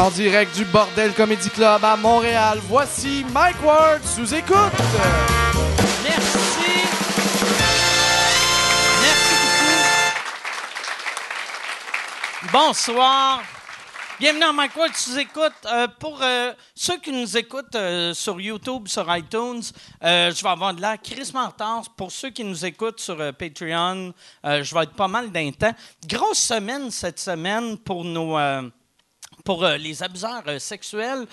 En direct du Bordel Comedy Club à Montréal, voici Mike Ward sous écoute. Merci. Merci beaucoup. Bonsoir. Bienvenue à Mike Ward sous écoute. Euh, pour euh, ceux qui nous écoutent euh, sur YouTube, sur iTunes, je vais avoir de l'air Chris Martins. Pour ceux qui nous écoutent sur Patreon, je vais être pas mal d'un temps. Grosse semaine cette semaine pour nos pour euh, les abuseurs euh, sexuels.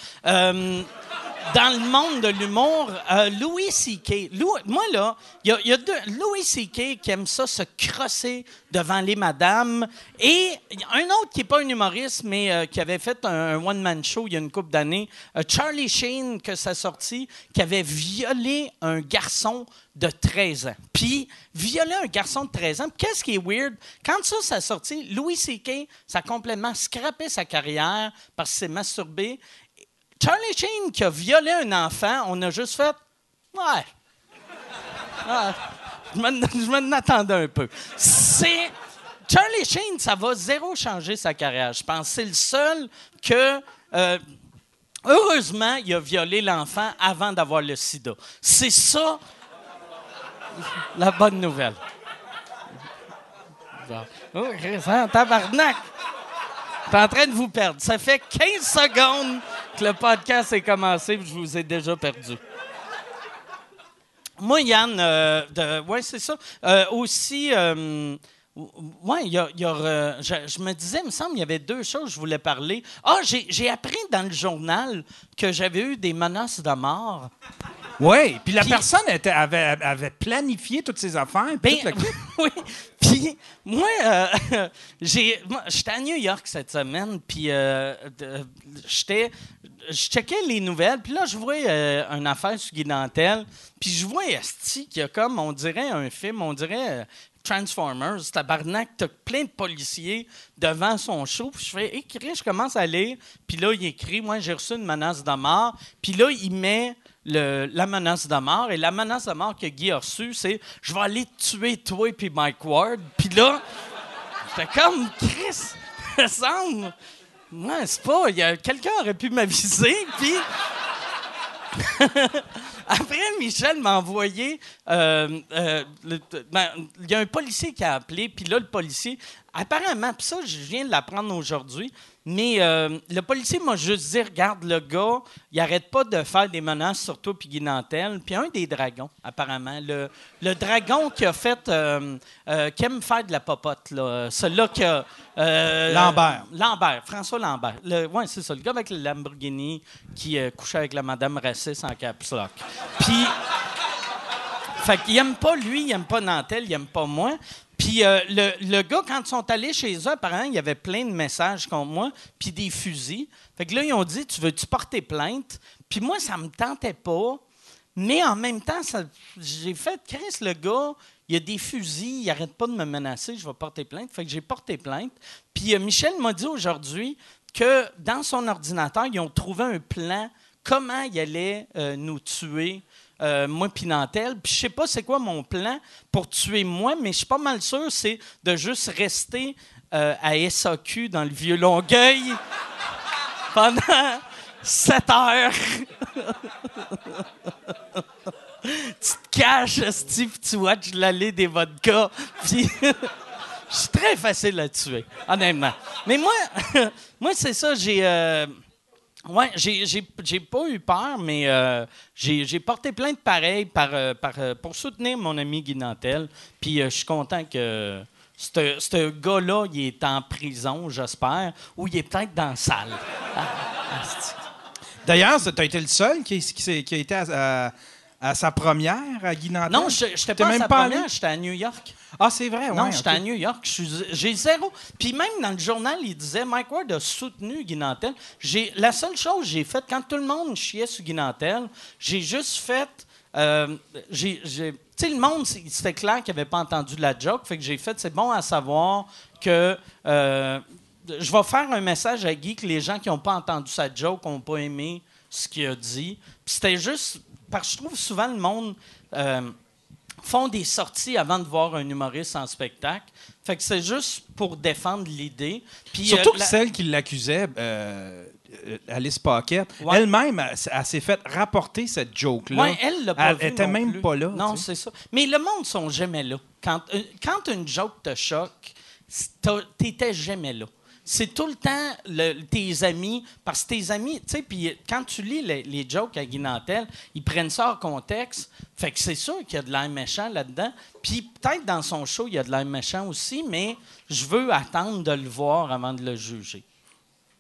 Dans le monde de l'humour, euh, Louis C.K. Moi, là, il y a, deux. Louis C.K. qui aime ça se crosser devant les madames. Et un autre qui n'est pas un humoriste, mais euh, qui avait fait un, one-man show il y a une couple d'années. euh, Charlie Sheen, que ça sorti, qui avait violé un garçon de 13 ans. Puis, violer un garçon de 13 ans, qu'est-ce qui est weird? Quand ça, ça sorti, Louis C.K., ça a complètement scrappé sa carrière parce qu'il s'est masturbé. Charlie Sheen qui a violé un enfant, on a juste fait Ouais. Ah, je m'en attendais un peu. C'est. Charlie Sheen, ça va zéro changer sa carrière. Je pense c'est le seul que. euh, heureusement, il a violé l'enfant avant d'avoir le sida. C'est ça la bonne nouvelle. Oh, hein, tabarnak! T'es en train de vous perdre. Ça fait 15 secondes que le podcast est commencé et je vous ai déjà perdu. Moi, Yann, euh, ouais, c'est ça. Euh, aussi, euh, ouais, y a, euh, je, je me disais, il me semble, il y avait deux choses que je voulais parler. Ah, j'ai appris dans le journal que j'avais eu des menaces de mort. Oui, puis la personne était- avait, avait planifié toutes ses affaires. Ben, tout le kit. oui. Puis, moi, euh, moi, j'étais à New York cette semaine, puis euh, j'étais, je checkais les nouvelles, puis là, je vois euh, une affaire sur Guy Dantel, puis je vois Esti qui a comme, on dirait un film, on dirait Transformers, tabarnak, t'as plein de policiers devant son show, puis je fais, écris, je commence à lire, puis là, il écrit, moi, j'ai reçu une menace de mort, puis là, il met le- la menace de mort. Et la menace de mort que Guy a reçue, c'est Je vais aller tuer toi puis Mike Ward. Puis là, j'étais comme Chris, me semble. Ouais, c'est pas. Quelqu'un aurait pu m'aviser, puis. Après, Michel m'a envoyé. euh, euh, ben, Il y a un policier qui a appelé, puis là, le policier. Apparemment, puis ça, je viens de l'apprendre aujourd'hui, mais euh, le policier m'a juste dit regarde, le gars, il arrête pas de faire des menaces sur toi, puis Guy Nantel. Puis un des dragons, apparemment. Le, le dragon qui a fait. euh, euh, qui aime faire de la popote, là. Celui-là qui a. Lambert. Lambert, François Lambert. Oui, c'est ça, le gars avec le Lamborghini qui couchait avec la madame raciste en caps lock. Puis, fait qu'il aime pas lui, il aime pas Nantel, il aime pas moi. Puis euh, le, le gars, quand ils sont allés chez eux, apparemment, il y avait plein de messages contre moi, puis des fusils. Fait que là, ils ont dit, tu veux-tu porter plainte? Puis moi, ça me tentait pas. Mais en même temps, j'ai fait, Chris, le gars, il y a des fusils, il arrête pas de me menacer, je vais porter plainte. Fait que j'ai porté plainte. Puis euh, Michel m'a dit aujourd'hui que dans son ordinateur, ils ont trouvé un plan comment il allait euh, nous tuer, euh, moi puis Nantel. Puis je sais pas c'est quoi mon plan pour tuer moi, mais je suis pas mal sûr, c'est de juste rester euh, à SAQ dans le vieux Longueuil pendant sept heures. tu te caches, Steve, tu watches l'allée des vodkas, puis je suis très facile à tuer, honnêtement. Mais moi, moi c'est ça, j'ai... euh, Ouais, j'ai, pas eu peur, mais euh, j'ai, porté plainte pareil par, euh, par, euh, pour soutenir mon ami Guy Nantel. Puis euh, je suis content que ce gars-là, il est en prison, j'espère, ou il est peut-être dans la salle. Ah, asti. D'ailleurs, tu as été le seul qui, qui a été à, à- à sa première à Guy Nantel? non, je n'étais pas à même sa pas première, j'étais à New York. Ah, c'est vrai, Non, ouais, j'étais ok. à New York. J'ai zéro. Puis même dans le journal, il disait Mike Ward a soutenu Guy Nantel. J'ai- La seule chose que j'ai faite, quand tout le monde chiait sur Guy Nantel, j'ai juste fait. euh, j'ai- tu sais, le monde, c'était clair qu'il n'avait pas entendu la joke. Fait que j'ai fait, c'est bon à savoir que. euh, je vais faire un message à Guy que les gens qui n'ont pas entendu sa joke n'ont pas aimé ce qu'il a dit. Puis c'était juste. Parce que je trouve souvent le monde. euh, font des sorties avant de voir un humoriste en spectacle. Fait que c'est juste pour défendre l'idée. Puis, Surtout euh, que la- celle qui l'accusait, euh, euh, Alice Paquette, Ouais. elle-même, elle, elle s'est fait rapporter cette joke-là. Ouais, elle l'a pas Elle vu était même plus. pas là. Non, tu sais. c'est ça. Mais le monde sont jamais là. Quand, euh, quand une joke te choque, t'étais jamais là. C'est tout le temps le- tes amis, parce que tes amis, tu sais, puis quand tu lis les, les jokes à Guy Nantel, ils prennent ça hors contexte. Fait que c'est sûr qu'il y a de l'air méchant là-dedans. Puis peut-être dans son show, il y a de l'air méchant aussi, mais je veux attendre de le voir avant de le juger.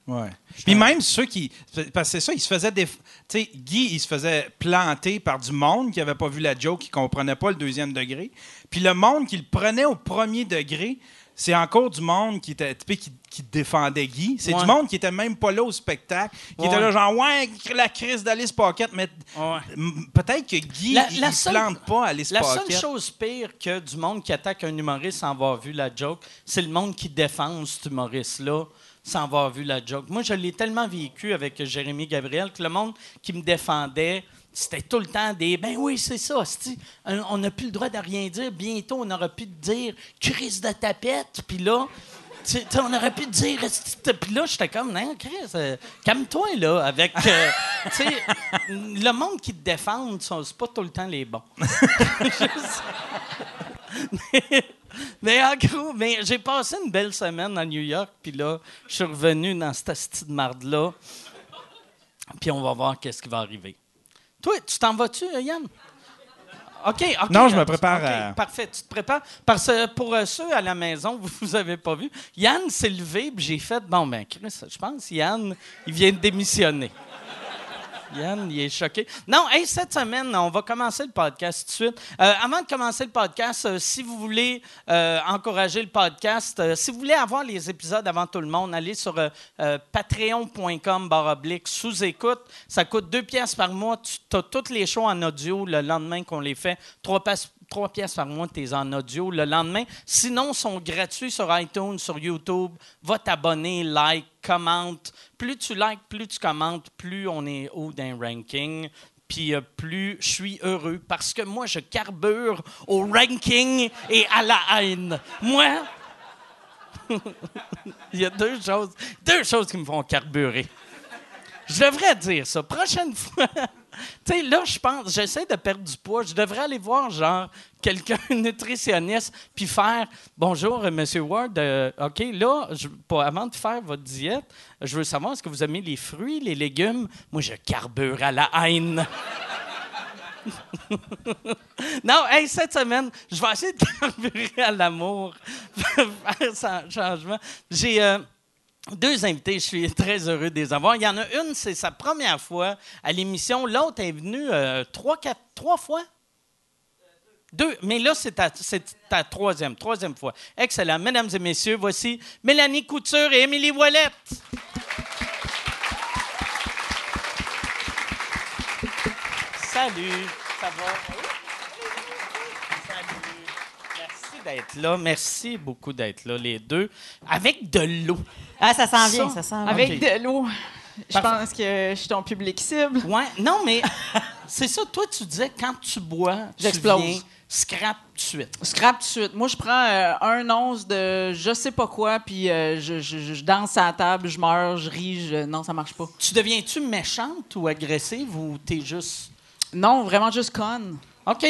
Ouais. Puis même ceux qui. Parce que c'est ça, ils se faisaient des. Tu sais, Guy, il se faisait planter par du monde qui n'avait pas vu la joke, qui ne comprenait pas le deuxième degré. Puis le monde qui le prenait au premier degré, c'est encore du monde qui était qui, qui défendait Guy. C'est Ouais. du monde qui était même pas là au spectacle, qui Ouais. était là genre ouais la crise d'Alice Pocket, mais Ouais. peut-être que Guy La- il, la il seule- plante pas Alice La Pocket. seule chose pire que du monde qui attaque un humoriste sans avoir vu la joke, c'est le monde qui défend cet humoriste-là sans avoir vu la joke. Moi, je l'ai tellement vécu avec Jérémy Gabriel que le monde qui me défendait, c'était tout le temps des Ben oui, c'est ça, on n'a plus le droit de rien dire. Bientôt, on aura plus de dire crise de tapette. Puis là, on aurait pu te dire. Puis là, j'étais comme, non, Chris, euh, calme-toi, là, avec. euh, le monde qui te défend, c'est pas tout le temps les bons. mais, en gros, mais j'ai passé une belle semaine à New York, puis là, je suis revenu dans cette asti de marde-là. Puis on va voir qu'est-ce qui va arriver. Toi, tu t'en vas-tu, euh, Yann? OK, OK. Non, je me euh, prépare à- Parfait, tu te prépares. Parce que pour euh, ceux à la maison, vous vous avez pas vu, Yann s'est levé, puis j'ai fait, bon, ben, Chris, je pense Yann, il vient de démissionner. Yann, il est choqué. Non, hey, cette semaine, on va commencer le podcast tout de suite. Euh, avant de commencer le podcast, euh, si vous voulez euh, encourager le podcast, si vous voulez avoir les épisodes avant tout le monde, allez sur patreon.com baroblique sous-écoute. Ça coûte deux pièces par mois. Tu as toutes les shows en audio le lendemain qu'on les fait. Trois Trois pièces par mois, tu es en audio le lendemain. Sinon, ils sont gratuits sur iTunes, sur YouTube. Va t'abonner, like, commente. Plus tu likes, plus tu commentes, plus on est haut d'un ranking. Puis euh, plus je suis heureux parce que moi, je carbure au ranking et à la haine. Moi, il y a deux choses, deux choses qui me font carburer. Je devrais dire ça. Prochaine fois. tu sais, là, je pense, j'essaie de perdre du poids. Je devrais aller voir, genre, quelqu'un, un nutritionniste, puis faire Bonjour, euh, Monsieur Ward. euh, OK, là, avant de faire votre diète, je veux savoir, est-ce que vous aimez les fruits, les légumes? Moi, je carbure à la haine. non, hey, cette semaine, je vais essayer de carburer à l'amour, faire changement. J'ai. euh, deux invités, je suis très heureux de les avoir. Il y en a une, c'est sa première fois à l'émission. L'autre est venue euh, trois, quatre, trois fois? Deux, mais là, c'est ta, troisième, troisième fois. Excellent. Mesdames et messieurs, voici Mélanie Couture et Émilie Ouellette. Salut, ça va? D'être là. Merci beaucoup d'être là, les deux. Avec de l'eau. Ah, ça sent bien, Ça, sent bien. avec- de l'eau. Je pense que je suis ton public cible. Ouais, non, mais c'est ça. Toi, tu disais quand tu bois, tu J'explose. viens scrap tout de suite. Scrap tout de suite. Moi, je prends euh, un once de je sais pas quoi, puis euh, je, je- je danse à la table, je meurs, je ris. je- Non, ça marche pas. Tu deviens-tu méchante ou agressive ou t'es juste. Non, vraiment juste conne. OK.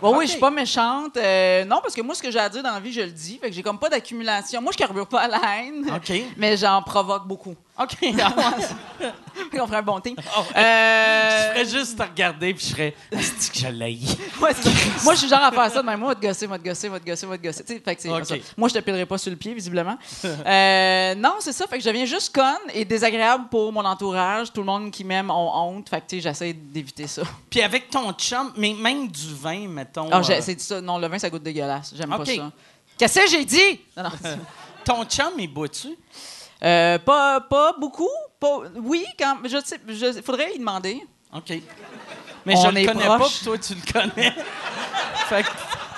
Bon, oui, je suis pas méchante. Euh, non, parce que moi, ce que j'ai à dire dans la vie, je le dis. Fait que j'ai comme pas d'accumulation. Moi, je carbure pas à la haine, mais j'en provoque beaucoup. OK. Fait qu'on ferait un bon team. Oh. Je Euh, ferais juste te regarder puis je serais. Est-ce que je l'ai? Ouais, moi, je suis genre à faire ça. Mais moi, te gosser, va te gosser, va te gosser, va te gosser. Fait que ça. Moi, je te pilerai pas sur le pied, visiblement. Euh, non, c'est ça. Fait que je deviens juste conne et désagréable pour mon entourage. Tout le monde qui m'aime ont honte. Fait que, tu sais, j'essaie d'éviter ça. Puis avec ton chum, mais même du vin, mettons. Ah, euh, c'est ça. Non, le vin, ça goûte dégueulasse. J'aime pas ça. Qu'est-ce que j'ai dit? Non, non. ton chum, il boit-tu? Euh, pas, pas beaucoup. Pas, oui, quand. Je sais. Je, faudrait y demander. OK. Mais On je le est connais pas, proche. puis toi, tu le connais. fait que,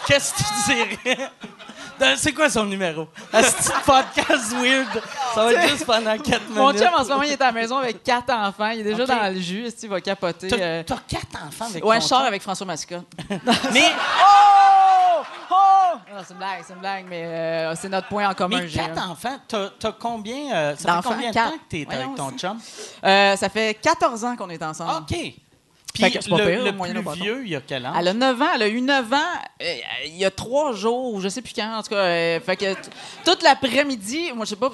qu'est-ce que tu dirais? Euh, C'est quoi son numéro? Un petit podcast weird. Ça va être juste pendant quatre minutes. Mon chum, en ce moment, il est à la maison avec quatre enfants. Il est déjà dans le jus. Il va capoter. T'as euh. t'as quatre enfants avec Ouais, je sors avec François Mascotte. Mais Oh! Oh! c'est une blague, c'est une blague, mais euh, c'est notre point en commun. Mais quatre enfants, t'as t'as combien... euh, ça fait combien de temps que t'es Voyons avec ton aussi. chum? Euh, ça fait 14 ans qu'on est ensemble. OK. Puis le, pire, plus vieux, il y a quel âge? Elle a 9 ans, elle a eu 9 ans euh, il y a 3 jours, je sais plus quand, en tout cas. euh, fait que toute l'après-midi, moi je sais pas,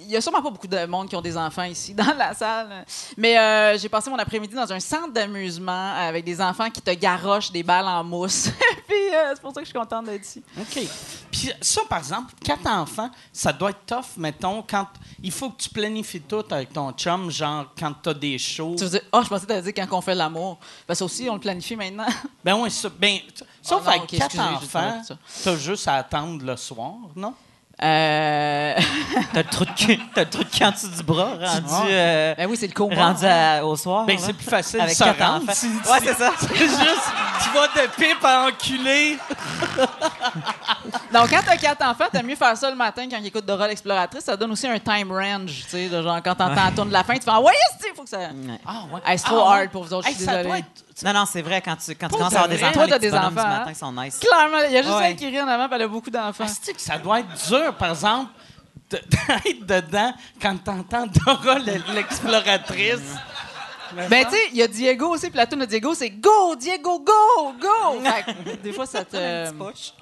il y a sûrement pas beaucoup de monde qui ont des enfants ici dans la salle, mais euh, j'ai passé mon après-midi dans un centre d'amusement avec des enfants qui te garochent des balles en mousse. Puis euh, c'est pour ça que je suis contente d'être ici. OK. Puis ça, par exemple, quatre enfants, ça doit être tough, mettons, quand il faut que tu planifies tout avec ton chum, genre quand t'as des shows. Tu veux dire, oh, je pensais que t'allais dire quand on fait l'amour. Parce que aussi, on le planifie maintenant. Ben oui, ça. Ben, sauf avec ok, quatre enfants, t'as juste à attendre le soir, non? Euh... T'as le trou de cul, t'as le cul en dessous du bras, rendu, Ah. euh, ben oui, c'est le combat. rendu à- au soir. Ben c'est plus facile Avec quatre rendre. enfants. Si- Ouais, c'est ça. C'est juste, tu vas de pipe à enculer. Donc, quand t'as quatre enfants, t'as mieux faire ça le matin quand ils écoutent Dora l'exploratrice. Ça donne aussi un time range, tu sais, de genre quand t'entends la tourne de la fin, tu fais « Ouais, il faut que ça... Ouais. Ah ouais. Hey, c'est trop Ah, ouais. hard pour vous autres, je Hey, suis ça désolée. Non, non, c'est vrai, quand tu, quand tu commences à avoir des enfants, Toi, les des du enfants, matin hein? sont nice. Clairement, il y a juste Ouais. elle qui rit en avant, puis elle a beaucoup d'enfants. Asti que ça doit être dur, par exemple, de- d'être dedans quand t'entends Dora le- l'exploratrice? Ben, tu sais, il y a Diego aussi, puis la tune de Diego, c'est Go, Diego, go, go! Fait que, des fois, ça te.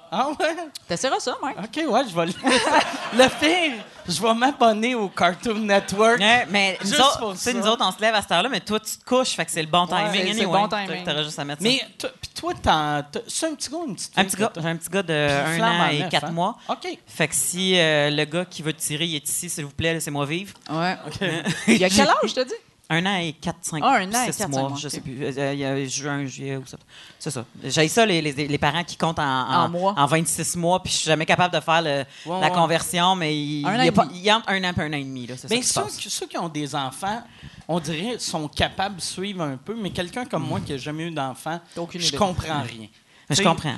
Ah ouais? T'essaieras ça, Mike. OK, ouais, je vais le... le faire. Je vais m'abonner au Cartoon Network. Ouais, mais nous Juste autres, pour tu sais, ça. nous autres, on se lève à cette heure-là, mais toi, tu te couches, fait que c'est le bon timing. c'est- c'est anyway. le bon timing. T'aurais juste à mettre ça. Mais toi- puis toi, t'as- c'est un petit gars ou une petite fille? Un petit gars, j'ai un petit gars de Puis 1 flamme an et neuf, 4 hein? mois. OK. Fait que si euh, le gars qui veut te tirer, il est ici, s'il vous plaît, laissez-moi vivre. Ouais. Il y a quel âge, je te dis? Un an et 4, 5, Ah, un an et 6 quatre, mois, cinq mois, je sais plus. Euh, Il y a juin, juillet ou ça. C'est ça. J'ai ça, les, les, les parents qui comptent en, en, En mois. en 26 mois, puis je suis jamais capable de faire le- Ouais, la ouais. conversion, mais il, Un an il y a pas- il entre un an et un an et demi. là, C'est ça ceux, qui- ceux qui ont des enfants, on dirait, sont capables de suivre un peu, mais quelqu'un comme moi qui n'a jamais eu d'enfant, je comprends rien. Je comprends.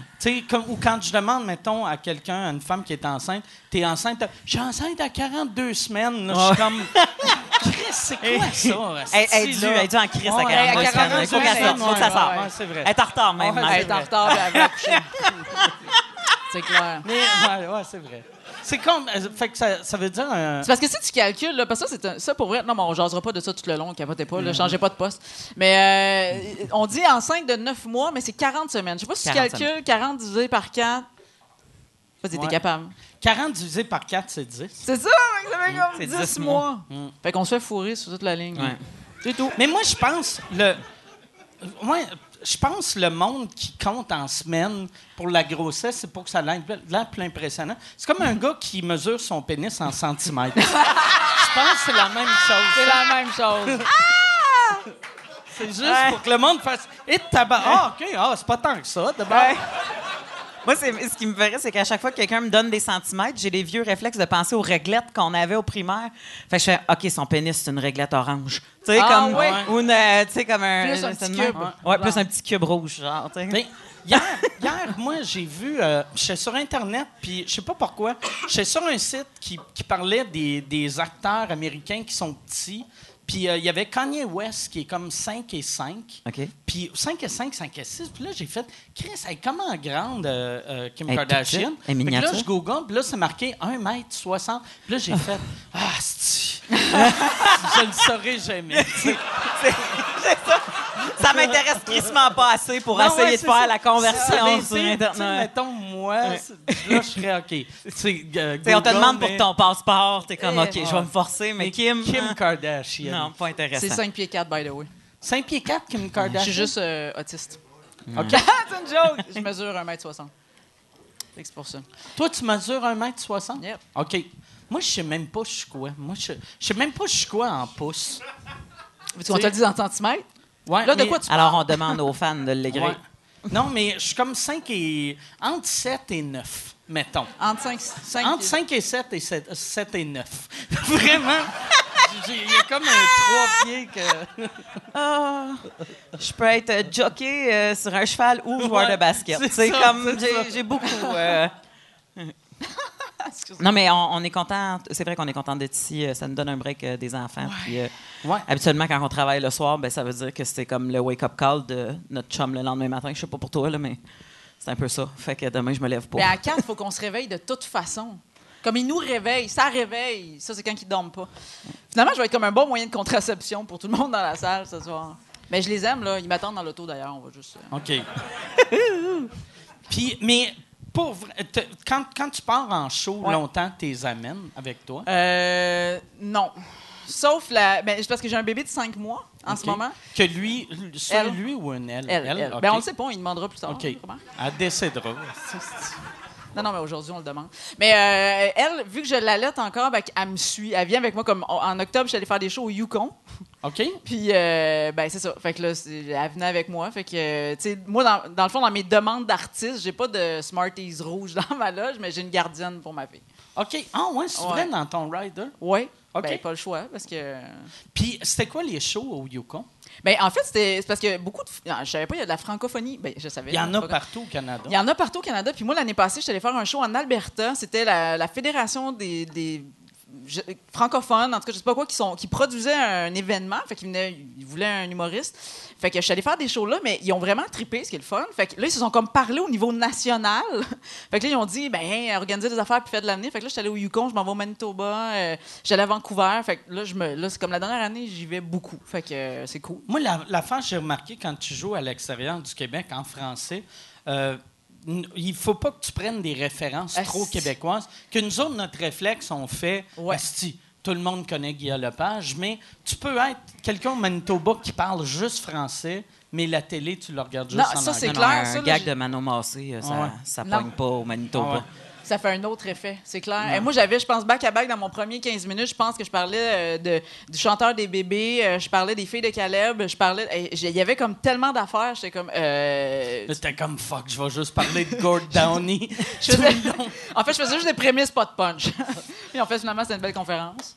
comme, ou quand je demande, mettons, à quelqu'un, à une femme qui est enceinte, t'es enceinte, je suis enceinte à 42 semaines, là, je suis comme, Chris, c'est quoi ça? Elle, elle est due, elle est due en crise Ouais, à 42 à semaines. 42 Il faut qu'elle semaines, sorte, il faut que ça ouais, sorte. ouais, c'est vrai. Elle est en retard même. Hein. Elle est en retard, elle va accoucher. C'est clair. Mais, ouais, ouais, c'est vrai. C'est comme, euh, fait que ça, ça veut dire un... C'est parce que si tu calcules, là, parce que ça, c'est un- ça pour vrai. Non, mais on jasera pas de ça tout le long, capotez pas, là, changez pas de poste. Mais euh, on dit enceinte de 9 mois, mais c'est 40 semaines. Je sais pas si tu 40 calcules 40 divisé par 4. Vas-y, Ouais. t'es capable. 40 divisé par 4, c'est 10. C'est ça, mec, ça fait comme C'est 10, 10 mois. Mm. Fait qu'on se fait fourrer sur toute la ligne. Ouais. C'est tout. Mais moi, je pense le. Ouais, je pense le monde qui compte en semaines pour la grossesse, c'est pour que ça l'air plus impressionnant. C'est comme un gars qui mesure son pénis en centimètres. je pense que c'est la même chose. C'est la même chose. C'est juste pour que le monde fasse. Et tabac. Ah, OK, ah, c'est pas tant que ça, d'abord. Moi, c'est- ce qui me ferait, c'est qu'à chaque fois que quelqu'un me donne des centimètres, j'ai les vieux réflexes de penser aux réglettes qu'on avait au primaire. Fait que je fais, OK, son pénis, c'est une réglette orange. Tu sais, Ah, comme, ouais. ou une, euh, tu sais, comme un. Plus un petit cube. Ouais, plus un petit cube rouge, genre, tu sais. Hier, hier, moi, j'ai vu, euh, j'étais sur Internet, puis je sais pas pourquoi, j'étais sur un site qui, qui parlait des, des acteurs américains qui sont petits, puis euh, il y avait Kanye West qui est comme 5 et 5. OK. Puis 5 et 5, 5 et 6. Puis là, j'ai fait, Chris, elle est comment grande, euh, euh, Kim Elle Kardashian? petite, elle que là, je google, puis là, c'est marqué 1m60. Puis là, j'ai fait, ah, c'est Je ne saurais jamais. tu sais. Ça m'intéresse crissement pas assez pour Non, essayer ouais, de faire ça. la conversion avait sur tu Internet. Mettons, moi, là, je serais OK. Tu euh, Tu on te demande pour mais- ton passeport, t'es comme, Eh, OK, je vais me forcer, mais mais Kim. Kim hein? Kardashian. Non, pas intéressant. C'est 5 pieds 4, by the way. 5 pieds 4, Kim Je Kardashian? suis juste euh, autiste. OK. c'est une joke! Je mesure 1m60. Fait que c'est pour ça. Toi, tu mesures 1m60? Yep. OK. Moi, je sais même pas je suis quoi. Moi, je je sais même pas je suis quoi en pouces. Qu'on te le dise en centimètres? Ouais, Là, de mais- quoi tu Alors, on demande aux fans de l'aigrir. Ouais. Non, mais je suis comme 5 et... Entre 7 et 9, mettons. Entre 5, 5 Entre 5 et 7 et 7, 7 et 9. Vraiment. Il y a comme un 3 pieds que... Ah, je peux être jockey euh, sur un cheval ou joueur Ouais, de basket. c'est comme j'ai beaucoup. euh, non, mais on, on est content. C'est vrai qu'on est content d'être ici. euh, Ça nous donne un break euh, des enfants. Puis, euh, Ouais. habituellement, quand on travaille le soir, ben, ça veut dire que c'est comme le wake-up call de notre chum le lendemain matin. Je sais pas pour toi, là, mais C'est un peu ça. Fait que demain, je me lève pas. Mais à 4, il faut qu'on se réveille de toute façon. Comme ils nous réveillent, ça réveille. Ça, c'est quand ils ne dorment pas. Finalement, je vais être comme un bon moyen de contraception pour tout le monde dans la salle ce soir. Mais je les aime, là. Ils m'attendent dans l'auto, d'ailleurs. On va juste... euh, OK. Puis, mais pour quand, quand tu pars en show Ouais. longtemps, tu les amènes avec toi? Euh, non. Sauf la... Ben, c'est parce que j'ai un bébé de 5 mois en ce moment. Que lui, soit Elle. lui ou une elle? Elle, elle. Ben, on le sait pas, il demandera plus tard. OK. vraiment. Elle décédera. Non, non, mais aujourd'hui, on le demande. Mais euh, elle, vu que je l'allaite encore, ben, elle me suit. Elle vient avec moi comme en octobre, je suis allée faire des shows au Yukon. OK? Puis, euh, ben, c'est ça. Fait que là, elle venait avec moi. Fait que, euh, tu sais, moi, dans, dans le fond, dans mes demandes d'artistes, j'ai pas de Smarties rouge dans ma loge, mais j'ai une gardienne pour ma fille. OK. Ah, ouais, c'est Ouais. vrai dans ton rider? Oui. OK. Ben, pas le choix, parce que. Puis, c'était quoi les shows au Yukon? Ben, en fait, c'était c'est parce que beaucoup de. non, je savais pas, il y a de la francophonie. Ben, je savais. Il y en a partout au Canada. Il y en a partout au Canada. Puis moi, l'année passée, je suis allée faire un show en Alberta. C'était la, la Fédération des, des je- francophones, en tout cas, je sais pas quoi, qui, produisaient un événement. Fait qu'ils ils voulaient un humoriste. Fait que je suis allée faire des shows là, mais ils ont vraiment trippé, ce qui est le fun. Fait que là, ils se sont comme parlé au niveau national. fait que là, ils ont dit, ben, hey, organisez des affaires puis faites de l'année. Fait que là, je suis allée au Yukon, je m'en vais au Manitoba, euh, j'allais à Vancouver. Fait que là, je me, là, c'est comme la dernière année, j'y vais beaucoup. Fait que euh, c'est cool. Moi, la, l'affaire, j'ai remarqué quand tu joues à l'extérieur du Québec en français, euh, il faut pas que tu prennes des références Asti. trop québécoises. Que nous autres, notre réflexe, on fait Ouais. Asti, tout le monde connaît Guillaume Lepage, mais tu peux être quelqu'un au Manitoba qui parle juste français, mais la télé, tu le regardes juste Non, en ça, c'est anglais. Non, non, clair, un ça, gag de Manon Massé, euh, ça, Ouais. ça pogne pas au Manitoba. Ah ouais. Ça fait un autre effet, c'est clair. Et moi, j'avais, je pense, back à back dans mon premier 15 minutes, je pense que je parlais euh, de, du chanteur des bébés, euh, je parlais des filles de Caleb, je parlais. et Il y avait comme tellement d'affaires, j'étais comme. euh, C'était comme fuck, je vais juste parler de Gord Downey. je faisais- en fait, je faisais juste des prémices, pas de punch. Puis en fait, finalement, c'était une belle conférence.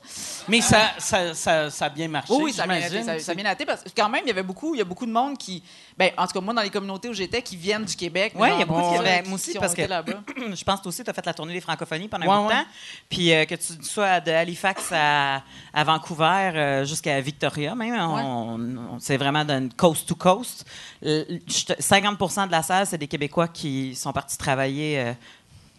mais ça, ça, ça, ça a bien marché. Oui, oui, ça a bien été, ça, ça a bien été, parce que quand même, il y avait beaucoup, il y a beaucoup de monde qui. Ben, en tout cas, moi, dans les communautés où j'étais, qui viennent du Québec. Il y a beaucoup de- qui- moi aussi, parce que- je pense que aussi, tu as fait la tournée des francophonies pendant Ouais, un bout de temps. Puis euh, que tu sois de Halifax à, à Vancouver euh, jusqu'à Victoria, même, on, on- c'est vraiment d'un coast to coast. Euh, je te- 50% de la salle, c'est des Québécois qui sont partis travailler euh,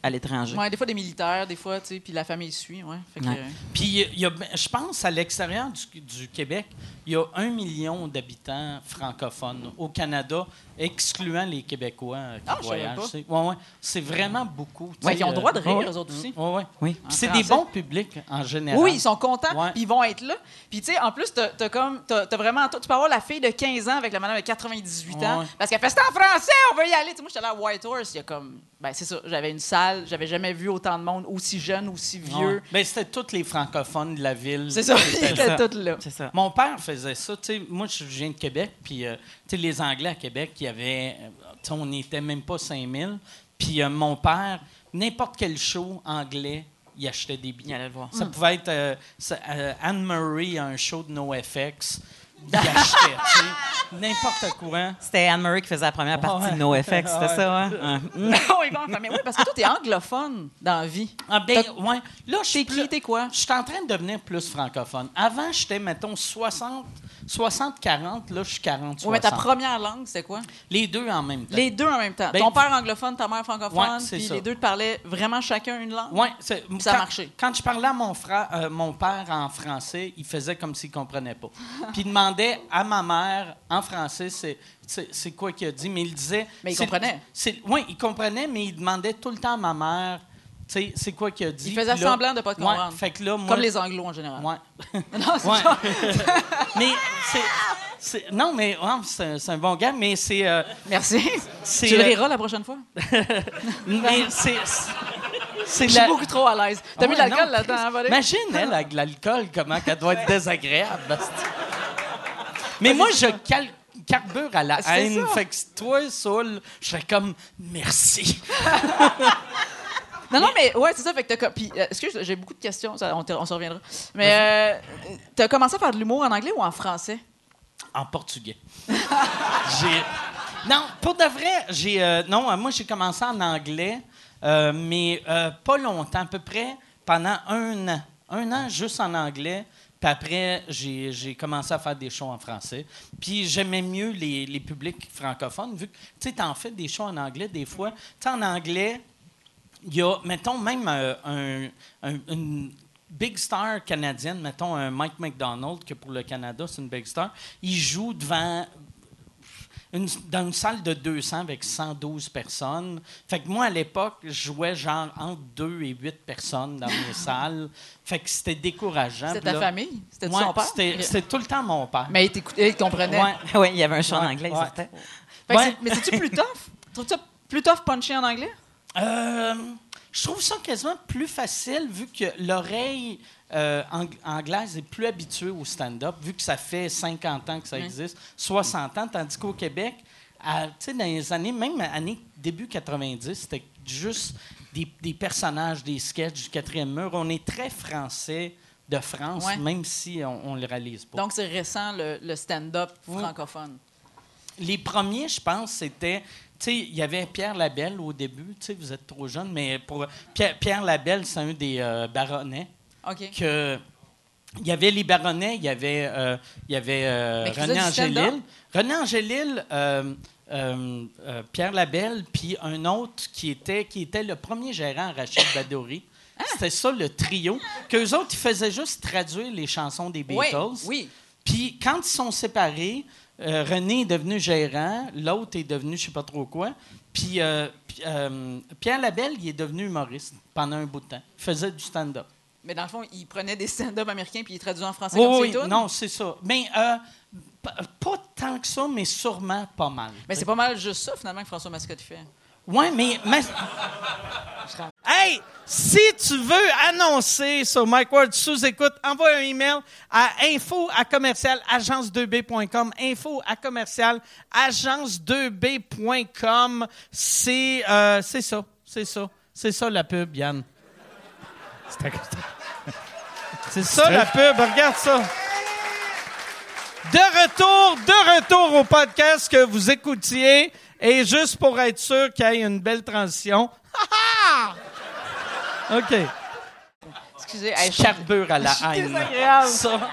à l'étranger. Ouais, des fois des militaires, des fois, tu sais, puis la famille suit, ouais. Fait que, Ouais. euh, Puis, il y a- je pense, à l'extérieur du, du Québec, il y a un million d'habitants francophones au Canada, excluant les Québécois euh, qui Ah, voyagent. C'est ouais, ouais. C'est vraiment beaucoup. ouais, ils ont le euh, droit de rire, ouais, eux autres aussi. ouais, ouais. Oui. C'est des bons publics, en général. Oui, ils sont contents, puis ils vont être là. Puis tu sais, en plus, t'as as comme, vraiment, tu peux avoir la fille de 15 ans avec la madame de 98 ans, parce qu'elle fait c'est en français, on veut y aller. Moi, j'étais allée à Whitehorse, il y a comme, ben c'est ça, j'avais une salle, j'avais jamais vu autant de monde aussi jeune, aussi vieux. Ouais. Ben, c'était tous les francophones de la ville. C'est ça, ils étaient tous là. C'est ça. Mon père faisait ça. Tu sais, moi, je viens de Québec, puis euh, tu sais, les Anglais à Québec, il y avait, euh, tu sais, on n'était même pas 5000. Puis euh, mon père, n'importe quel show anglais, il achetait des Il billets. allait le voir. Ça pouvait être ça- euh, Anne Murray à un show de NoFX. Il achetait, n'importe quoi. C'était Anne-Marie qui faisait la première partie Ouais. de NoFX, c'était Ouais. ça, hein? Non, vont en famille. Oui, parce que toi, t'es anglophone dans la vie. Ah ben, ouais. Là, je suis T'es qui, t'es quoi? Je suis en train de devenir plus francophone. Avant, j'étais, mettons, 60, 60-40. Là, je suis 40-60. Oui, mais ta première langue, c'est quoi? Les deux en même temps. Les deux en même temps. Ben, Ton père anglophone, ta mère francophone, Ouais, c'est puis ça. les deux te parlaient vraiment chacun une langue? C'est- Ça marché. Quand je parlais à mon frère, euh, mon père en français, il faisait comme s'il comprenait pas. Puis il demandait à ma mère en français, c'est c'est quoi qu'il a dit, mais il disait. Mais il comprenait. Oui, il comprenait, mais il demandait tout le temps à ma mère, c'est quoi qu'il a dit. Il faisait là- semblant de pas te Ouais, comprendre. fait que là, moi, Comme les anglos en général. Ouais. Non, c'est Ouais. mais c'est, non, mais ouais, c'est un- bon gars, mais c'est, euh, Merci. Tu le euh, riras la prochaine fois? mais c'est, Je suis la- beaucoup trop à l'aise. T'as Ah mis de ouais, l'alcool là-dedans, hein? Imagine, elle, avec l'alcool, comment qu'elle doit être désagréable. Mais moi, je cal- carbure à la C'est haine. ça. Fait que toi, Saul, je serais comme merci. Non, non, mais ouais, c'est ça. Fait que t'as Puis, euh, excuse, j'ai beaucoup de questions. ça, on, te- on se reviendra. Mais euh, t'as commencé à faire de l'humour en anglais ou en français? En portugais. j'ai. Non, pour de vrai, j'ai. euh, non, euh, moi, j'ai commencé en anglais, euh, mais pas longtemps, à peu près pendant un an. Un an juste en anglais. Puis après, j'ai commencé à faire des shows en français. Puis j'aimais mieux les, publics francophones, vu que, tu sais, t'en fais des shows en anglais des fois. Tu en anglais, il y a, mettons, même euh, un- une big star canadienne, mettons un Mike McDonald, que pour le Canada, c'est une big star, il joue devant une- dans une salle de 200 avec 112 personnes. Fait que moi, à l'époque, je jouais genre entre 2 et 8 personnes dans mes salles. Fait que c'était décourageant. C'était ta là- famille? C'était Ouais, son père? C'était tout le temps mon père. Mais il t'écoutait, il comprenait. Ouais. oui, il y avait un chant en Ouais, anglais, il ouais. sortait. Fait que Ouais. c'est- Mais c'est-tu plus tough? Trouves-tu ça plus tough puncher en anglais? Euh, je trouve ça quasiment plus facile vu que l'oreille euh, ang- anglaise est plus habituée au stand-up, vu que ça fait 50 ans que ça existe, 60 ans, tandis qu'au Québec, à- tu sais, dans les années, même années début 90, c'était juste des, des personnages, des sketchs du quatrième mur. On est très français de France, Ouais. même si on ne le réalise pas. Donc, c'est récent, le, le stand-up francophone. Les premiers, je pense, c'était. Tu sais, il y avait Pierre Labelle au début. Tu sais, vous êtes trop jeune, mais pour Pierre, Pierre Labelle, c'est un des euh, baronnets. OK. Que, il y avait les baronnets, il y avait, euh, il y avait euh, René? Angélil. René Angélil, Pierre Labelle, puis un autre qui était, qui était le premier gérant, Rachid Badouri. Ah! C'était ça le trio. Qu'eux autres, ils faisaient juste traduire les chansons des Oui, Beatles. oui. Puis quand ils sont séparés, euh, René est devenu gérant, l'autre est devenu je sais pas trop quoi. Puis euh, euh, Pierre Labelle, il est devenu humoriste pendant un bout de temps. Il faisait du stand-up. Mais dans le fond, il prenait des stand-up américains puis il traduisait en français Oui, comme non, c'est ça. Mais pas tant que ça, mais sûrement pas mal. Mais c'est pas mal juste ça, finalement, que François Mascotte fait. Oui, mais, mais- Hey, si tu veux annoncer sur Mike Ward sous écoute, envoie un email à info à commercial agence2b.com. Info à commercial agence2b.com. C'est euh, c'est ça, c'est ça, c'est ça la pub, Yann. C'est ça la pub, regarde ça. De retour, de retour au podcast que vous écoutiez. Et juste pour être sûr qu'il y ait une belle transition. Ha, ha! OK. Excusez, hey, Charbure à la haine. désagréable. Ça.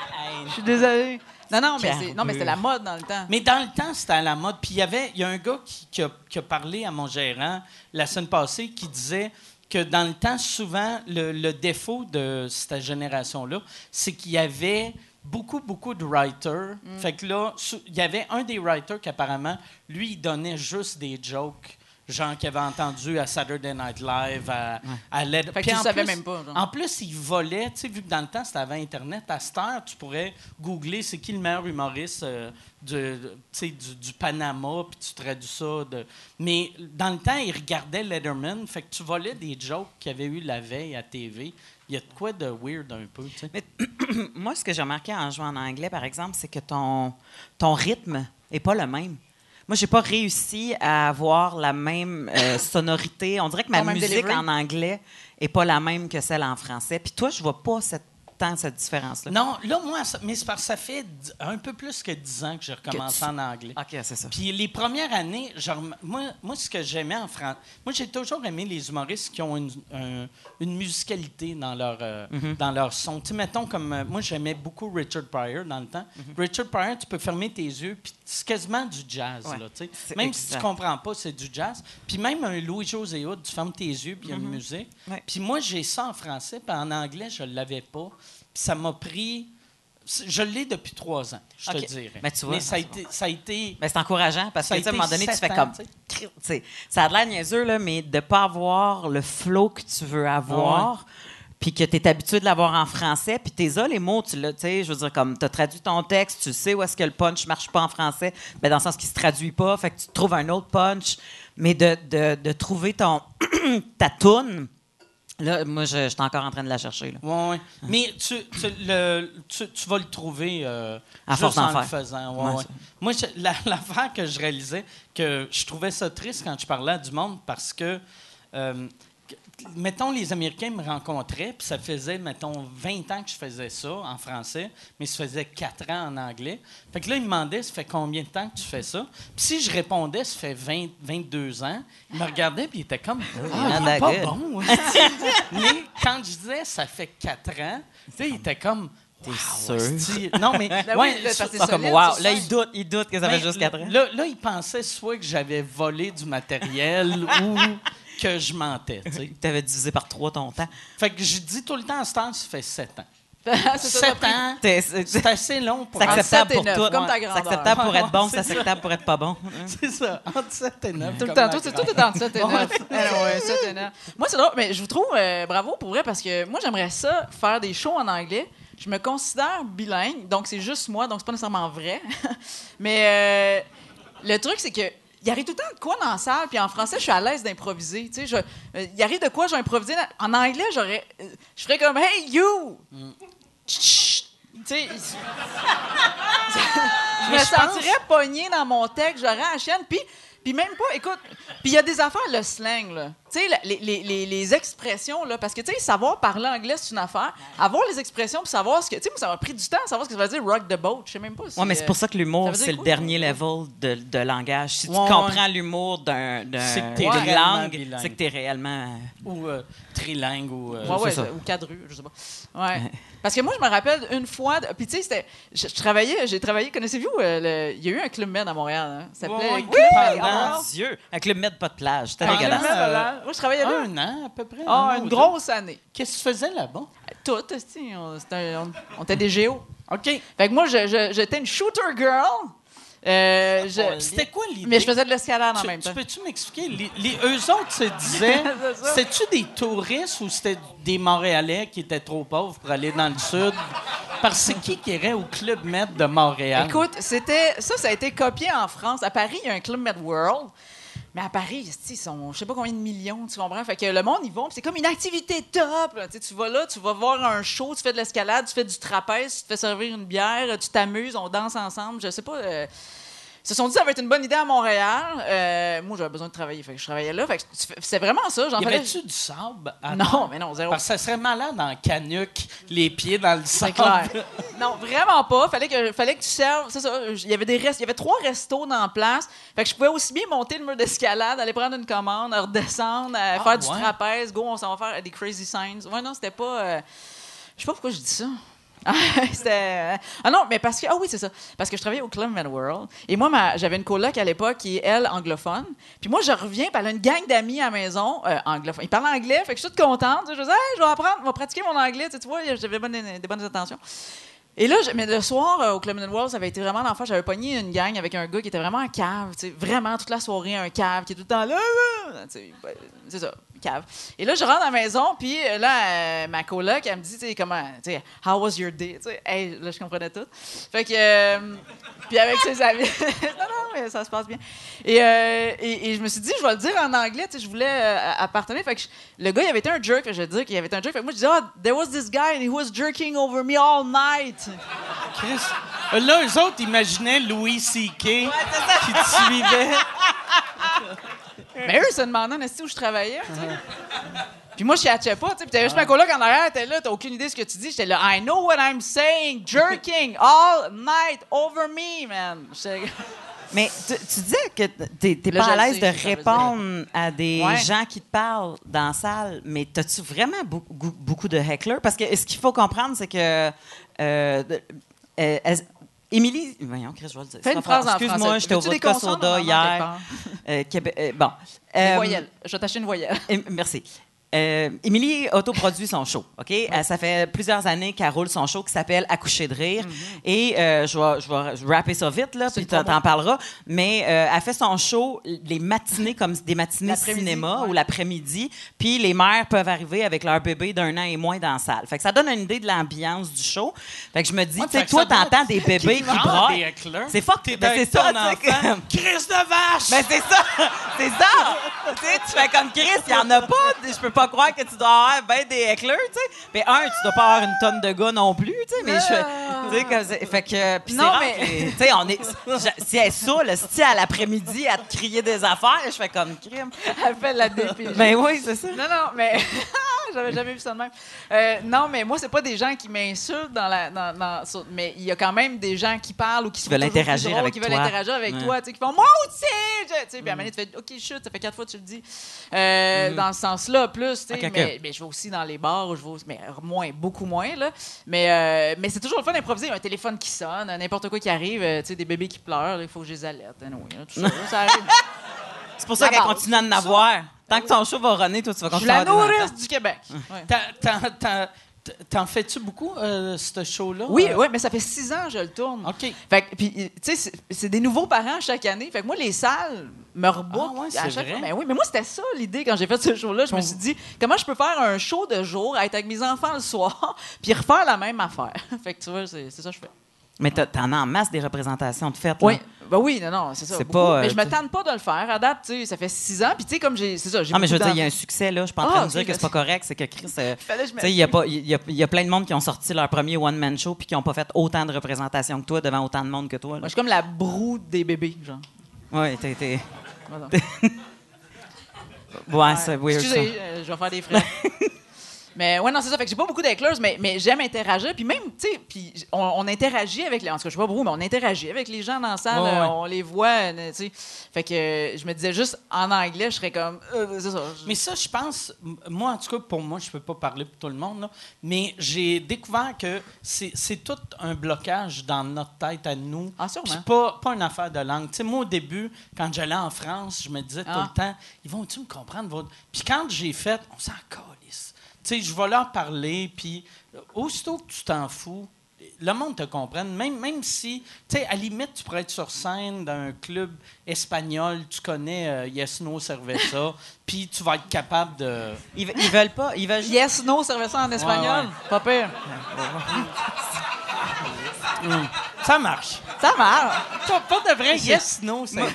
je suis désolé. Non, non, mais c'est, non, mais c'était la mode dans le temps. Mais dans le temps, c'était à la mode. Puis il y avait, il y a un gars qui, qui a, qui a parlé à mon gérant la semaine passée qui disait que dans le temps, souvent, le, le défaut de cette génération-là, c'est qu'il y avait beaucoup, beaucoup de writers. Fait que là, il y avait un des writers qui apparemment, lui, il donnait juste des jokes. Genre qu'il avait entendu à Saturday Night Live, à, à Led- Fait que tu en savais plus- même pas, genre. En plus, il volait, tu sais, vu que dans le temps, c'était avant Internet, à cette heure, tu pourrais googler c'est qui le meilleur humoriste euh, sais, du, du Panama, puis tu traduis ça. De... Mais dans le temps, il regardait Letterman, fait que tu volais des jokes qu'il avait eu la veille à TV. Il y a de quoi de weird un peu, tu sais? Mais moi, ce que j'ai remarqué en jouant en anglais, par exemple, c'est que ton, ton rythme est pas le même. Moi, j'ai pas réussi à avoir la même euh, sonorité. On dirait que ma musique en anglais est pas la même que celle en français. Puis toi, je vois pas cette, tant cette différence-là? Non, là, moi, ça, mais c'est parce que ça fait dix- un peu plus que 10 ans que j'ai recommencé tu- en anglais. OK, c'est ça. Puis les premières années, genre, moi, moi, ce que j'aimais en France, moi, j'ai toujours aimé les humoristes qui ont une, un- une musicalité dans leur, euh, Mhm. dans leur son. Tu sais, mettons, comme euh, moi, j'aimais beaucoup Richard Pryor dans le temps. Mhm. Richard Pryor, tu peux fermer tes yeux, puis c'est quasiment du jazz, Ouais. là, tu sais. Même si tu comprends pas, c'est du jazz. Puis même un Louis-José Hood, tu fermes tes yeux, puis il y a une musique. Mhm. Ouais. Puis moi, j'ai ça en français, puis en anglais, je l'avais pas. Puis ça m'a pris... Je l'ai depuis trois ans, je OK. te dirais. Mais tu vois, ça a c'est été... Ça a été Mais c'est encourageant parce que, à un moment donné, tu fais ans, comme. tu sais. Tu sais, Ça a de l'air niaiseux, là, mais de ne pas avoir le flow que tu veux avoir, puis que tu es habitué de l'avoir en français, puis tes là, les mots, tu l'as, tu sais, je veux dire, comme tu as traduit ton texte, tu sais où est-ce que le punch marche pas en français, ben, dans le sens qu'il se traduit pas, fait que tu trouves un autre punch, mais de, de, de trouver ton ta toune, là, moi, je, je suis encore en train de la chercher. Là. Oui, oui. Mais tu, tu, le, tu, tu vas le trouver euh, À juste force en le faisant. Ouais, Ouais, ouais. Moi, la- l'affaire que je réalisais, que je trouvais ça triste quand je parlais à du monde parce que, euh, que- mettons, les Américains me rencontraient, puis ça faisait, mettons, 20 ans que je faisais ça en français, mais ça faisait 4 ans en anglais. Fait que là, ils me demandaient, ça fait combien de temps que tu fais ça? Puis si je répondais, ça fait 20, 22 ans, ils me regardaient, puis ils étaient comme, ah, il est not pas bon. Mais quand je disais ça fait quatre ans, tu sais, il était comme T'es sûr? Non, mais. Ben ouais, oui, là, Pas comme wow. Là, il doute, il doute que ça fait juste 4 ans. là, là, il pensait soit que j'avais volé du matériel ou que je mentais, tu sais. T'avais divisé par 3 ton temps. Fait que je dis tout le temps, à ce temps, ça fait 7 ans. c'est ça, 7 t'as pris- ans, C'est assez long pour Entre acceptable sept et pour neuf, tout. comme ta C'est acceptable pour être bon, c'est acceptable pour être pas bon. C'est ça, entre 7 et 9. Tout le temps, tout, tout est entre 7 et 9. ouais, 7 et 9. Moi, c'est drôle, mais je vous trouve euh, bravo pour vrai parce que moi, j'aimerais ça, faire des shows en anglais. Je me considère bilingue, donc c'est juste moi, donc c'est pas nécessairement vrai. mais euh, le truc, c'est que. Il arrive tout le temps de quoi dans la salle, puis en français, je suis à l'aise d'improviser. Tu sais, je- euh, il arrive de quoi, improviser. dans- En anglais, j'aurais. euh, Je ferais comme Hey, you! Chut! Tu sais, je me sentirais pogné dans mon texte, j'aurais la chaîne, puis, puis même pas, écoute, puis il y a des affaires, le slang, là. Tu sais, les, les, les, les expressions, là, parce que, tu sais, savoir parler anglais, c'est une affaire. Avoir les expressions, puis savoir ce que, tu sais, moi, ça m'a pris du temps à savoir ce que ça veut dire rock the boat, je sais même pas si... Ouais, mais c'est pour ça que l'humour, c'est le dernier level de, de langage. Si tu Ouais, comprends l'humour d'un, d'une langue, c'est que t'es réellement. Ou euh, trilingue, ou. euh, Ouais, ouais, ça. ou quadru, je sais pas. Ouais. Parce que moi, je me rappelle une fois, puis tu sais, c'était, je, je travaillais, j'ai travaillé, connaissez-vous, euh, il y a eu un club med à Montréal, hein, ça s'appelait Club Med. pendant- Ah, Mon Dieu! Avec le mètre pas de plage, c'était Ah, Club dégueulasse. Med, Euh. Moi, je travaillais là. Un an, à peu près. Ah, un une deux. grosse année. Qu'est-ce que tu faisais là-bas? Tout, esti, on, on- on était des géos. OK. Fait que moi, j'étais une shooter girl. Euh, je- C'était quoi l'idée? mais je faisais de l'escalade en Tu, même tu temps. peux-tu m'expliquer? Les, les- eux autres se disaient, c'était-tu des touristes ou c'était des Montréalais qui étaient trop pauvres pour aller dans le sud? Parce que c'est qui qui irait au Club Med de Montréal? Écoute, c'était ça, ça a été copié en France. À Paris, il y a un Club Med World. Mais à Paris, ils sont, je sais pas combien de millions, tu comprends? Fait que le monde, ils vont, c'est comme une activité top. tu vas là, tu vas voir un show, tu fais de l'escalade, tu fais du trapèze, tu te fais servir une bière, tu t'amuses, on danse ensemble. Je sais pas. euh, ils se sont dit que ça va être une bonne idée à Montréal. Euh, moi, j'avais besoin de travailler, fait que je travaillais là. Fait que tu fais- c'est vraiment ça. J'en y fallait- avait-tu du sable? à Non, mais non, zéro. Parce que ça serait malade en canuc, les pieds dans le C'est sable. clair. Non, vraiment pas. Fallait que, fallait que tu serves. C'est ça. Il y avait des restes. Il y avait trois restos dans la place. Fait que je pouvais aussi bien monter le mur d'escalade, aller prendre une commande, redescendre, euh, Ah, faire du trapèze. Go, on s'en va faire des crazy signs. Ouais, non, c'était pas. euh, Je sais pas pourquoi je dis ça. Ah, euh, Ah non, mais parce que. Ah oui, c'est ça. Parce que je travaillais au Club World. Et moi, j'avais une coloc à l'époque qui est, elle, anglophone. Puis moi, je reviens, puis elle a une gang d'amis à la maison, euh, anglophones. Ils parlent anglais, fait que je suis toute contente. Je dis, je vais apprendre, je vais pratiquer mon anglais. Tu, vois, j'avais des bonnes intentions. Et là, mais le soir, euh, au Club World, ça avait été vraiment l'enfer. J'avais pogné une gang avec un gars qui était vraiment un cave, vraiment toute la soirée, un cave, qui est tout le temps là, là, c'est ça, cave. Et là, je rentre à la maison, puis euh, là, euh, ma coloc, elle me dit, tu sais, comment, tu sais, how was your day? Tu sais, hey, là, je comprenais tout. Fait que, euh, puis avec ses amis, non, non, mais ça se passe bien. Et, euh, et, et je me suis dit, je vais le dire en anglais, tu sais, je voulais appartenir. Fait que je- le gars, il avait été un jerk, je vais dire qu'il avait été un jerk. Fait que moi, je disais, oh, there was this guy and he was jerking over me all night. Chris. Là, eux autres imaginaient Louis C.K. qui te suivait. Mais eux, se demandaient en où je travaillais, tu sais? Puis moi, je catchais pas, tu sais. Puis t'avais juste ma coloc en arrière, t'es là, t'as aucune idée de ce que tu dis. J'étais là, I know what I'm saying, jerking all night over me, man. Mais tu, tu disais que t'es pas à l'aise sais, de répondre à des Ouais. gens qui te parlent dans la salle, mais as-tu vraiment beaucoup, beaucoup de hecklers? Parce que ce qu'il faut comprendre, c'est que euh, euh, Émilie, voyons, Chris, je. Fais une phrase Excuse-moi, j'étais au vodka soda hier. Euh, Québec- euh, bon. Euh, voyelles. Je vais t'acheter une voyelle. Merci. Euh, Émilie autoproduit son show, OK? Euh, ça fait plusieurs années qu'elle roule son show qui s'appelle Accoucher de rire. Et euh, je vais, je vais rapper ça vite, là, puis t'en t'en parleras. Mais euh, elle fait son show les matinées comme des matinées cinéma ouais. ou l'après-midi. Puis les mères peuvent arriver avec leur bébé d'un an et moins dans la salle. Fait que ça donne une idée de l'ambiance du show. Fait que je me dis, Ouais, tu sais, que toi, t'entends des bébés qui braillent. hecklers. C'est fuck, T'es ben, c'est ça, tu Chris de vache! mais c'est ça! C'est ça! tu fais comme Chris, il y en a pas. Je peux pas croire que tu dois avoir ben des hecklers, tu sais. Mais un, tu dois pas avoir une tonne de gars non plus, tu sais. Mais je fais- tu sais, comme Fait que. Puis Non, rare mais- Tu sais, on est. je- Si elle est saoule, si à l'après-midi, à te crier des affaires, je fais comme crime. Elle fait la dépige. Ben oui, c'est ça. Non, non, mais J'avais jamais vu ça de même. Euh, non, mais moi, c'est pas des gens qui m'insultent dans la. Dans, dans- sur- mais il y a quand même des gens qui parlent ou qui, veulent interagir drôles, avec qui veulent toi. interagir avec Ouais. toi, tu sais, qui font Moi aussi! Tu sais, puis à un moment donné, tu fais OK, chut, ça fait quatre fois que tu le dis. Euh, Dans ce sens-là, plus, tu sais. Mais, mais je vais aussi dans les bars, je vais mais moins, beaucoup moins, là. Mais, euh, mais c'est toujours le fun d'improviser. Un téléphone qui sonne, n'importe quoi qui arrive, euh, tu sais, des bébés qui pleurent, il faut que je les alerte. anyway, là, tout ça, ça arrive. C'est pour ça La qu'elle continue à en avoir. Tant que ton show va runner, toi, tu vas Je continuer à la avoir des nourrice enfants. du Québec. Ouais. T'en- t'en- T'en fais-tu beaucoup, euh, ce show-là? Oui, Euh, oui, mais ça fait six ans que je le tourne. OK. Fait que, puis, tu sais, c'est- des nouveaux parents chaque année. Fait que moi, les salles me rebookent. Ah ouais, à chaque vrai? fois. Ben oui, mais moi, c'était ça l'idée quand j'ai fait ce show-là. Je me suis dit, comment je peux faire un show de jour, être avec mes enfants le soir, puis refaire la même affaire? fait que tu vois, c'est ça que je fais. Mais t'en as en masse des représentations de fêtes. Oui, là. ben oui, non, non, c'est ça. Pas, euh, mais je me tente pas de le faire. À date, tu sais, ça fait six ans. Puis tu sais, comme j'ai. C'est ça, j'ai Non, mais je veux dire, il y a un succès, là. Je suis pas en Ah, train de ok, dire que c'est pas correct. C'est que Chris. euh, Tu sais, il y, y a- y a plein de monde qui ont sorti leur premier one-man show puis qui n'ont pas fait autant de représentations que toi devant autant de monde que toi. Moi, je suis comme la broue des bébés, genre. Oui, t'es. t'es-. Ouais, c'est weird. Excusez, euh, je vais faire des frais. mais ouais, non, c'est ça. Fait que j'ai pas beaucoup d'éclairs, mais, mais j'aime interagir. Puis même, tu sais, puis on, on interagit avec les. En tout cas, je sais pas beaucoup, mais on interagit avec les gens dans la salle. Ouais, ouais. euh, On les voit, euh, tu sais. Fait que euh, je me disais juste en anglais, je serais comme. euh, c'est ça. Mais ça, je pense, moi, en tout cas, pour moi, je peux pas parler pour tout le monde, là, mais j'ai découvert que c'est tout un blocage dans notre tête à nous. Ah, sûrement. Puis pas, pas une affaire de langue. Tu sais, moi, au début, quand j'allais en France, je me disais tout Ah. le temps, ils vont-tu me comprendre? Puis quand j'ai fait, on s'en calisse. Sais, je vais leur parler, puis euh, aussitôt que tu t'en fous, le monde te comprenne, même, même si, tu sais, à la limite, tu pourrais être sur scène d'un club espagnol, tu connais euh, Yes No Cerveza, puis tu vas être capable de... Ils, ils veulent pas. Ils veulent Yes, no, ça en espagnol? ouais. Pas pire. Ça marche. Ça marche. Pas, pas de vrai Yes No, c'est moi,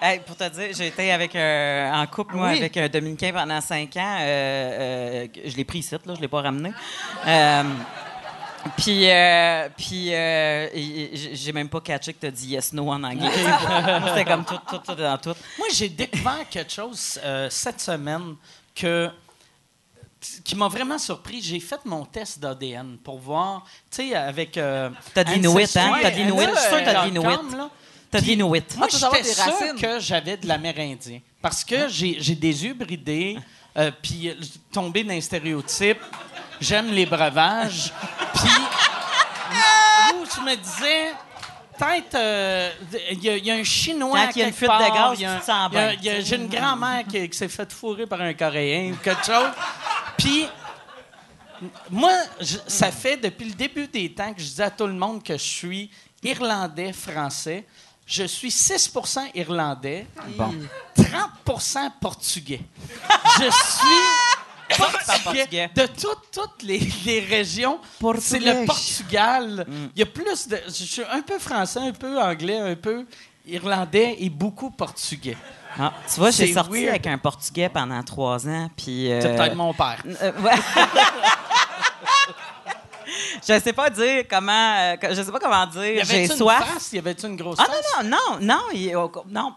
Hey, pour te dire, j'ai été avec un- en couple, moi, Oui. avec un Dominicain pendant cinq ans. Euh, euh, je l'ai pris ici, là, je l'ai pas ramené. Puis, euh, puis euh, j'ai même pas catché que tu as dit yes, no en anglais. C'était comme tout, tout, tout dans tout. Moi, j'ai découvert quelque chose euh, cette semaine que qui m'a vraiment surpris. J'ai fait mon test d'ADN pour voir, tu sais, avec... Euh, T'as de l'Inuit, Ancestry, hein? T'as de l'Inuit. euh, Je suis sûr que t'as de l'Inuit. .com, là. T'as de Puis- l'Inuit. Moi, savoir j'étais sûr racines. que j'avais de l'Amérindien. Parce que j'ai j'ai des yeux bridés, euh, puis tombé dans les stéréotypes. J'aime les breuvages. Puis, où je me disais, peut-être, euh, il y, a- il y a un Chinois. Quand il y a une fuite de part, gaz, il y a un- tu te sens bien. J'ai une grand-mère qui, qui s'est fait fourrer par un Coréen ou quelque chose. Puis, moi, je- ça fait depuis le début des temps que je dis à tout le monde que je suis irlandais, français. Je suis 6% irlandais, Bon. 30% portugais. Je suis portugais. De toutes, toutes les, les régions, c'est le Portugal. Il y a plus de... Je suis un peu français, un peu anglais, un peu irlandais et beaucoup portugais. Ah, tu vois, j'ai sorti weird. avec un Portugais pendant trois ans, puis... euh, C'est peut-être mon père. Euh, ouais. je sais pas dire comment. euh, que- je sais pas comment dire. J'ai une soif. face? Y avait-tu une grosse Ah face? non, non, non, non, il- non,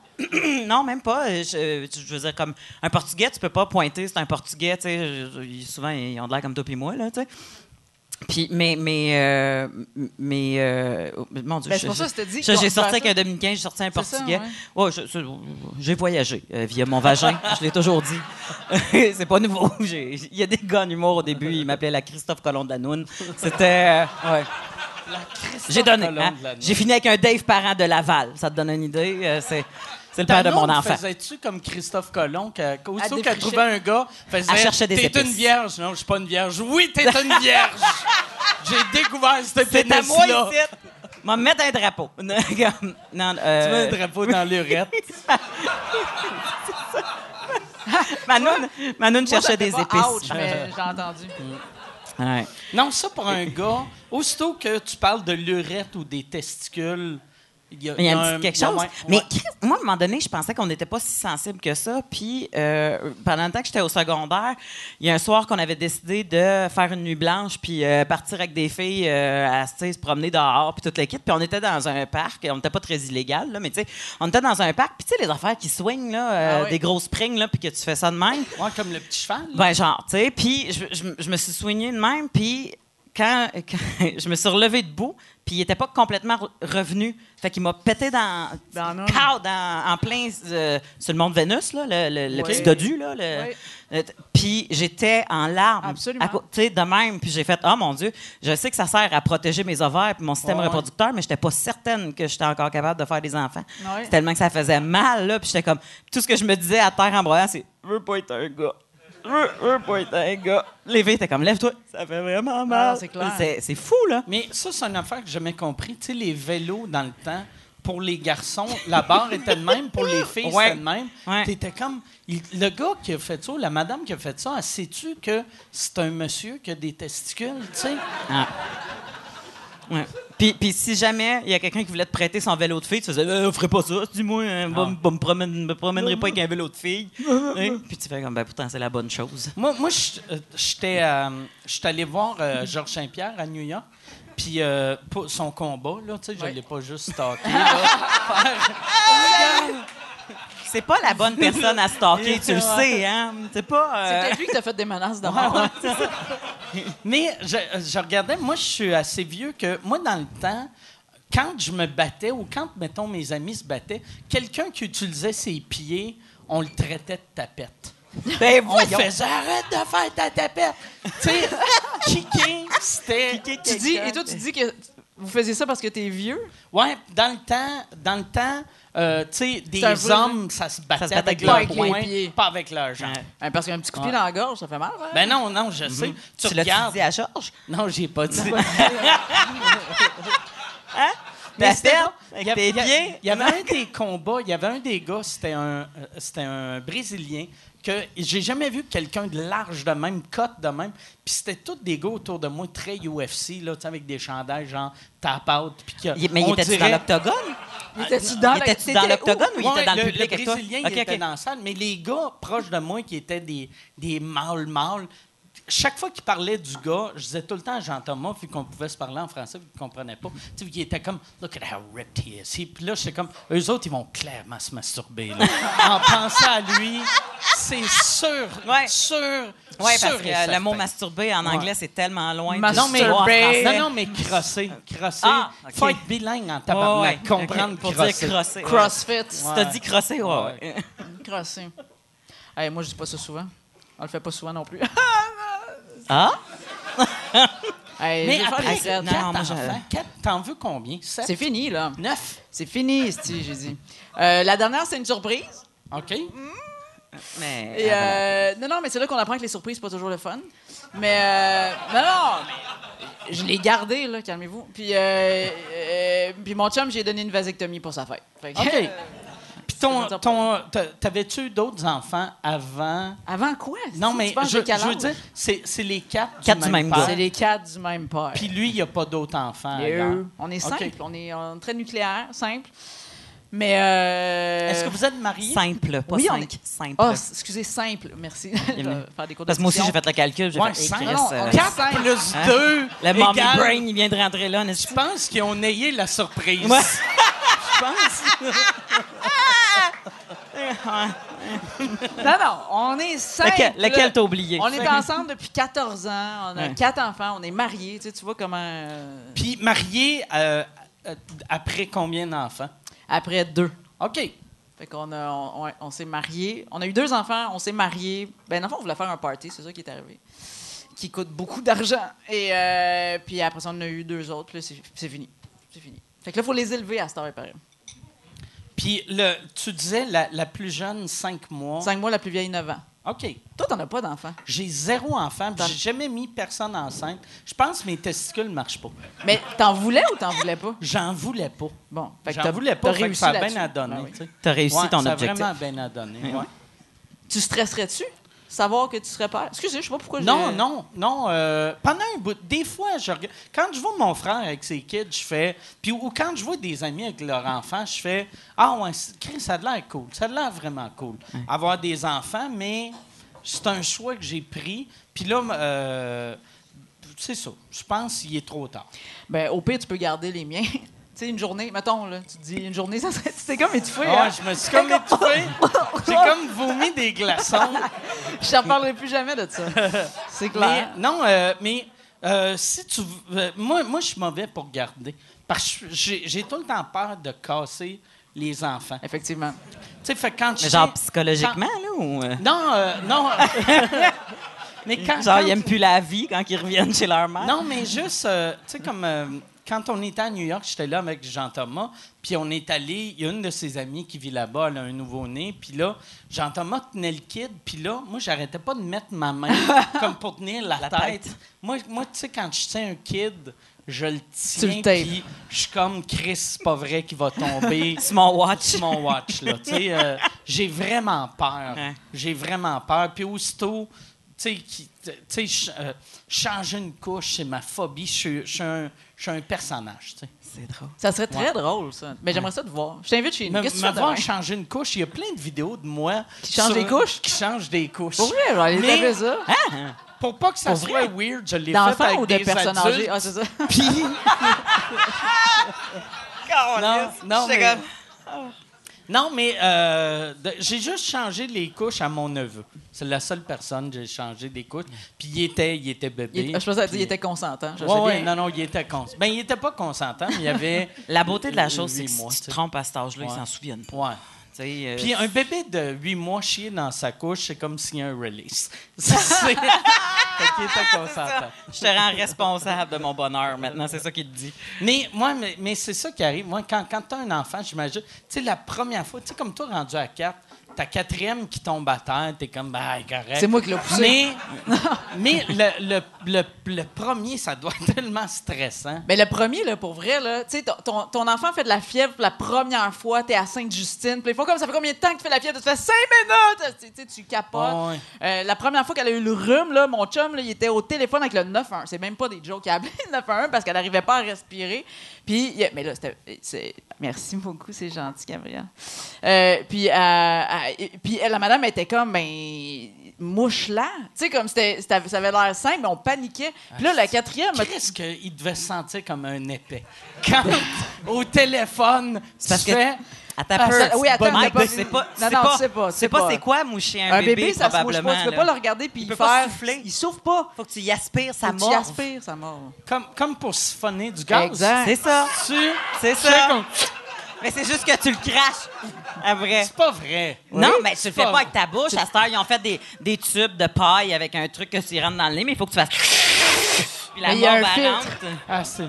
non, même pas. Je, je veux dire, comme un Portugais, tu peux pas pointer, c'est un Portugais, tu sais. je- je- Souvent, ils ont de l'air comme toi et moi, là, tu sais. Puis, mais, mais, euh, mais, euh, mon Dieu, Ben, je- pour ça je- que je te dis J'ai sorti avec un Dominicain, j'ai sorti un Portugais. ouais. J'ai voyagé euh, via mon vagin, je l'ai toujours dit. c'est pas nouveau. Il y a des gars en humour au début, ils m'appelaient la Christophe Colomb de la Noune. C'était. euh, ouais. J'ai donné. Colomb hein. de la Noune. J'ai fini avec un Dave Parent de Laval. Ça te donne une idée? Euh, c'est, c'est le père de mon enfant. Faisais-tu comme Christophe Colomb, qu'aussitôt Elle qu'elle trouvait un gars, faisait Elle cherchait des T'es une vierge. Non, je suis pas une vierge. Oui, t'es une vierge. J'ai découvert cette C'est à moi pénis-là. M'a mettre un drapeau. non, Tu euh, mets un drapeau dans l'urette. Manon, Manon cherchait des épices. ouch, mais j'ai entendu. Ouais. Non, ça pour un gars, aussitôt que tu parles de l'urette ou des testicules, Il y a, Il y a un petit quelque chose. ouais, Mais ouais. Moi, à un moment donné, je pensais qu'on n'était pas si sensible que ça. Puis, euh, pendant le temps que j'étais au secondaire, il y a un soir qu'on avait décidé de faire une nuit blanche, puis euh, partir avec des filles euh, à se promener dehors, puis toute l'équipe. Puis, on était dans un parc. On n'était pas très illégal, là, mais tu sais, on était dans un parc. Puis, tu sais, les affaires qui swingent, là, Ah oui. des gros springs, là, puis que tu fais ça de même. Ouais, comme le petit cheval. là. Ben, genre, tu sais. Puis, je, je- je me suis soignée de même. Puis, quand, quand je me suis relevée debout, puis il était pas complètement re- revenu. Fait qu'il m'a pété dans, Dans dans- en plein euh, sur le mont de Vénus, là, le, le- le Oui. petit dodu. Là, le- Oui. euh, puis j'étais en larmes. Absolument. à sais, de même. Puis j'ai fait, oh mon Dieu, je sais que ça sert à protéger mes ovaires puis mon système reproducteur, mais j'étais pas certaine que j'étais encore capable de faire des enfants. Tellement que ça faisait mal, là. Puis j'étais comme, tout ce que je me disais à terre en broyant, c'est, je veux pas être un gars. Veux, veux pas être un gars. Les filles étaient comme, lève-toi. Ça fait vraiment mal. Ah, c'est clair. C'est, c'est fou, là. Mais ça, c'est une affaire que j'ai jamais compris. Tu sais, les vélos dans le temps, pour les garçons, la barre était de même, pour les filles, Ouais. c'était de même. Ouais. T'étais comme. il- le gars qui a fait ça, la madame qui a fait ça, elle sais-tu que c'est un monsieur qui a des testicules, tu sais? Ah. Ouais. Puis, puis si jamais il y a quelqu'un qui voulait te prêter son vélo de fille, tu faisais euh, ferai pas ça, dis-moi, hein, me, promène- me promènerai pas avec un vélo de fille. Hein? Puis tu fais comme ben pourtant c'est la bonne chose. Moi, moi je- euh, j'étais euh, j'étais allé voir euh, Georges Saint-Pierre à New York. Puis euh, pour son combat, là, tu sais, je Ouais. l'ai pas juste stalké. là. C'est pas la bonne personne à stalker, tu le sais, hein. C'est pas. C'est euh, peut-être lui qui t'a fait des menaces de mort. Mais je, je regardais, moi, je suis assez vieux que, moi, dans le temps, quand je me battais ou quand, mettons, mes amis se battaient, quelqu'un qui utilisait ses pieds, on le traitait de tapette. Ben On voyons. faisait arrête de faire ta tapette. tu sais, kicker, c'était. tu dis, et toi, tu dis que vous faisiez ça parce que t'es vieux? Ouais, dans le temps, dans le temps, euh, tu sais, des hommes, ça se battait battait avec avec leurs les poings, pieds. pas avec leurs jambes. Ouais. Parce qu'un petit coup de pied Ouais. dans la gorge, ça fait mal. hein? Ben non, non, je sais. Tu, Tu l'as dit à Georges? Non, j'ai pas dit. Hein? Mais avec Il y a- tes il y avait un des combats, il y avait un des gars, c'était un, euh, c'était un Brésilien, que j'ai jamais vu quelqu'un de large de même, cote de même. Puis c'était tous des gars autour de moi, très UFC, là, avec des chandails genre tap out. Puis que, Il- Mais il était-tu dans l'octogone? Il était-tu dans dans l'octogone ou il était dans le, le, public avec toi? Brésilien, Ok, il était ok. dans la salle, mais les gars proches de moi qui étaient des, des mâles mâles, chaque fois qu'ils parlaient du gars, je disais tout le temps à Jean-Thomas, vu qu'on pouvait se parler en français, vu qu'ils ne comprenaient pas. Tu sais, il était comme, look at how ripped he is. Puis là, j'étais comme, eux autres, ils vont clairement se masturber. Là. en pensant à lui, c'est sûr, Ouais. sûr, Oui, sûr parce que et euh, le mot masturber en anglais, c'est tellement loin. Du Non, mais, mot en français. non, non, mais crosser. Crosser. Ah, ok. faut être bilingue en Ouais, tabarnak, ouais. comprendre Ok, Pour crosser. dire crosser. ouais. CrossFit. Si t'as dit crosser, ouais. Ouais. ouais. Crosser. Hey, moi, je dis pas ça souvent. On le fait pas souvent non plus. Ah? Hey, Mais je vais faire après, non, quatre moi, je- enfants, quatre, t'en veux combien? Sept? C'est fini, là. Neuf? C'est fini, Sti, j'ai dit. Euh, la dernière, c'est une surprise. OK. Mais. Et, ah, euh, non, non, mais c'est là qu'on apprend que les surprises, c'est pas toujours le fun. Mais, euh, non, non, je l'ai gardé, là, calmez-vous. Puis, euh, euh, puis mon chum, j'ai donné une vasectomie pour sa fête. Fait que- OK. Puis ton, ton, t'a- t'avais-tu d'autres enfants avant? Avant quoi? Non, mais je, veux dire, c'est, c'est les quatre, Quatre du même père. C'est les quatre du même père. Puis lui, il n'y a pas d'autres enfants. Eux, on est simple, on est euh, très nucléaire, simple. Mais. Euh... Est-ce que vous êtes mariés? Simple, pas oui, on cinq. est- Simple. Ah, c- excusez, simple, merci. Je vais faire des cours de Parce que moi aussi, j'ai fait le calcul. J'ai Ouais, fait, cinq. Non, euh, on est 4 cinq. plus Hein? 2 le mommy égale- brain, il vient de rentrer là, Je pense qu'ils ont nayé la surprise. Ouais. Je pense. Non, non, on est simple. Lequel, lequel t'as oublié? On est ensemble depuis 14 ans, on a Ouais. quatre enfants, on est mariés. Tu, sais, tu vois comment. euh, Puis marié euh, euh, après combien d'enfants? après deux. OK. Fait qu'on a, on, s'est mariés. On a eu deux enfants, on s'est mariés. Ben, fond, on voulait faire un party, c'est ça qui est arrivé. Qui coûte beaucoup d'argent. Et euh, puis après ça, on en a eu deux autres, puis c'est fini. C'est fini. Fait que là, il faut les élever à cette heure pareil. Puis le, tu disais la, la plus jeune, 5 mois. Cinq mois, la plus vieille, 9 ans. OK. Toi, t'en as pas d'enfants. J'ai zéro enfant. puis J'ai jamais mis personne enceinte. Je pense que mes testicules ne marchent pas. Mais t'en voulais ou t'en voulais pas? J'en voulais pas. Bon, J'en t'as- voulais pas. t'as fait que réussi ça a bien à donner. Ben oui. T'as réussi Ouais, ton ça objectif. a vraiment bien à donner. ouais. Tu stresserais-tu? Savoir que tu serais père? Excusez, je sais pas pourquoi Non, non, non. euh, pendant un bout, des fois, je regarde- quand je vois mon frère avec ses kids, je fais. Puis, ou quand je vois des amis avec leurs enfants, je fais Ah, ouais, Chris, ça a l'air cool. Ça a l'air vraiment cool. Avoir des enfants, mais c'est un choix que j'ai pris. Puis là, euh, c'est ça. Je pense qu'il est trop tard. Ben, au pire, tu peux garder les miens. Tu sais, une journée, mettons, là, tu te dis une journée, ça serait. Tu t'es comme étouffé, Ah, hein? je me suis comme étouffé. J'ai comme vomi des glaçons. Je t'en parlerai plus jamais de ça. C'est Mais clair. non, euh, mais euh, si tu. euh, moi, moi je suis mauvais pour garder. Parce que j'ai tout le temps peur de casser les enfants. Effectivement. Tu sais, fait que quand je Mais genre psychologiquement, là, ou... euh, Non, euh, non. mais quand. Genre, quand- ils aiment plus la vie quand ils reviennent chez leur mère? Non, mais juste, euh, tu sais, comme euh, quand on était à New York, j'étais là avec Jean-Thomas, puis on est allé, il y a une de ses amies qui vit là-bas, elle a un nouveau-né, puis là, Jean-Thomas tenait le kid, puis là, moi, j'arrêtais pas de mettre ma main comme pour tenir la, La tête. tête. Moi, moi tu sais, quand je tiens un kid, je le tiens, puis je suis comme, Chris, c'est pas vrai qu'il va tomber C'est mon watch. sur mon watch, là. Tu sais, euh, j'ai vraiment peur. J'ai vraiment peur. Puis aussitôt, tu sais, qui- tu sais, euh, changer une couche, c'est ma phobie. Je suis- un, je suis un personnage, tu sais. C'est drôle. Ça serait très drôle, ça. Mais j'aimerais ça te voir. Je t'invite chez nous. Me, me voir changer une couche, il y a plein de vidéos de moi Qui changent sur- des couches? Qui changent des couches. Pour vrai, Mais- ça. Pour pas que ça Pour soit vrai? weird, je l'ai fait avec ou de des personnes adultes. âgées? Ah, c'est ça. Puis non, non, mais, comme- non, mais euh, j'ai juste changé les couches à mon neveu. C'est la seule personne que j'ai changé des couches. Puis il était, il était bébé. Il- je pensais dire qu'il était consentant. Ouais, bien. non, non, il était consentant. Ben, il était pas consentant, mais il y avait. La beauté de la chose, c'est que si tu te trompes à cet âge-là, ils Ouais. s'en souviennent pas. Ouais. Euh, Puis un bébé de 8 mois chier dans sa couche, c'est comme s'il y a un release. C'est. je te rends responsable de mon bonheur maintenant, c'est ça qu'il te dit. Mais moi, mais, mais c'est ça qui arrive. Moi, quand, quand tu as un enfant, j'imagine, tu sais, la première fois, tu sais, comme toi, rendu à 4, ta quatrième qui tombe à terre, t'es comme, bah, correct. C'est moi qui l'ai poussé. Mais, mais le, le, le, le premier, ça doit être tellement stressant. Mais le premier, là, pour vrai, là, tu sais, ton, ton- enfant fait de la fièvre pour la première fois, t'es à Sainte-Justine, puis ils font comme ça fait combien de temps que tu fais la fièvre? Tu fais cinq minutes! Tu sais, tu capotes. Euh, la première fois qu'elle a eu le rhume, là, mon chum, là, il était au téléphone avec le 911. C'est même pas des jokes. Il a appelé le 911 parce qu'elle n'arrivait pas à respirer. Puis, il- mais là, c'était. c'est- Merci beaucoup, c'est gentil, Gabriel. Euh, puis, euh, puis elle, la madame était comme, ben, mouche là. Tu sais, comme c'était, ça avait l'air simple, mais on paniquait. Puis là, la quatrième. Qu'est-ce qu'il devait se sentir comme un épais? Quand, au téléphone, C'est parce tu que- fais... Attends, Ah, ça- oui, attends, Mike, pas- c'est pas, Non, c'est non, pas, c'est pas, c'est c'est pas pas. c'est quoi moucher un, Un bébé, ça se mouche probablement. pas. Tu peux là. pas le regarder puis Il peut faire. pas souffler. Il souffle pas. Faut que tu y aspires, ça Faut que tu y mord. aspires, ça mord. Comme, comme pour siphonner du gaz. Exact. C'est ça. Tu, C'est ça. comme- Mais c'est juste que tu le craches. C'est pas vrai. Non, mais tu le fais pas pas avec ta bouche. À cette heure, ils ont fait des, des tubes de paille avec un truc que tu rentres dans le nez, mais il faut que tu fasses. Puis la Mais il y a mort un va filtre. rentre. Ah, c'est...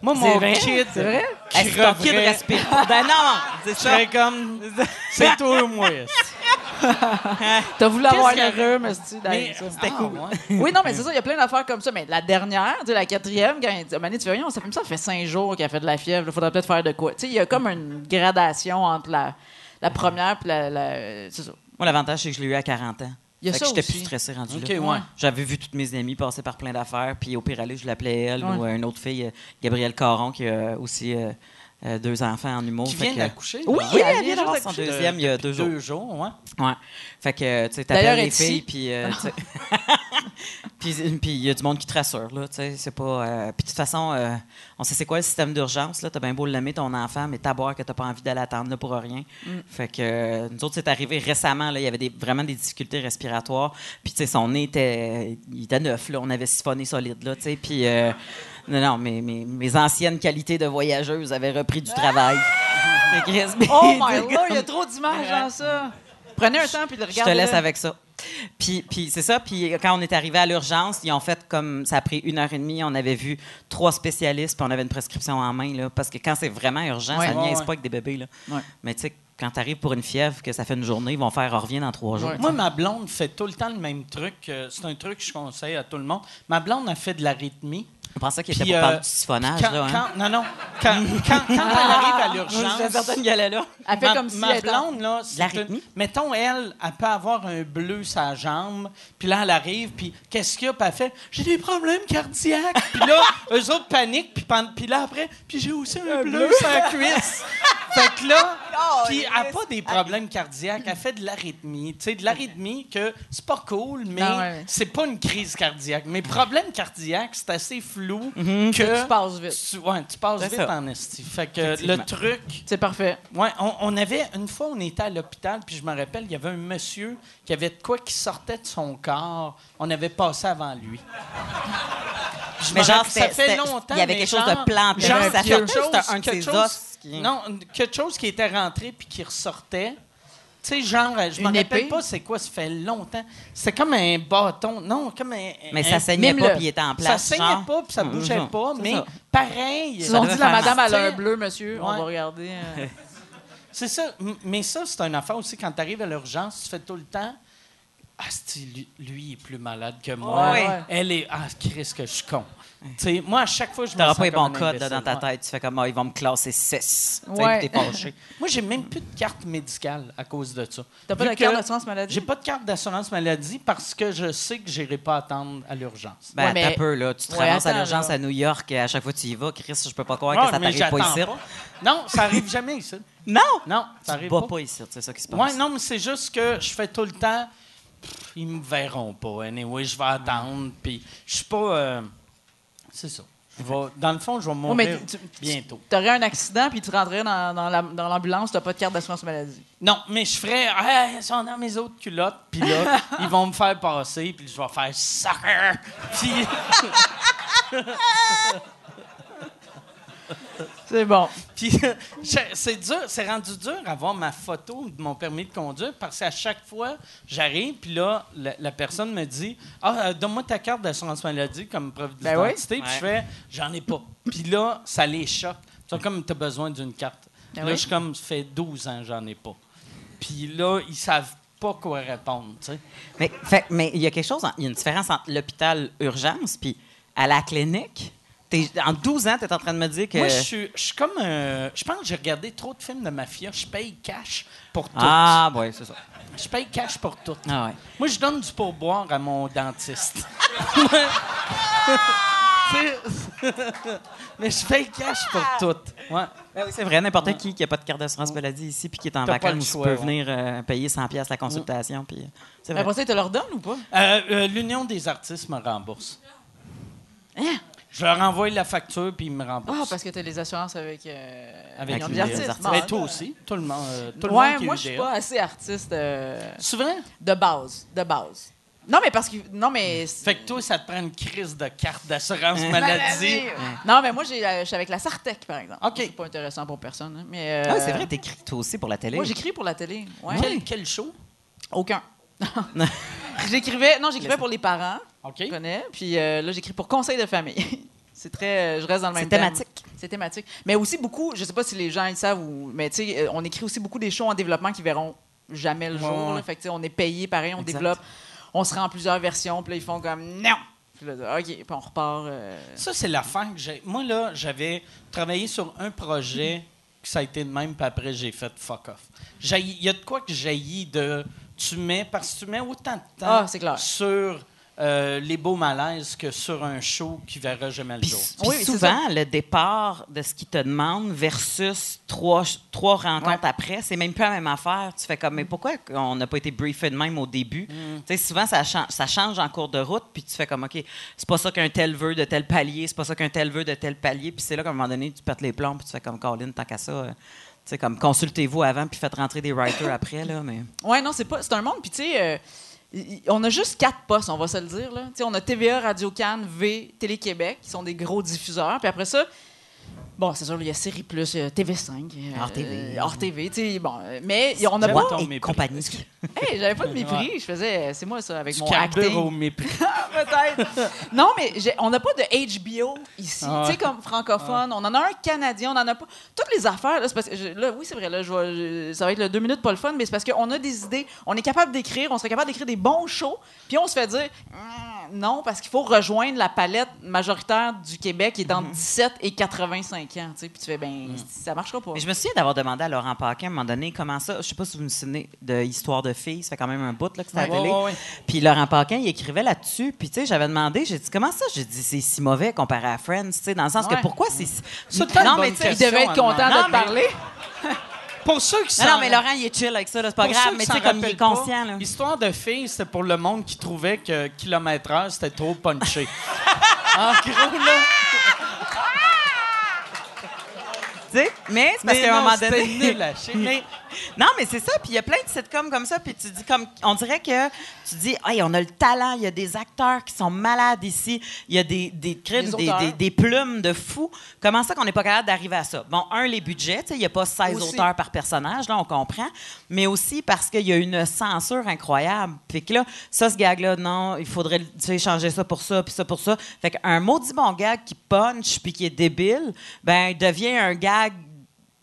Moi, mon vrai? kid... C'est vrai? Est-ce que ton kid respire pas? Ben non, c'est ça. comme... C'est toi ou moi. T'as voulu avoir est-ce que Mais c'était cool. Oui, non, mais c'est ça, il y a plein d'affaires comme ça. Mais la dernière, tu sais, la quatrième, quand elle dit, Ah, Mané, tu fais rien, ça fait ça fait cinq jours qu'elle fait de la fièvre, il faudrait peut-être faire de quoi. Tu sais, il y a comme une gradation entre la, la première et la. la- c'est ça. Moi, l'avantage, c'est que je l'ai eu à 40 ans. Il y a Fait que ça j'étais aussi. plus stressé rendu OK, là. ouais. J'avais vu toutes mes amies passer par plein d'affaires, puis au pire aller, je l'appelais elle Ouais. ou euh, une autre fille, euh, Gabrielle Caron, qui a aussi euh, euh, deux enfants en humour. Qui vient d'accoucher. Oui. Oui, elle elle vient d'avoir son deuxième il y a deux jours. Deux jours, ouais. Ouais. Fait que, tu sais, t'appelles elle les filles, puis... euh, puis puis il y a du monde qui te rassure, là, tu sais, c'est pas... euh, puis de toute façon, euh, on sait c'est quoi le système d'urgence, là, t'as bien beau l'aimer, ton enfant, mais t'as boire que t'as pas envie d'aller attendre là pour rien. Mm. Fait que, euh, nous autres, c'est arrivé récemment, là, il y avait des, vraiment des difficultés respiratoires, puis tu sais, son nez était... Il était neuf, là, on avait siphonné solide, là, tu sais, puis... non, non, mes, mes, mes anciennes qualités de voyageuse avaient repris du travail. Chris, Oh my lord, il y a trop d'images dans ça. Prenez un temps puis le je regardez. te laisse avec ça. Puis, puis c'est ça. Puis quand on est arrivé à l'urgence, ils ont fait comme ça a pris une heure et demie. On avait vu trois spécialistes, puis on avait une prescription en main là, parce que quand c'est vraiment urgent, Ouais. ça ne Ouais, niaise ouais. pas avec des bébés là. Ouais. Mais tu sais, quand tu arrives pour une fièvre, que ça fait une journée, ils vont faire on revient dans trois jours. Ouais. Moi, ma blonde fait tout le temps le même truc. euh, C'est un truc que je conseille à tout le monde. Ma blonde a fait de l'arythmie. On pensait qu'il était pour euh, parler du siphonnage, Quand, là. Hein? quand- non, non. Quand, quand, quand elle arrive à l'urgence. certaine qu'elle allait là. Elle fait ma, comme si ma elle blonde, là, une- mettons, elle, elle peut avoir un bleu sa jambe, puis là, elle arrive, puis qu'est-ce qu'il y a? Puis elle fait « J'ai des problèmes cardiaques. » Puis là, eux autres paniquent, puis, là, après, « Puis j'ai aussi un, bleu sur la cuisse. » Fait que là, puis elle n'a pas des problèmes cardiaques, elle fait de l'arythmie. Tu sais, de l'arythmie que c'est pas cool, mais ouais. c'est pas une crise cardiaque. Mais problème cardiaque, c'est assez flou Mhm. que... Tu passes vite. Tu, ouais, tu passes vite ça. en esti. Fait que le truc... C'est parfait. Ouais, on, on avait une fois on était à l'hôpital puis je me rappelle il y avait un monsieur qui avait de quoi qui sortait de son corps. On avait passé avant lui. Je Mais me genre, ça c'était- fait longtemps. il y avait quelque chose genre- de planté, genre ça quelque chose- un de quelque ses chose- os qui- Non, quelque chose qui était rentré puis qui ressortait. Tu sais, genre, je me rappelle pas c'est quoi, ça fait longtemps. C'est comme un bâton. Non, comme un. Mais un- ça saignait pas, puis il était en place. Ça saignait genre. pas puis ça bougeait Mhm. pas, mais ça. pareil. Ils ont dit la madame mal. elle a un Tu sais, bleu, monsieur. On va regarder. euh. C'est ça. Mais ça, c'est une affaire aussi. Quand tu arrives à l'urgence, tu fais tout le temps. Ah, lui, lui, il est plus malade que moi. Ouais. Elle est. Ah, Chris, que je suis con. Moi, à chaque fois, je me T'auras sens pas les bons codes dans ta Ouais. tête. Tu fais comme, ah, ils vont me classer 6. Ouais. T'es fâché. Moi, j'ai même plus de carte médicale à cause de ça. T'as pas de carte d'assurance maladie? J'ai pas de carte d'assurance maladie parce que je sais que j'irai pas attendre à l'urgence. Ben, Ouais, mais- t'as peu, là. Tu te Ouais, ramasses à l'urgence à New York et à chaque fois que tu y vas, Chris, je peux pas croire que ça t'arrive pas ici. pas. Non, ça arrive jamais ici. Non! Non, ça Tu arrive pas. pas ici, c'est ça qui se passe. Ouais, non, mais c'est juste que je fais tout le temps. pff, Ils me verront pas. Anyway, je vais attendre. Puis je suis pas. C'est ça. Je vais- dans le fond, je vais mourir mais tu- tu- bientôt. T'aurais un accident puis tu rentrerais dans, dans la- dans l'ambulance, t'as pas de carte d'assurance maladie. Non, mais je ferais. Ils sont dans mes autres culottes. Puis là, ils vont me faire passer. Puis je vais faire. Puis. C'est bon. Puis je- c'est dur, c'est rendu dur d'avoir ma photo de mon permis de conduire parce qu'à chaque fois, j'arrive, puis là, la, la personne me dit Ah, euh, donne-moi ta carte d'assurance maladie comme preuve Ben oui. d'identité. Puis je fais J'en ai pas. Puis là, ça les choque. Sont comme Tu as besoin d'une carte. Ben là, oui. je suis comme Ça fait 12 ans, j'en ai pas. Puis là, ils savent pas quoi répondre, tu sais. Mais il y a quelque chose, il y a une différence entre l'hôpital urgence puis à la clinique. T'es- en 12 ans, tu es en train de me dire que. Moi, je suis, je suis comme. euh, je pense que j'ai regardé trop de films de mafia. Je paye cash pour tout. Ah, ouais, c'est ça. Je paye cash pour tout. Ah, ouais. Moi, je donne du pourboire à mon dentiste. Mais je paye cash pour tout. Ouais. Ben oui, c'est vrai, n'importe qui qui n'a pas de carte d'assurance maladie ici puis qui est en vacances choix, peut ouais. venir euh, payer 100 pièces la consultation. Puis, c'est vrai. Après ça, ils te leur donnent ou pas? Euh, euh, L'Union des artistes me rembourse. Je leur envoie la facture puis ils me remboursent. Ah, parce que t'as les assurances avec, euh, Avec l'Union les des artistes. Mais toi aussi. Tout le monde. euh, tout le ouais, monde qui moi, je suis pas assez artiste euh, C'est vrai? de base. De base. Non, mais parce que. Non, mais. Fait que toi, ça te prend une crise de carte d'assurance maladie. Non, mais moi, j'ai, euh, je suis avec la Sartec, par exemple. OK. C'est pas intéressant pour personne. hein, mais, euh, Ah, c'est vrai, t'écris toi aussi pour la télé. Moi, j'écris pour la télé. Ouais. Quel, quel show? Aucun. j'écrivais. Non, j'écrivais pour les parents. OK. Je connais. Puis euh, là, j'écris pour conseil de famille. C'est très. euh, Je reste dans le C'est même thème. thématique. C'est thématique. Mais aussi beaucoup, je sais pas si les gens ils savent, ou, mais tu sais, euh, on écrit aussi beaucoup des shows en développement qui verront jamais le jour. Ouais, ouais. là. Fait que, tu sais, on est payé pareil, on Exact. développe, on se rend en plusieurs versions, puis là, ils font comme non. Puis là, OK, puis on repart. euh, Ça, c'est l'affaire que j'ai. Moi, là, j'avais travaillé sur un projet, que ça a été de même, puis après, j'ai fait fuck off. Il y a de quoi que j'haïs de. Tu mets. Parce que tu mets autant de temps Ah, clair. sur euh, les beaux malaises que sur un show qui verra jamais le Puis, jour. puis Oui, souvent, le départ de ce qu'ils te demandent versus trois, trois rencontres Ouais. après, c'est même pas la même affaire. Tu fais comme, mais pourquoi on n'a pas été briefé de même au début? Mm. Tu sais, souvent, ça, chan- ça change en cours de route, puis tu fais comme, OK, c'est pas ça qu'un tel veut de tel palier, c'est pas ça qu'un tel veut de tel palier, puis c'est là qu'à un moment donné, tu pètes les plombs, puis tu fais comme, Colin, tant qu'à ça. euh, sais, comme, consultez-vous avant, puis faites rentrer des writers après, là, mais... Ouais, non, c'est pas. C'est un monde. Puis, tu sais, euh, on a juste quatre postes, on va se le dire. Là. Tu sais, on a TVA, Radio Cannes, V, Télé-Québec, qui sont des gros diffuseurs. Puis après ça, Bon, c'est sûr, il y a Série Plus, il y a TV5. euh, Hors TV. Hors TV, tu sais, bon. euh, Mais on n'a J'aime pas. ton Et mépris. compagnie. Hey, j'avais pas de mépris. Je faisais. C'est moi, ça, avec mon acting. au mépris. Peut-être. non, mais on n'a pas de HBO ici. Ah. Tu sais, comme francophone. On en a un canadien, on en a pas. Toutes les affaires, là, c'est parce que. je- là, oui, c'est vrai, là, je vais- je- ça va être le deux minutes pas le fun, mais c'est parce qu'on a des idées. On est capable d'écrire, on serait capable d'écrire des bons shows, puis on se fait dire Hum, non, parce qu'il faut rejoindre la palette majoritaire du Québec qui est Mhm. entre 17 et 85 ans. Tu sais, puis tu fais, ben, ça marchera pas. Mais je me souviens d'avoir demandé à Laurent Paquin à un moment donné comment ça. Je sais pas si vous vous souvenez de Histoire de filles, ça fait quand même un bout là, que c'était à la Ouais, télé. ouais, ouais. Puis Laurent Paquin, il écrivait là-dessus. Puis tu sais, j'avais demandé, j'ai dit comment ça? J'ai dit c'est si mauvais comparé à Friends, tu sais, dans le sens Ouais. que pourquoi c'est. si- une bonne tu sais, Il devait être content de demander. te parler. Pour ceux qui Non, s'en- non, mais Laurent, il est chill avec ça, c'est pas pour grave, mais tu sais, comme il est pas, conscient, là. Histoire de filles, c'était pour le monde qui trouvait que kilomètre heure, c'était trop punché. en gros, là. Tu sais, mais c'est parce qu'à un non, moment donné. nul à chier. Mais Non, mais c'est ça. Puis il y a plein de sitcoms comme ça. Puis tu dis comme, on dirait que tu dis, hey, on a le talent. Il y a des acteurs qui sont malades ici. Il y a des des, crimes, Des plumes de fous. Comment ça qu'on n'est pas capable d'arriver à ça Bon, un, les budgets. Tu sais, il n'y a pas 16 Aussi. auteurs par personnage. Là, on comprend. Mais aussi parce qu'il y a une censure incroyable. Fait que là, ça, ce gag-là, non, il faudrait tu sais, changer ça pour ça, puis ça pour ça. Fait qu'un maudit bon gag qui punch puis qui est débile, ben, devient un gag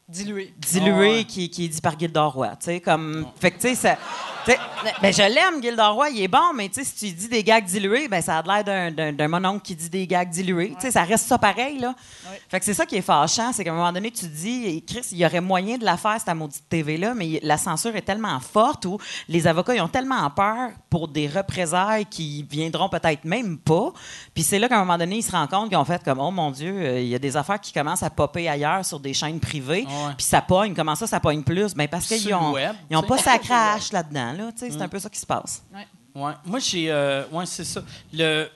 Dilué. dilué Ah ouais. qui, qui est dit par Gilda Roy. Tu sais, comme. Fait que, tu sais, ça. Tu sais, Ben, je l'aime, Gilda Roy, il est bon, mais tu sais, si tu dis des gags dilués, ben, ça a l'air d'un- mononcle qui dit des gags dilués. Tu sais, ça reste ça pareil, là. Ouais. Fait que c'est ça qui est fâchant, c'est qu'à un moment donné, tu te dis, Chris, il y aurait moyen de la faire, cette maudite TV-là, mais la censure est tellement forte où les avocats, ils ont tellement peur pour des représailles qui viendront peut-être même pas. Puis c'est là qu'à un moment donné, ils se rendent compte qu'ils ont fait comme, oh mon Dieu, euh, il y a des affaires qui commencent à popper ailleurs sur des chaînes privées. Ouais. Puis ça pogne. Comment ça, ça pogne plus? Ben parce qu'ils ont, web, ils ont pas sa crache là-dedans. Là, c'est un peu ça qui se passe. Ouais. Moi, j'ai. euh, ouais, c'est ça. Le,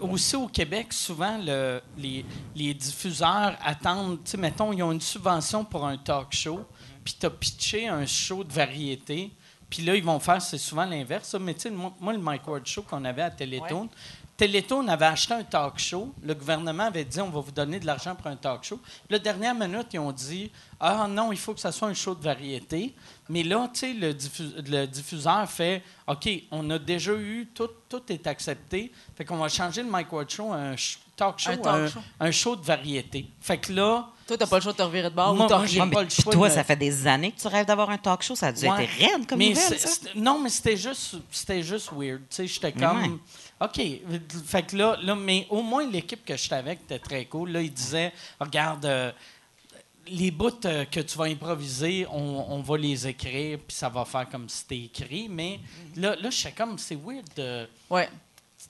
aussi au Québec, souvent, le- les, les diffuseurs attendent. Tu sais, mettons, ils ont une subvention pour un talk show, puis tu as pitché un show de variété. Puis là, ils vont faire, c'est souvent l'inverse. Mais tu sais, moi, moi, le Mike Ward Show qu'on avait à Télétoon, Télétoon avait acheté un talk show. Le gouvernement avait dit on va vous donner de l'argent pour un talk show. La dernière minute, ils ont dit ah non, il faut que ça soit un show de variété. Mais là, tu sais, le, diffu- le diffuseur fait OK, on a déjà eu, tout, tout est accepté. Fait qu'on va changer le Mike Ward Show à un talk show, Un talk un, show. un show de variété. Fait que là, Toi, t'as pas le choix de te revirer de bord Moi, ou moi, j'ai pas le choix toi, de- ça fait des années que tu rêves d'avoir un talk show. Ça a dû Ouais. être raide comme mais nouvelle, ça. non, mais c'était juste, c'était juste weird. Tu sais, j'étais Mais comme, OK. Fait que là, là, mais au moins l'équipe que j'étais avec était très cool. Là, ils disaient, regarde, euh, les bouts euh, que tu vas improviser, on, on va les écrire, puis ça va faire comme si c'était écrit. Mais là, là, j'étais comme, c'est weird. de- Ouais.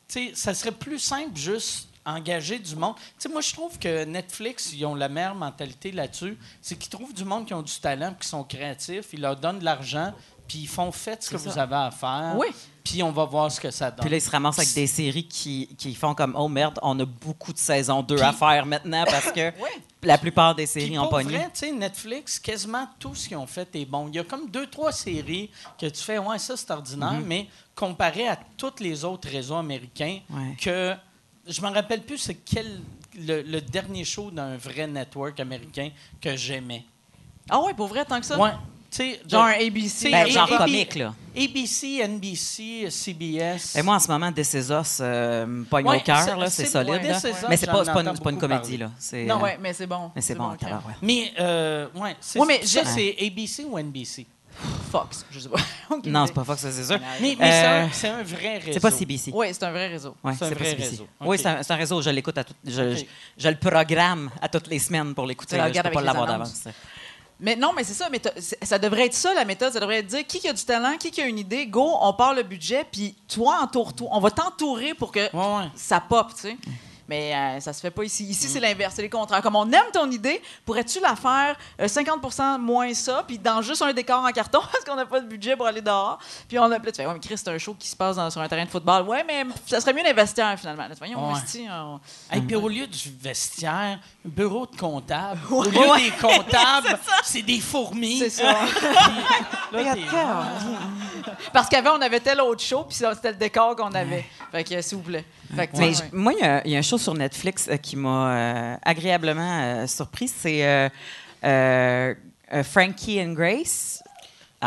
tu sais, ça serait plus simple juste engager du monde. Tu sais, moi, je trouve que Netflix, ils ont la meilleure mentalité là-dessus. C'est qu'ils trouvent du monde qui ont du talent, qui sont créatifs, ils leur donnent de l'argent, puis ils font faites ce que vous avez à faire. Oui. Puis on va voir ce que ça donne. Puis là, ils se ramassent avec des séries qui, qui font comme Oh merde, on a beaucoup de saison 2 Puis- à faire maintenant parce que Oui. la plupart des séries ont pogné. vrai, tu sais, Netflix, quasiment tout ce qu'ils ont fait est bon. Il y a comme deux, trois séries que tu fais, ouais, ça c'est ordinaire, Mhm. mais comparé à tous les autres réseaux américains, Ouais. que je me rappelle plus c'est quel le, le dernier show d'un vrai network américain que j'aimais. Ah ouais, pour vrai, tant que ça? Ouais. Sais, Genre un ABC. Ben, genre et- comique, là. ABC, NBC, CBS. Et moi, en ce moment, This Is Us euh, me pogne Ouais, au cœur, c'est- là, c'est solide. ouais, là. Us, Mais c'est pas, pas, une, pas une comédie, là. C'est, Non, ouais, mais c'est bon. Mais c'est bon, ok. tabarouette. Mais, euh, ouais, c'est, Ouais, mais ça, je- c'est ABC ou NBC? Fox, je sais pas. Non, c'est pas Fox, c'est sûr. Mais, mais c'est, Euh, un, c'est un vrai réseau. C'est pas CBC. Oui, c'est un vrai réseau. Ouais, C'est un vrai CBC. réseau. Oui, Ok. c'est un, un réseau. Je l'écoute à tout, je, Ok. je, je le programme à toutes les semaines pour l'écouter. Je peux regardes pas l'avoir d'avance. Mais non, mais c'est ça. Mais ça devrait être ça, la méthode. Ça devrait être dire qui a du talent, qui qui a une idée. Go, on part le budget, puis toi, entoure-toi. On va t'entourer pour que Ouais, ouais. ça pop, tu sais. Mais euh, ça se fait pas ici. Ici, c'est l'inverse, c'est les contraires. Comme on aime ton idée, pourrais-tu la faire euh, 50% moins ça, puis dans juste un décor en carton, parce qu'on n'a pas de budget pour aller dehors. Puis on a là, tu fais, ouais, mais Chris, c'est un show qui se passe dans- sur un terrain de football. Ouais, mais ça serait mieux finalement. Là, voyons, Ouais. investi, on- Et puis au lieu du vestiaire, un bureau de comptable. Au lieu des comptables, c'est des fourmis. C'est ça. Là, Parce qu'avant, on avait tel autre show, puis c'était le décor qu'on avait. Fait que, s'il vous plaît. Fait que, Mais ouais, moi, il y a- il y, a un show sur Netflix euh, qui m'a euh, agréablement euh, surpris. C'est euh, Frankie and Grace.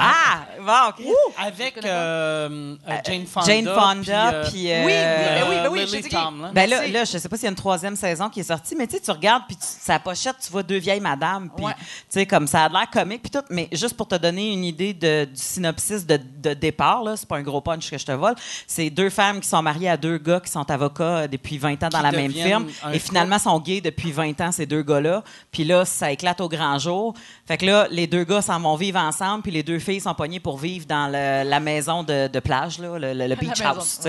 Ah! Bon, OK. Avec euh, euh, Jane Fonda. Jane Fonda, euh, puis... euh, Oui, ben oui, ben oui, je sais. Tomlin. Ben là, Merci. là, je sais pas s'il y a une troisième saison qui est sortie, mais tu sais, tu regardes, puis tu- sa pochette, tu vois deux vieilles madames, puis Ouais. tu sais, comme ça a l'air comique, puis tout, mais juste pour te donner une idée de- du synopsis de, de départ, là, c'est pas un gros punch que je te vole, c'est deux femmes qui sont mariées à deux gars qui sont avocats euh, depuis 20 ans dans Qui la même firme, et finalement sont gays depuis 20 ans, ces deux gars-là, puis là, ça éclate au grand jour. Fait que là, les deux gars s'en vont vivre ensemble, puis les deux filles sont pognées pour vivre dans le- la maison de, de plage, là, le, le- le beach house.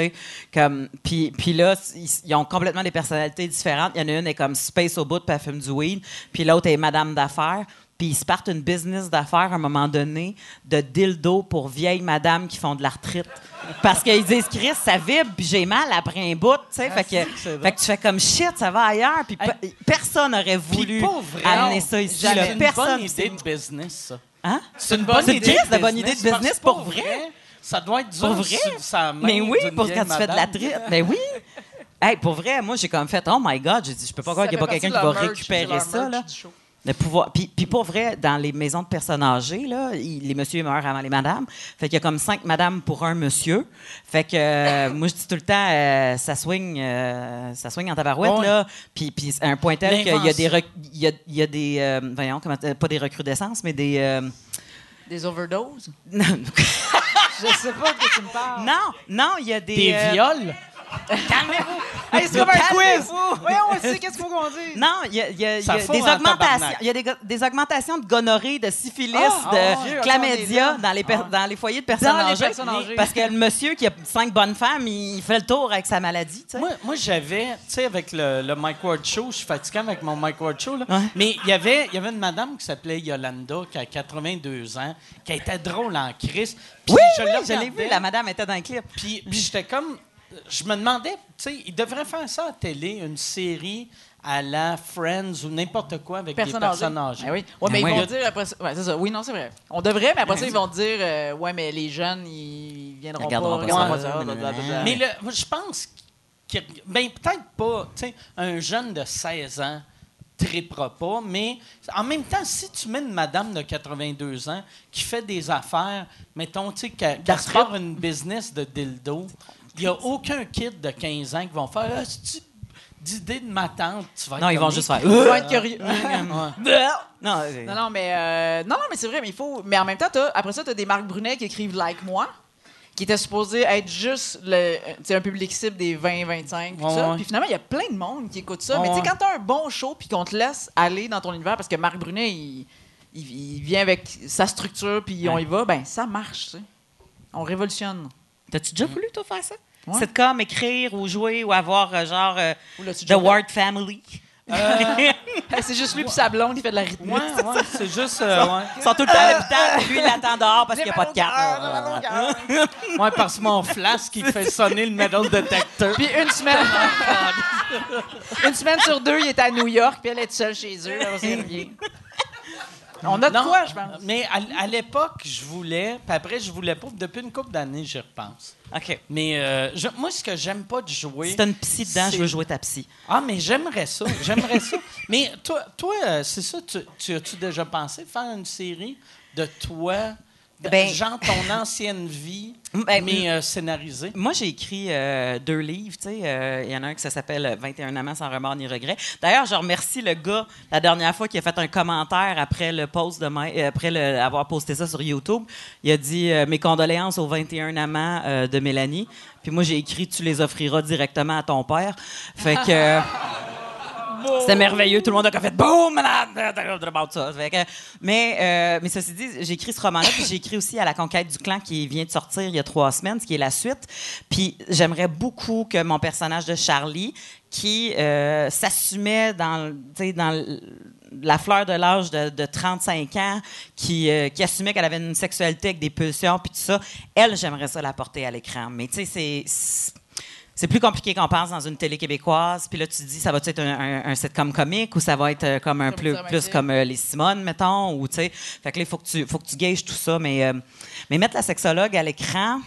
Comme, puis, puis là, ils, ils ont complètement des personnalités différentes. Il y en a une est comme space au bout, puis elle fume du weed. Puis l'autre est madame d'affaires. Puis ils se partent une business d'affaires à un moment donné de dildo pour vieilles madames qui font de l'arthrite. Parce qu'ils disent, Chris, ça vibre, puis j'ai mal après un bout, tu sais. fait, que, fait tu fais comme shit, ça va ailleurs. Puis pe- personne n'aurait voulu amener Non, ça ici. Là. une Personne. bonne idée de business, ça. Hein? C'est une bonne idée de bonne idée de business pour vrai. Ça doit être dur Pour vrai? sa main Mais oui, pour quand tu fais de la trite. Mais oui. Hey, pour vrai, moi, j'ai comme fait, oh my God, j'ai dit, je peux pas croire qu'il n'y a pas quelqu'un qui va récupérer ça, là. De pouvoir. Puis, puis pour vrai, dans les maisons de personnes âgées, là, il- les messieurs meurent avant les madames. Fait qu'il y a comme cinq madames pour un monsieur. Fait que euh, moi, je dis tout le temps, euh, ça swing, euh, ça swing en tabarouette, là. Puis, puis à un point tel qu'il y a des, rec- il y a, il y a des, voyons, comment, pas des recrudescences, mais des, Des overdoses? non, Je sais pas de quoi tu me parles. non, non, il y a des, Des viols? Calmez-vous. Hey, c'est comme un quiz! Calmez-vous. Voyons, on sait qu'est-ce qu'il faut qu'on dise? Non, il y a, y y des en augmentations. Il y a des, augmentations de gonorrhée, de syphilis, Ah, de oh, chlamydia dans les, per- dans les foyers de personnes Dans les âgées. personnes âgées. Parce que le monsieur qui a cinq bonnes femmes, il fait le tour avec sa maladie. tu sais. Moi, moi j'avais, tu sais, avec le, le Mike Ward Show, je suis fatigué avec mon Mike Ward Show, là. Ouais. mais il y avait il y avait une madame qui s'appelait Yolanda, qui a 82 ans, qui était drôle en crise. Puis oui, je oui, l'ai vu. La madame était dans le clip. Puis j'étais comme. Je me demandais, tu sais, il devrait faire ça à télé, une série à la Friends ou n'importe quoi avec Personne des personnes âgée. âgées. Ah oui. Ouais, mais Ah ils oui. vont dire après ça. Ouais, c'est ça. Oui, non, c'est vrai. On devrait, mais après ça, ils vont dire euh, Ouais, mais les jeunes, ils viendront Ils pas. pas ils ça. blablabla. Mais le, je pense qu'il ben peut-être pas, tu sais, un jeune de 16 ans tripera pas, mais en même temps, si tu mets une madame de 82 ans qui fait des affaires, mettons, tu sais, se part une business de dildo, il n'y a aucun kid de 15 ans qui vont faire ah, c'est-tu d'idée de ma tante, tu vas être Non, ils vont juste faire. Ils vont être curieux. Non, euh, Non, non, mais, euh, non, non, mais c'est vrai, mais il faut. Mais en même temps, après ça, tu as des Marc Brunet qui écrivent Like Moi, qui étaient supposés être juste le, un public cible des 20-25, puis Ouais, ouais. Finalement, il y a plein de monde qui écoute ça. Ouais, mais tu sais, quand t'as un bon show, puis qu'on te laisse aller dans ton univers, parce que Marc Brunet, il, il, il vient avec sa structure, puis on y va, ben ça marche. On révolutionne. T'as-tu déjà voulu, toi, faire ça? Ouais. C'est comme écrire ou jouer ou avoir euh, genre euh, The? Ward Family? Hey, c'est juste lui puis sa blonde qui fait de la rythmique. Ouais, ouais, c'est juste. euh, ouais. Ils sont tout le temps à l'hôpital, puis lui, il attend dehors parce qu'il n'y a pas de carte. Ouais, parce que mon flasque, il fait sonner le metal detector. Puis une semaine. une semaine sur deux, il est à New York, puis elle est seule chez eux. là, on a de Non, quoi, je pense. Mais à, à l'époque, je voulais, puis après, je voulais pas. Depuis une couple d'années, j'y repense. OK. Mais euh, je- moi, ce que j'aime pas de jouer. Si t'as une psy dedans, je veux jouer ta psy. Ah, mais j'aimerais ça. J'aimerais ça. Mais toi, toi euh, c'est ça, tu, tu as-tu déjà pensé faire une série de toi, Ben- genre ton ancienne vie, Ben, mais euh, scénarisée? Moi, j'ai écrit euh, deux livres. tu sais. Euh, Il y en a un qui s'appelle 21 amants sans remords ni regrets. D'ailleurs, je remercie le gars la dernière fois qui a fait un commentaire après le post de Ma- après le- avoir posté ça sur YouTube. Il a dit mes condoléances aux 21 amants de Mélanie. Puis moi, j'ai écrit tu les offriras directement à ton père. Fait que c'était merveilleux. Tout le monde a fait boum, ça. Fait que- mais, euh, mais ceci dit, j'ai écrit ce roman-là, puis j'ai écrit aussi à la conquête du clan qui vient de sortir il y a trois semaines, ce qui est la suite. Puis j'aimerais beaucoup que mon personnage de Charlie, qui euh, s'assumait dans, dans la fleur de l'âge de, de 35 ans, qui, euh, qui assumait qu'elle avait une sexualité avec des pulsions, puis tout ça, elle, j'aimerais ça la porter à l'écran. Mais tu sais, c'est- c'est plus compliqué qu'on pense dans une télé québécoise. Puis là, tu te dis, ça va être un, un, un sitcom comique ou ça va être euh, comme un plus, plus comme euh, les Simone, mettons, ou tu sais. Fait que là, il faut que tu, faut que tu gages tout ça. Mais, euh, mais mettre la sexologue à l'écran,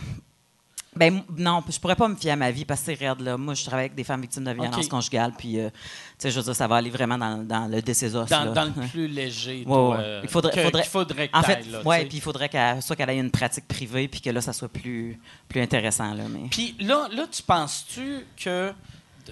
Ben, non, je pourrais pas me fier à ma vie parce que c'est raide, là. Moi, je travaille avec des femmes victimes de violence OK. conjugale, puis, euh, tu sais, je veux dire, ça va aller vraiment dans, dans le décésos, Dans, là. dans le plus léger. Ouais, euh, Il faudrait, que- faudrait, qu'il faudrait que en fait, ouais, puis il faudrait qu'elle, soit qu'elle ait une pratique privée, puis que là, ça soit plus, plus intéressant, là. Mais... Puis là, là, tu penses-tu que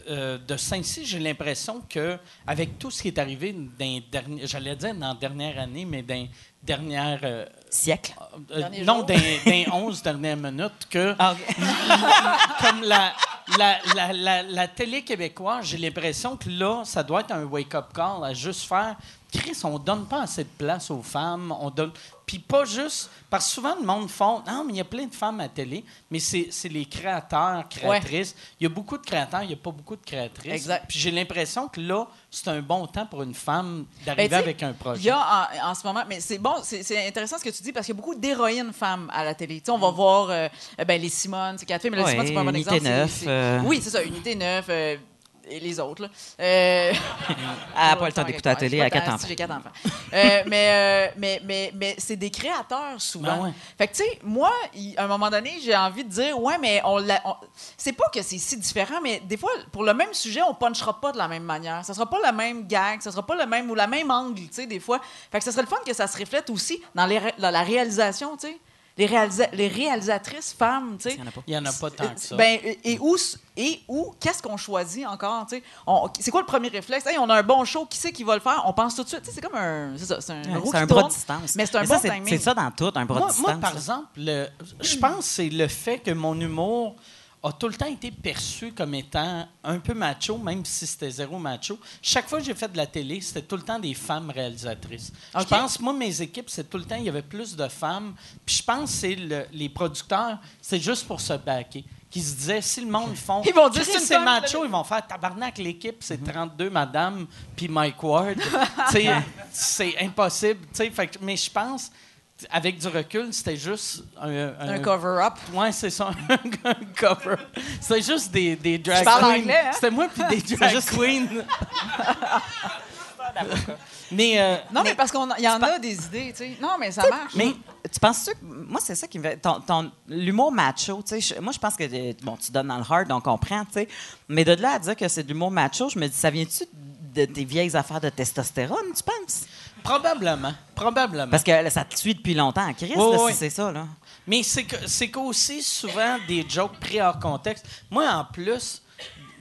euh, de Saint-Cy, j'ai l'impression que avec tout ce qui est arrivé dans les derniers- j'allais dire dans la dernière année, mais dans dernières... euh, Siècle. euh, non, les 11 dernières minutes, que Ah, comme la, la, la, la, la télé québécoise, j'ai l'impression que là, ça doit être un wake-up call à juste faire. Chris, on donne pas assez de place aux femmes. On donne. Puis pas juste. Parce que souvent, le monde font. Non, mais il y a plein de femmes à la télé, mais c'est les créateurs, créatrices. Il y a beaucoup de créateurs, il n'y a pas beaucoup de créatrices. Exact. Puis j'ai l'impression que là, c'est un bon temps pour une femme Ben, d'arriver avec un projet. Il y a en, en ce moment, mais c'est bon, c'est intéressant ce que tu dis parce qu'il y a beaucoup d'héroïnes femmes à la télé. Tu sais, on va voir euh, ben, les Simone, c'est filles, mais les Ouais, Simone, c'est pas un bon Unité exemple. c'est- 9, c'est- euh. Oui, c'est ça, Unité 9 euh, et les autres. Là. Euh, Elle n'a pas le temps d'écouter la télé, à quatre enfants. J'ai quatre enfants. Euh, mais euh, mais, mais, mais c'est des créateurs souvent. Ben ouais. Fait que, tu sais, moi, à un moment donné, j'ai envie de dire, ouais, mais on, l'a- on- c'est pas que c'est si différent, mais des fois, pour le même sujet, on punchera pas de la même manière. Ça sera pas le même gag, ça sera pas le même ou la même angle, tu sais, des fois. Fait que ça serait le fun que ça se reflète aussi dans, les dans la réalisation, tu sais. Les, réalisa- les réalisatrices femmes, tu sais. Il y en a pas. Il n'y en a pas tant que ça. Ben, et où, et où qu'est-ce qu'on choisit encore, tu sais? On- C'est quoi le premier réflexe? Hey, on a un bon show, qui c'est qui va le faire? On pense tout de suite. Tu sais, C'est comme un. C'est ça, c'est un, Ouais, un bras de distance. Mais c'est un ça, bon c'est- timing. C'est ça dans tout, un bras moi, de moi, distance. par là. exemple, le- je pense que c'est le fait que mon humour a tout le temps été perçu comme étant un peu macho, même si c'était zéro macho. Chaque fois que j'ai fait de la télé, c'était tout le temps des femmes réalisatrices. Je pense, moi, mes équipes, c'est tout le temps, il y avait plus de femmes. Puis je pense que c'est le- les producteurs, c'est juste pour se baquer. Qui se disaient, si le monde font. Ils vont dire, Chris, c'est macho, ils vont faire tabarnak l'équipe, c'est 32 madame, puis Mike Ward. C'est impossible. fait mais je pense, avec du recul, c'était juste un, Un cover-up. Ouais, c'est ça, un cover. C'était juste des, des drag queens. anglais, hein? C'était moi puis des drag queens. mais, euh, Non, mais, parce qu'il y en a des idées, tu sais. Non, mais ça marche. Mais tu penses que moi c'est ça qui me fait ton, ton- l'humour macho, tu sais, moi je pense que euh, bon, tu donnes dans le hard, on comprend, tu sais. Mais de là à dire que c'est de l'humour macho, je me dis ça vient-tu de tes vieilles affaires de testostérone, tu penses? Probablement, probablement. Parce que ça te suit depuis longtemps, Oui, là, oui. si c'est ça là. Mais c'est que c'est qu'aussi souvent des jokes pris hors contexte. Moi en plus,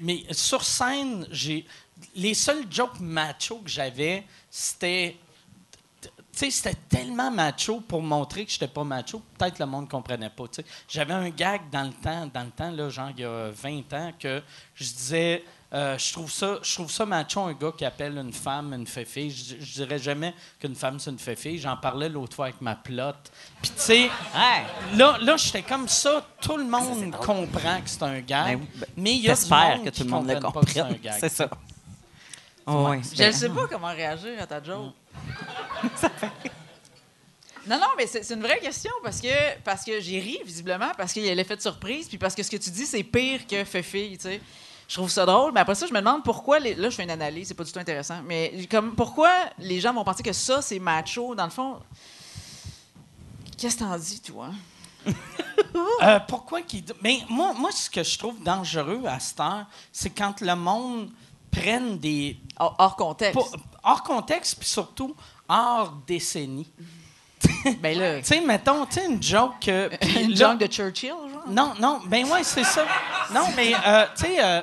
mais sur scène, j'ai les seuls jokes macho que j'avais, c'était tu sais, c'était tellement macho pour montrer que j'étais pas macho. Peut-être le monde comprenait pas. J'avais un gag dans le temps, dans le temps là, genre il y a 20 ans, que je disais, euh, je trouve ça, je trouve ça macho un gars qui appelle une femme une féfille. Je, je dirais jamais qu'une femme c'est une féfille. J'en parlais l'autre fois avec ma plotte. Puis tu sais, là, là j'étais comme ça. Tout le monde comprend que c'est un gag, Ben oui, ben, mais il y a du J'espère monde que tout le monde le que c'est ça. Oh, oui. Je ne sais pas comment réagir à ta joke. non, non, mais c'est c'est une vraie question parce que, parce que j'ai ri, visiblement, parce qu'il y a l'effet de surprise, puis parce que ce que tu dis, c'est pire que fait fille, tu sais. Je trouve ça drôle, mais après ça, je me demande pourquoi. Les... Là, je fais une analyse, c'est pas du tout intéressant, mais comme pourquoi les gens vont penser que ça, c'est macho. Dans le fond, qu'est-ce que t'en dis, toi? Euh, pourquoi qu'il. Mais moi, moi, ce que je trouve dangereux à cette heure, c'est quand le monde prenne des. Hors, contexte. hors contexte, puis surtout hors décennie. Ben là, Tu sais, mettons, tu sais, une joke. euh, une là- joke de Churchill, genre? Non, non, ben ouais, c'est ça. Non, mais, euh, tu sais, euh,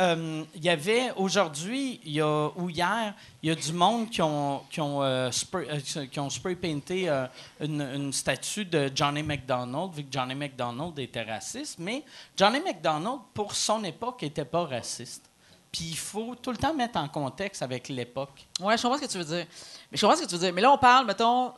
euh, il y avait aujourd'hui, il y a, ou hier, il y a du monde qui ont, qui ont, spray, qui ont spray painté euh, une, une statue de Johnny McDonald, vu que Johnny McDonald était raciste. Mais Johnny McDonald, pour son époque, n'était pas raciste. Puis il faut tout le temps mettre en contexte avec l'époque. Ouais, je comprends ce que tu veux dire. Mais je comprends ce que tu veux dire. Mais là, on parle, mettons.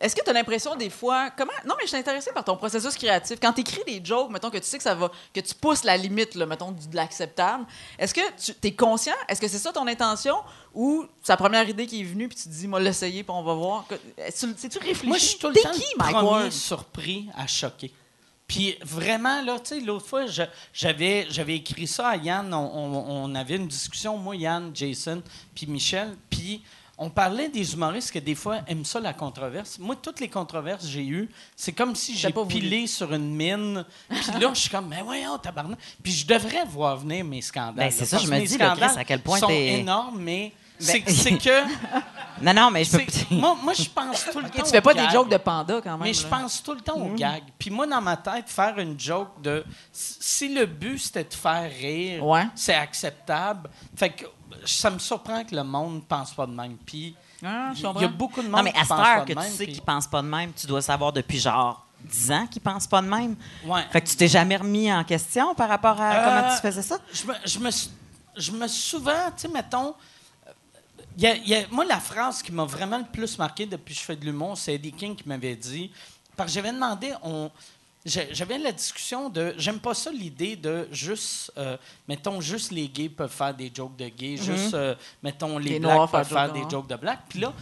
Est-ce que tu as l'impression des fois. Comment. Non, mais je suis intéressée par ton processus créatif. Quand tu écris des jokes, mettons que tu sais que ça va. que tu pousses la limite, là, mettons, de l'acceptable, est-ce que tu es conscient? Est-ce que c'est ça ton intention? Ou c'est la première idée qui est venue, puis tu te dis, moi, l'essayer, puis on va voir. Que- est-ce que- C'est-tu réfléchi? Moi, je suis tout le temps qui, le premier surpris à choquer. Puis vraiment, là, tu sais, l'autre fois, j'avais, j'avais écrit ça à Yann. On, on- on avait une discussion, moi, Yann, Jason, puis Michel. Puis on parlait des humoristes que des fois aiment ça, la controverse. Moi, toutes les controverses que j'ai eues, c'est comme si j'ai pilé sur une mine. Puis là, je suis comme, mais voyons, tabarnak. Puis je devrais voir venir mes scandales. Ben, c'est ça, je me dis, là, Chris, à quel point sont Ben, énormes, mais c'est c'est que... Non, non, mais je peux. moi, moi, je pense tout le temps Tu fais pas des jokes de panda quand même. Mais je pense tout le temps aux gags. Puis moi, dans ma tête, faire une joke de... Si le but, c'était de faire rire, Ouais. c'est acceptable. Fait que ça me surprend que le monde pense pas de même. Puis Ah, il y a beaucoup de monde Non, mais qui à cette pense heure pas que de tu même. sais puis- qu'ils pensent pas de même, tu dois savoir depuis genre 10 ans qu'ils pensent pas de même. Ouais. Fait que tu t'es jamais remis en question par rapport à Euh, comment tu faisais ça? Je me, je me, suis- je me souvent, tu sais, mettons, euh, il y a- y a- moi, la phrase qui m'a vraiment le plus marqué depuis que je fais de l'humour, c'est Eddie King qui m'avait dit, parce que j'avais demandé, on, j'avais la discussion de, j'aime pas ça l'idée de juste, euh, mettons, juste les gays peuvent faire des jokes de gays, juste, euh, mettons, les, Les blacks noirs peuvent faire des noirs. jokes de black. Puis là,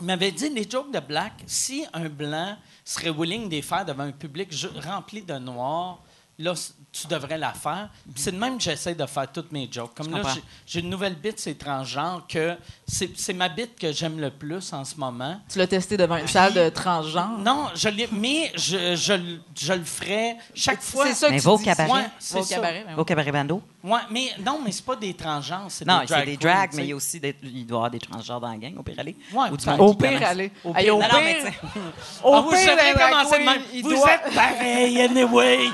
il m'avait dit, les jokes de black, si un blanc serait willing de les faire devant un public rempli de noirs, là, tu devrais la faire. C'est de même que j'essaie de faire toutes mes jokes. Comme là, j'ai- j'ai une nouvelle bite, c'est transgenre, que c'est c'est ma bite que j'aime le plus en ce moment. Tu l'as testé devant une salle de transgenre? Non, je l'ai, mais je, je, le- je le ferai chaque fois. C'est ça que Mais tu va au dis. cabaret. Ouais, c'est Va au ça. cabaret. ben Au cabaret bando? Ouais, mais non, mais c'est pas des transgenres, c'est Non, des c'est drag des tu mais il y a aussi des, il doit y avoir des transgenres dans la gang, au pire aller. Ouais, Ou ben, Au pire. Au pire, au Non, pire, non, mais au pire, drag ils Vous êtes pareils, anyway.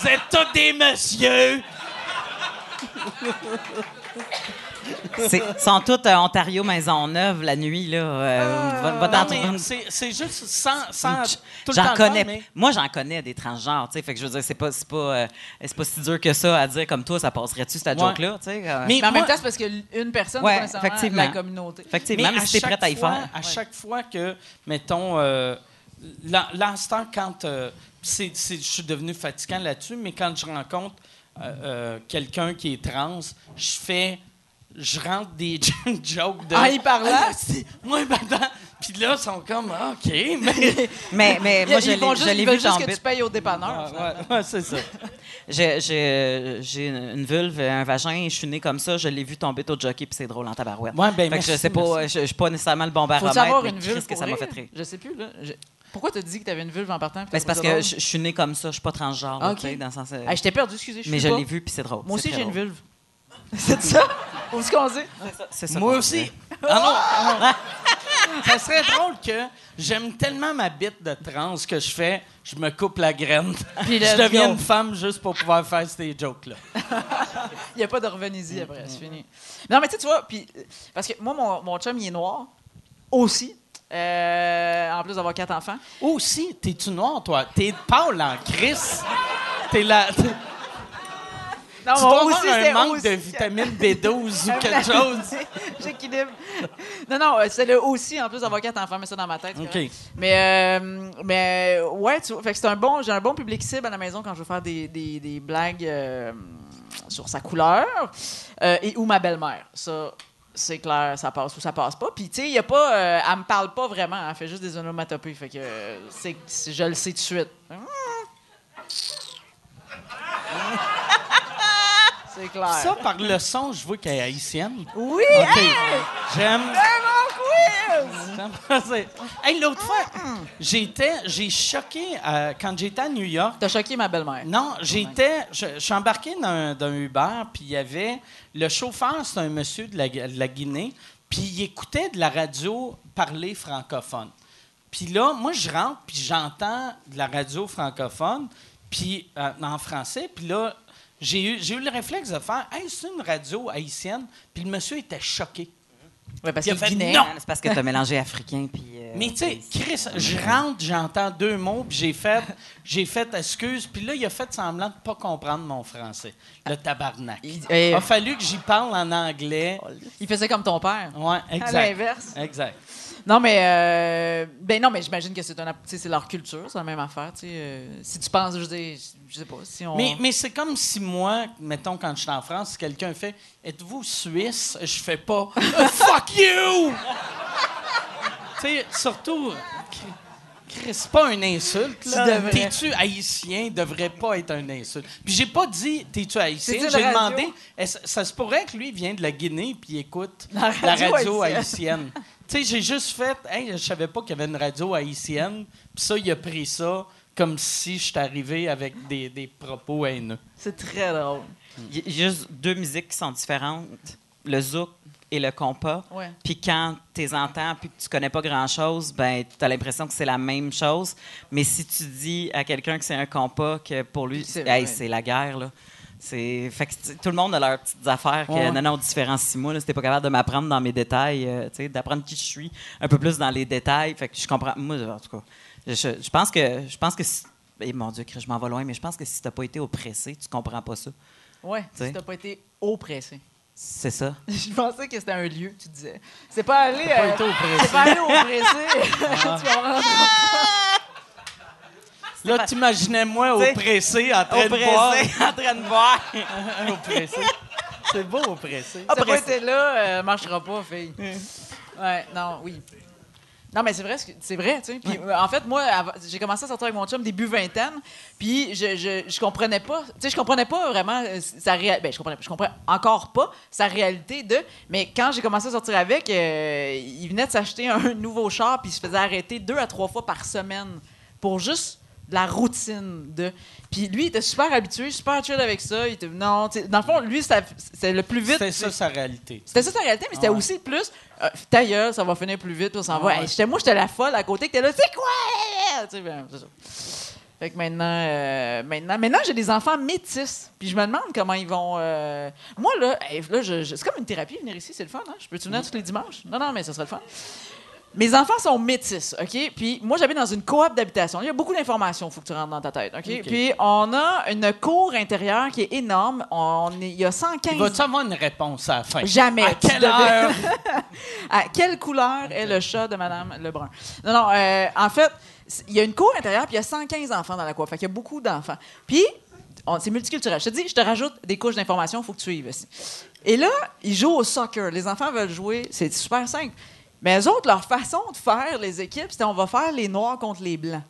Vous êtes tous des messieurs. c'est- sont tous euh, Ontario Maisonneuve la nuit, là. Euh, va- va Non, dans mais ton- c'est, c'est juste sans, sans tout le J'en connais. mais- Moi, j'en connais des transgenres, tu sais. Fait que je veux dire, c'est pas, c'est pas, euh, c'est pas si dur que ça à dire comme toi, ça passerait-tu cette Ouais. joke-là, tu sais. euh? Mais Mais en même moi- temps, c'est parce qu'une personne, Ouais, c'est pas nécessairement effectivement. la communauté. effectivement, mais à si t'es chaque prête à y fois- faire. À chaque fois que, mettons, euh, l'in- l'instant quand. euh, c'est, je suis devenu fatigant là-dessus, mais quand je rencontre euh, euh, quelqu'un qui est trans, je fais. Je rentre des jokes de. Ah, il parlait? Ah, Moi, maintenant. Puis là, ils sont comme, ah, OK, mais. Mais, mais moi, je l'ai, veulent vu juste que tu payes au dépanneur. Finalement. ouais, ouais, c'est ça. J'ai, une vulve, un vagin, je suis né comme ça, je l'ai vu tomber au jockey, puis c'est drôle en tabarouette. Ouais, ben, fait que je merci, sais pas, merci. je, je suis pas nécessairement le bon baromètre, avoir mais une vulve que pour ça m'a fait rire. Je sais plus, là. Pourquoi t'as dit que t'avais une vulve en partant? Ben, c'est parce que je, je suis né comme ça, je suis pas transgenre, dans le sens... euh? Ah, je t'ai perdu, excusez. Je mais je l'ai vu, puis c'est drôle. Moi aussi, j'ai une vulve. C'est ça? Où est-ce qu'on sait? C'est ça Moi aussi. Ah non, non. Ça serait drôle que j'aime tellement ma bite de trans que je fais, je me coupe la graine. Puis je deviens une femme juste pour pouvoir faire ces jokes-là. Il n'y a pas de revenez-y après, c'est fini. Non, mais tu sais, tu vois, puis, euh, parce que moi, mon, mon chum, il est noir aussi, euh, en plus d'avoir quatre enfants. Aussi, t'es-tu noir, toi? T'es pâle en crise. T'es là. Tu Non, dois moi avoir un manque aussi- de vitamine B12 ou quelque chose. J'équilibre. Non, non, euh, c'est le aussi, en plus d'avoir quatre enfants, mais ça dans ma tête. OK. Mais, euh, mais ouais, tu vois, fait que c'est un bon, j'ai un bon public cible à la maison quand je veux faire des, des, des blagues euh, sur sa couleur euh, et ou ma belle-mère. Ça, c'est clair, ça passe ou ça passe pas. Puis, tu sais, il a pas, euh, elle me parle pas vraiment, elle fait juste des onomatopées. Fait que c'est, c'est- je le sais tout de suite. C'est clair. Ça, par le son, je vois qu'elle est haïtienne. oui! J'aime. Un bon quiz! c'est- Hey, l'autre fois, j'étais, j'ai choqué euh, quand j'étais à New York. T'as choqué ma belle-mère. Non, j'étais. Je, je suis embarqué d'un, d'un Uber, puis il y avait. Le chauffeur, c'est un monsieur de la, de la Guinée, puis il écoutait de la radio parler francophone. Puis là, moi, je rentre, puis j'entends de la radio francophone, puis euh, en français, puis là, j'ai eu, j'ai eu le réflexe de faire Hey, c'est une radio haïtienne, puis le monsieur était choqué. Ouais, parce non. C'est parce que t'as mélangé africain, puis... euh, Mais tu sais, Chris, je rentre, j'entends deux mots, puis j'ai fait, j'ai fait excuse, puis là, il a fait semblant de pas comprendre mon français. Le tabarnak. Il, a fallu que j'y parle en anglais. il faisait comme ton père. Ouais, À exact. l'inverse. Exact. Non, mais euh, ben non, mais j'imagine que c'est un, c'est leur culture, c'est la même affaire. Tu sais, euh, si tu penses, je dire, je sais pas, si on. Mais, mais c'est comme si moi, mettons, quand je suis en France, si quelqu'un fait Êtes-vous suisse? Je fais pas Fuck you Tu sais, surtout. C'est pas une insulte. T'es-tu haïtien? Devrait pas être une insulte. Puis j'ai pas dit t'es-tu haïtien? J'ai demandé ça se pourrait que lui vienne de la Guinée puis écoute La la radio radio, haïtienne. haïtienne. Tu sais, j'ai juste fait hey, je savais pas qu'il y avait une radio haïtienne. Puis ça, il a pris ça comme si j'étais arrivé avec des, des propos haineux. C'est très drôle. Il y a juste deux musiques qui sont différentes, le zouk et le compas. Ouais. Puis quand tu les entends puis que tu connais pas grand-chose, ben tu as l'impression que c'est la même chose. Mais si tu dis à quelqu'un que c'est un compas, que pour lui, C'est hey, vrai. c'est la guerre, là. C'est fait que tu- tout le monde a leurs petites affaires que Ouais. non non différencie-moi là, si t'es pas capable de m'apprendre dans mes détails, euh, tu sais, d'apprendre qui je suis un peu plus dans les détails, fait que je comprends moi en tout cas. Je, je pense que je pense que si, eh, mon dieu, je m'en vais loin, mais je pense que si t'as pas été oppressé, tu comprends pas ça. Ouais, T'sais. si t'as pas été oppressé. C'est ça. Je pensais que c'était un lieu, tu disais. C'est pas allé. pas euh, été oppressé. C'est pas allé oppressé. tu comprends? Là, t'imaginais moi T'sais, oppressé en train de boire. En train de boire. C'est beau, oppressé. T'as pas Oppressé. été là, euh, marchera pas, fille. Ouais, non, oui. Non, mais c'est vrai, c'est vrai, tu sais. Puis, en fait, moi, j'ai commencé à sortir avec mon chum début vingtaine, puis je, je, je comprenais pas, tu sais, je comprenais pas vraiment euh, sa réalité. Ben, je comprenais, je comprends encore pas sa réalité de. Mais quand j'ai commencé à sortir avec, euh, il venait de s'acheter un nouveau char, puis il se faisait arrêter deux à trois fois par semaine pour juste de la routine de. Puis lui, il était super habitué, super chill avec ça. Il était non, tu sais, dans le fond, lui, c'était c'était le plus vite. C'était ça sa réalité. C'était ça sa réalité, mais c'était ouais. aussi plus euh, ta gueule, ça va finir plus vite, on s'en Ah va. ouais. Hey, moi, j'étais la folle à côté, que t'es là, c'est quoi? Tu sais, ben, c'est ça. Fait que maintenant, euh, maintenant, maintenant j'ai des enfants métis. Puis je me demande comment ils vont. euh, Moi, là, là c'est comme une thérapie, venir ici, c'est le fun. Hein? Je peux-tu venir tous les dimanches? Non, non, mais ça serait le fun. Mes enfants sont métis, OK? Puis moi, j'habite dans une coop d'habitation. Il y a beaucoup d'informations, il faut que tu rentres dans ta tête, OK? Puis on a une cour intérieure qui est énorme. On est- il y a 115... Il va-tu avoir une réponse à la fin? Jamais. À quelle heure? À quelle couleur est le chat de Madame Lebrun? Non, non, euh, en fait, il y a une cour intérieure, puis il y a 115 enfants dans la cour. Fait qu'il y a beaucoup d'enfants. Puis, c'est multiculturel. Je te dis, je te rajoute des couches d'informations, il faut que tu suives aussi. Et là, ils jouent au soccer. Les enfants veulent jouer, c'est super simple. Mais eux autres, leur façon de faire les équipes, c'était on va faire les noirs contre les blancs.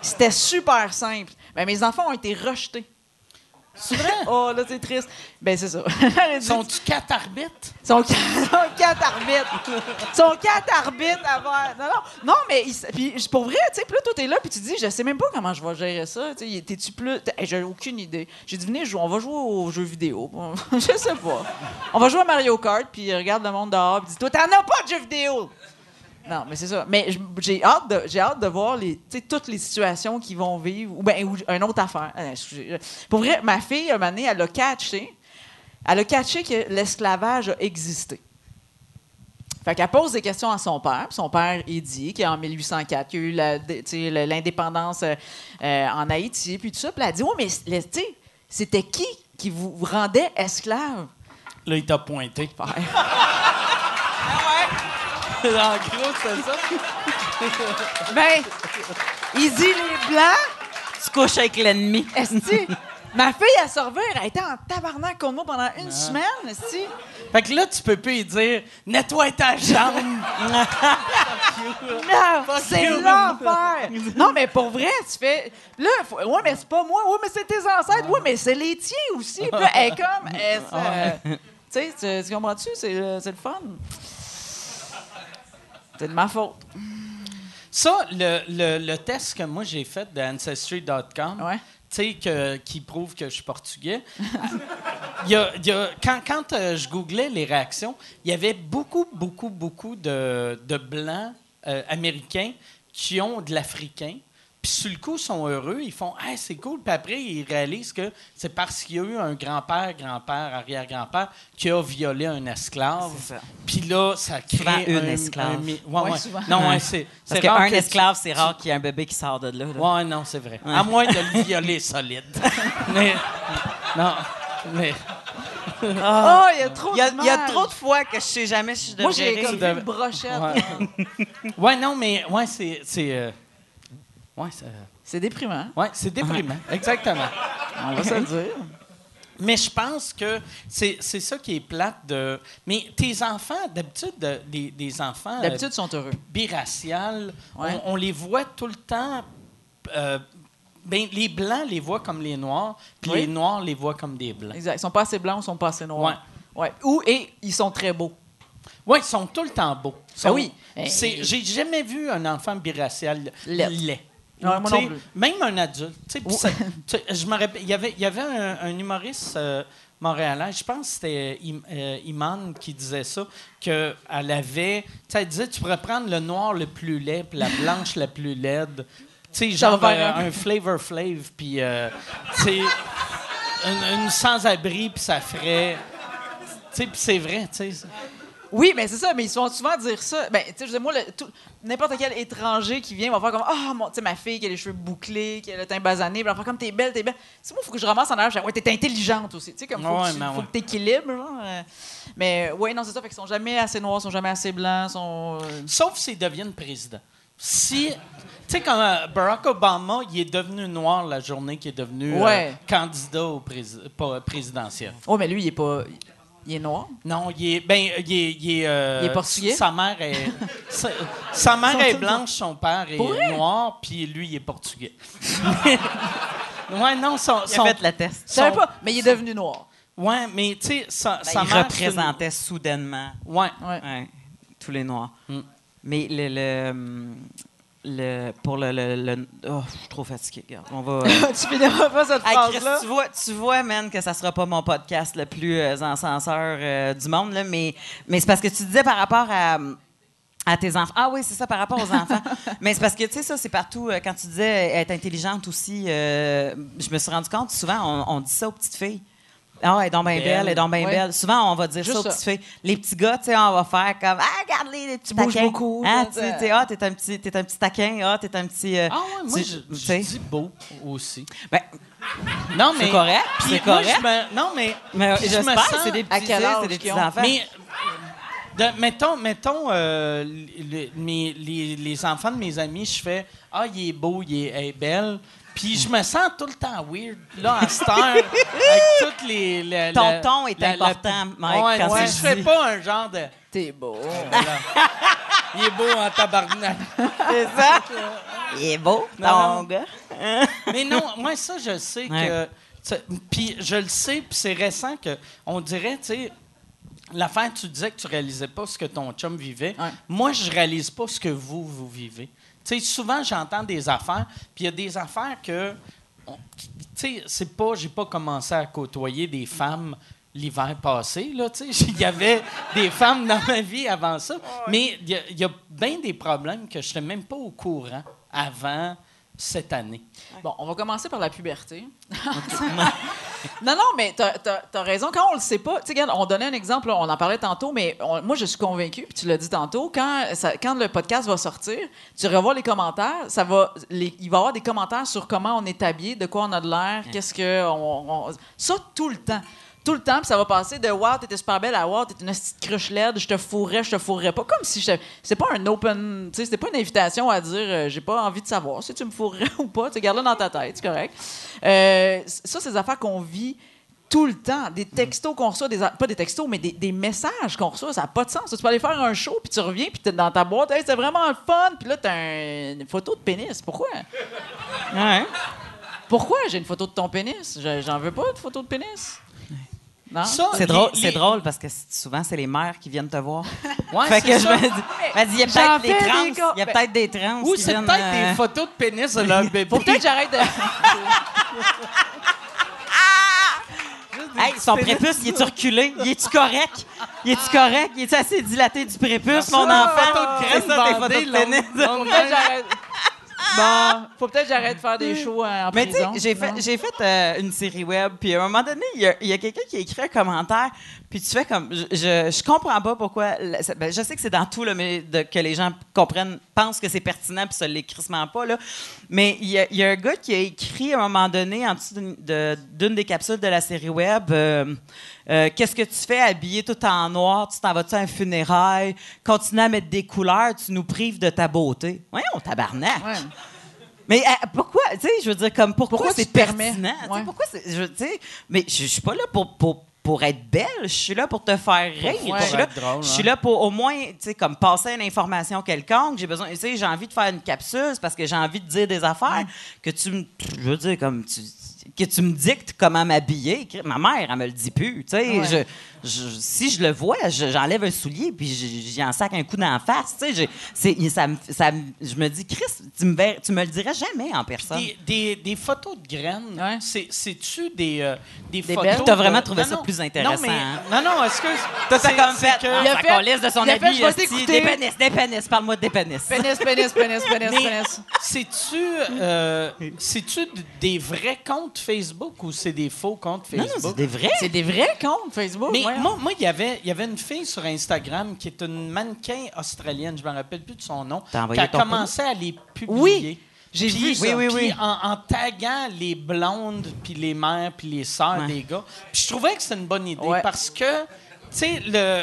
C'était super simple. Ben, mes enfants ont été rejetés. C'est vrai? Oh, là, c'est triste. Ben, c'est ça. Sont-tu quatre arbitres? Sont qu- sont quatre arbitres. Sont quatre arbitres faire. Non, non, non mais puis pour vrai, tu sais, puis là, toi, t'es là, puis tu dis, je sais même pas comment je vais gérer ça. T'es-tu plus. t'es- hey, J'ai aucune idée. J'ai dit, venez, jouer, on va jouer aux jeux vidéo. je sais pas. On va jouer à Mario Kart, puis regarde le monde dehors, puis dis, toi, t'en as pas de jeux vidéo! Non, mais c'est ça. Mais j'ai hâte de, j'ai hâte de voir les, toutes les situations qu'ils vont vivre. Ou bien, ou une autre affaire. Euh, excusez. Pour vrai, ma fille, un moment donné, elle a catché. Elle a catché que l'esclavage a existé. Fait qu'elle pose des questions à son père. Son père, il dit qu'en 1804, il y a eu l'indépendance euh, euh, en Haïti, puis tout ça. Puis elle dit, oui, mais c'était qui qui vous rendait esclave? Là, il t'a pointé. En gros, c'est ça. Ben, il dit les Blancs. Tu couches avec l'ennemi. Esti, ma fille, à servir, elle était en tabarnak contre moi pendant une semaine, esti. Fait que là, tu peux plus lui dire nettoie ta jambe. Non, c'est you. l'enfer. Non, mais pour vrai, tu fais. Là, faut- ouais, mais c'est pas moi. Ouais, mais c'est tes ancêtres. Ouais, mais c'est les tiens aussi. Puis là, elle est comme. elle, ça- Tu sais, tu, tu comprends-tu? Le c'est le fun. C'est de ma faute. Ça, le, le, le test que moi j'ai fait de Ancestry.com, Ouais. tu sais, qui prouve que je suis portugais, y a, y a- quand, quand euh, je googlais les réactions, il y avait beaucoup, beaucoup, beaucoup de, de Blancs euh, américains qui ont de l'Africain. Puis sur le coup, ils sont heureux, ils font « Ah, c'est cool », puis après, ils réalisent que c'est parce qu'il y a eu un grand-père, grand-père, arrière-grand-père qui a violé un esclave. C'est ça. Puis là, ça crée Souvent une un- esclave. un mi- ouais, Ouais, ouais. souvent. Non, ouais, c'est Parce qu'un que tu- esclave, c'est rare qu'il y ait un bébé qui sort de là. là. Ouais, non, c'est vrai. À moins de le violer solide. mais. Non. Mais. Oh, il y a trop de il y a trop de fois que je sais jamais si je Moi, devrais j'ai comme une brochette. Ouais. ouais, non, mais. Ouais, c'est. Euh, Ouais, c'est. C'est déprimant. Ouais, c'est déprimant. Exactement. On va se le dire. Mais je pense que c'est ça qui est plate de. Mais tes enfants, d'habitude, de- des, des enfants. euh, D'habitude, ils sont heureux. biraciales, Ouais. on, on les voit tout le temps. euh, ben, les blancs les voient comme les noirs, puis Oui. les noirs les voient comme des blancs. Exact. Ils sont pas assez blancs, ils sont pas assez noirs. Ouais. Ou, et ils sont très beaux. Oui, ils sont tout le temps beaux. Ah oui. J'ai jamais vu un enfant biracial Laid. Moi non plus. Même un adulte. ça- je me rappelle, il y avait, il y avait un, un humoriste euh, montréalais, je pense que c'était euh, Iman qui disait ça, qu'elle avait. tu sais, Elle disait tu pourrais prendre le noir le plus laid, puis la blanche la plus laide. Tu sais, genre euh, un- flavor flav, puis. euh, une, une sans-abri, puis ça ferait. Tu sais, puis c'est vrai, tu sais. Oui, mais c'est ça, mais ils se font souvent dire ça. Ben, tu sais, je veux dire, moi, n'importe quel étranger qui vient va faire comme Ah, mon, tu sais, ma fille qui a les cheveux bouclés, qui a le teint basané, va faire comme T'es belle, t'es belle. C'est moi, il faut que je ramasse en arrière. Je fais, Ouais, t'es intelligente aussi. Tu sais, comme faut Ouais, que tu ben faut ouais. que t'équilibres, euh. Mais, ouais, non, c'est ça. Fait qu'ils sont jamais assez noirs, ils sont jamais assez blancs, sont. euh, Sauf s'ils deviennent président. Si. Tu sais, quand euh, Barack Obama, il est devenu noir la journée qu'il est devenu euh, candidat au pas- présidentiel. Oh, mais lui, il est pas. Il est noir? Non, il est. Ben, il est. Il est, euh, Il est portugais? Sa mère est. sa, sa mère est blanche, son père est noir, puis lui, il est portugais. ouais, non, son. Il a fait le test. Je savais son- pas, mais il est devenu noir. Ouais, mais tu sais, sa, Ben, sa il mère. c'est une- représentait soudainement Ouais. Ouais. ouais, tous les Noirs. Mm. Mais le, le, hum, le- pour le, le- le- oh, je suis trop fatigué. Regarde, on va. euh, tu finiras pas cette Hey, phrase-là. tu vois, tu vois, man, que ça sera pas mon podcast le plus euh, encenseur euh, du monde, là, mais, mais c'est parce que tu disais par rapport à, à tes enfants. Ah oui, c'est ça, par rapport aux enfants. mais c'est parce que, tu sais, ça, c'est partout. euh, quand tu disais être intelligente aussi, euh, je me suis rendu compte, souvent, on, on dit ça aux petites filles. Ah, elle est donc bien Belle. belle, elle est donc bien Ouais. belle. Souvent, on va dire Juste ça aux petites filles. Les petits gars, tu sais, on va faire comme Ah, regarde-les, les petits bouges beaucoup, Ah, tu tu sais. ah, t'es un, petit- t'es un petit taquin. Ah, t'es un petit. euh, Ah ouais, moi, tu- je, tu je dis beau aussi. Ben, Non, mais. correct, Puis c'est moi, correct. je me- non, mais. mais je me sens- c'est des petits, tu c'est des petits enfants. Mais de- mettons, mettons euh, les, les- les enfants de mes amis, je fais Ah, il est beau, il est, elle est belle. Puis je me sens tout le temps weird, là, à cette heure, avec toutes les. Ton la- ton est la- la- important, Mike, Ouais, quand ouais, tu je fais pas un genre de. T'es beau. Il est beau en tabarnak. C'est ça? Il est beau, Non, ton gars. Mais non, moi, ça, je sais Ouais. que. Puis je le sais, puis c'est récent que on dirait, tu sais. L'affaire, tu disais que tu réalisais pas ce que ton chum vivait. Ouais. Moi, je réalise pas ce que vous, vous vivez. Tu sais, souvent, j'entends des affaires, puis il y a des affaires que. Tu sais, c'est pas. J'ai pas commencé à côtoyer des femmes l'hiver passé, là, tu sais. Il y avait des femmes dans ma vie avant ça. Mais il y a, il y a bien des problèmes que je n'étais même pas au courant avant cette année. Bon, on va commencer par la puberté. non, non, mais t'as as, raison. Quand on le sait pas, tu sais, on donnait un exemple, on en parlait tantôt, mais on- moi, je suis convaincue, puis tu l'as dit tantôt, quand, ça- quand le podcast va sortir, tu revois les commentaires, ça va, les- il va y avoir des commentaires sur comment on est habillé, de quoi on a de l'air, qu'est-ce que. On, on- ça, tout le temps. Tout le temps, puis ça va passer de Wow, t'étais super belle à Wow, t'es une petite cruche laide, je te fourrais, je te fourrais pas. Comme si je. C'est pas un open. Tu sais, c'était pas une invitation à dire euh, j'ai pas envie de savoir si tu me fourrais ou pas. Tu gardes-le dans ta tête, c'est correct. Euh, ça, c'est des affaires qu'on vit tout le temps. Des textos qu'on reçoit, des, pas des textos, mais des, des messages qu'on reçoit, ça n'a pas de sens. Tu peux aller faire un show, puis tu reviens, puis t'es dans ta boîte, hey, c'est vraiment le fun, puis là, t'as un- une photo de pénis. Pourquoi? Ouais. Pourquoi j'ai une photo de ton pénis? Je- J'en veux pas de photo de pénis. C'est drôle, les- drôle parce que souvent, c'est les mères qui viennent te voir. Ouais, fait c'est que je ça. me dis, vas-y, il y a peut-être des trans. Il y a peut-être des trans. Ou qui c'est viennent, peut-être euh, des photos de pénis de leur bébé. Faut peut-être que j'arrête de. Hey, son prépuce, il est-tu reculé? Il est-tu correct? Il est-tu correct? Il est-tu assez dilaté du prépuce, mon enfant? C'est crème ça, tes photos de là. pénis. On- Faut peut-être que j'arrête. Bon, faut peut-être que j'arrête de faire des shows en Mais tu sais, j'ai fait, j'ai fait euh, une série web, puis à un moment donné, il y a, il y a quelqu'un qui a écrit un commentaire, puis tu fais comme, je, je, je comprends pas pourquoi, la- ben, je sais que c'est dans tout, là, mais de- que les gens comprennent, pensent que c'est pertinent, puis ça l'est crissement pas, là. mais il y, a, il y a un gars qui a écrit à un moment donné, en dessous d'une, de- d'une des capsules de la série web, euh, euh, qu'est-ce que tu fais habillé tout en noir, tu t'en vas-tu à un funérail, continue à mettre des couleurs, tu nous prives de ta beauté. Voyons, tabarnak! Ouais. Mais euh, pourquoi, tu sais, je veux dire, comme pourquoi, c'est pertinent? Ouais. Pourquoi c'est, je, mais je, je suis pas là pour, pour, pour être belle, je suis là pour te faire rire. ouais, je suis là, être drôle, je suis hein. là pour au moins, tu sais, comme passer une information quelconque. J'ai besoin, tu sais, j'ai envie de faire une capsule parce que j'ai envie de dire des affaires que tu me, je veux dire, comme tu que tu me dictes comment m'habiller. Ma mère, elle me le dit plus. Tu sais, Ouais. je, je- si je le vois, je- j'enlève un soulier puis j'y en sac un coup la face. Tu sais, ça, ça je me dis, Chris, tu me, ver- tu me le dirais jamais en personne. Des, des, des photos de graines, Ouais. c'est-tu des, euh, des, Des photos... belles? T'as vraiment trouvé Non, ça non. plus intéressant, Non, mais, hein? non, non, excuse. T'as C'est- comme fait, que- Il a ça fait- calisse de son il a fait, habit, je t'écouter. Des pénis, des pénis, parle-moi des pénis. Pénis, pénis, pénis, pénis, pénis. c'est-tu euh, des vrais comptes Facebook ou c'est des faux comptes Non, non, Facebook? c'est des vrais. C'est des vrais comptes Facebook. Mais moi, moi, il y avait, il y avait une fille sur Instagram qui est une mannequin australienne, je me rappelle plus de son nom, qui a commencé à les publier. Oui, j'ai vu ça. Oui, oui. En, en taguant les blondes, puis les mères, puis les sœurs Ouais. des gars. Puis je trouvais que c'était une bonne idée Ouais. parce que, tu sais, le...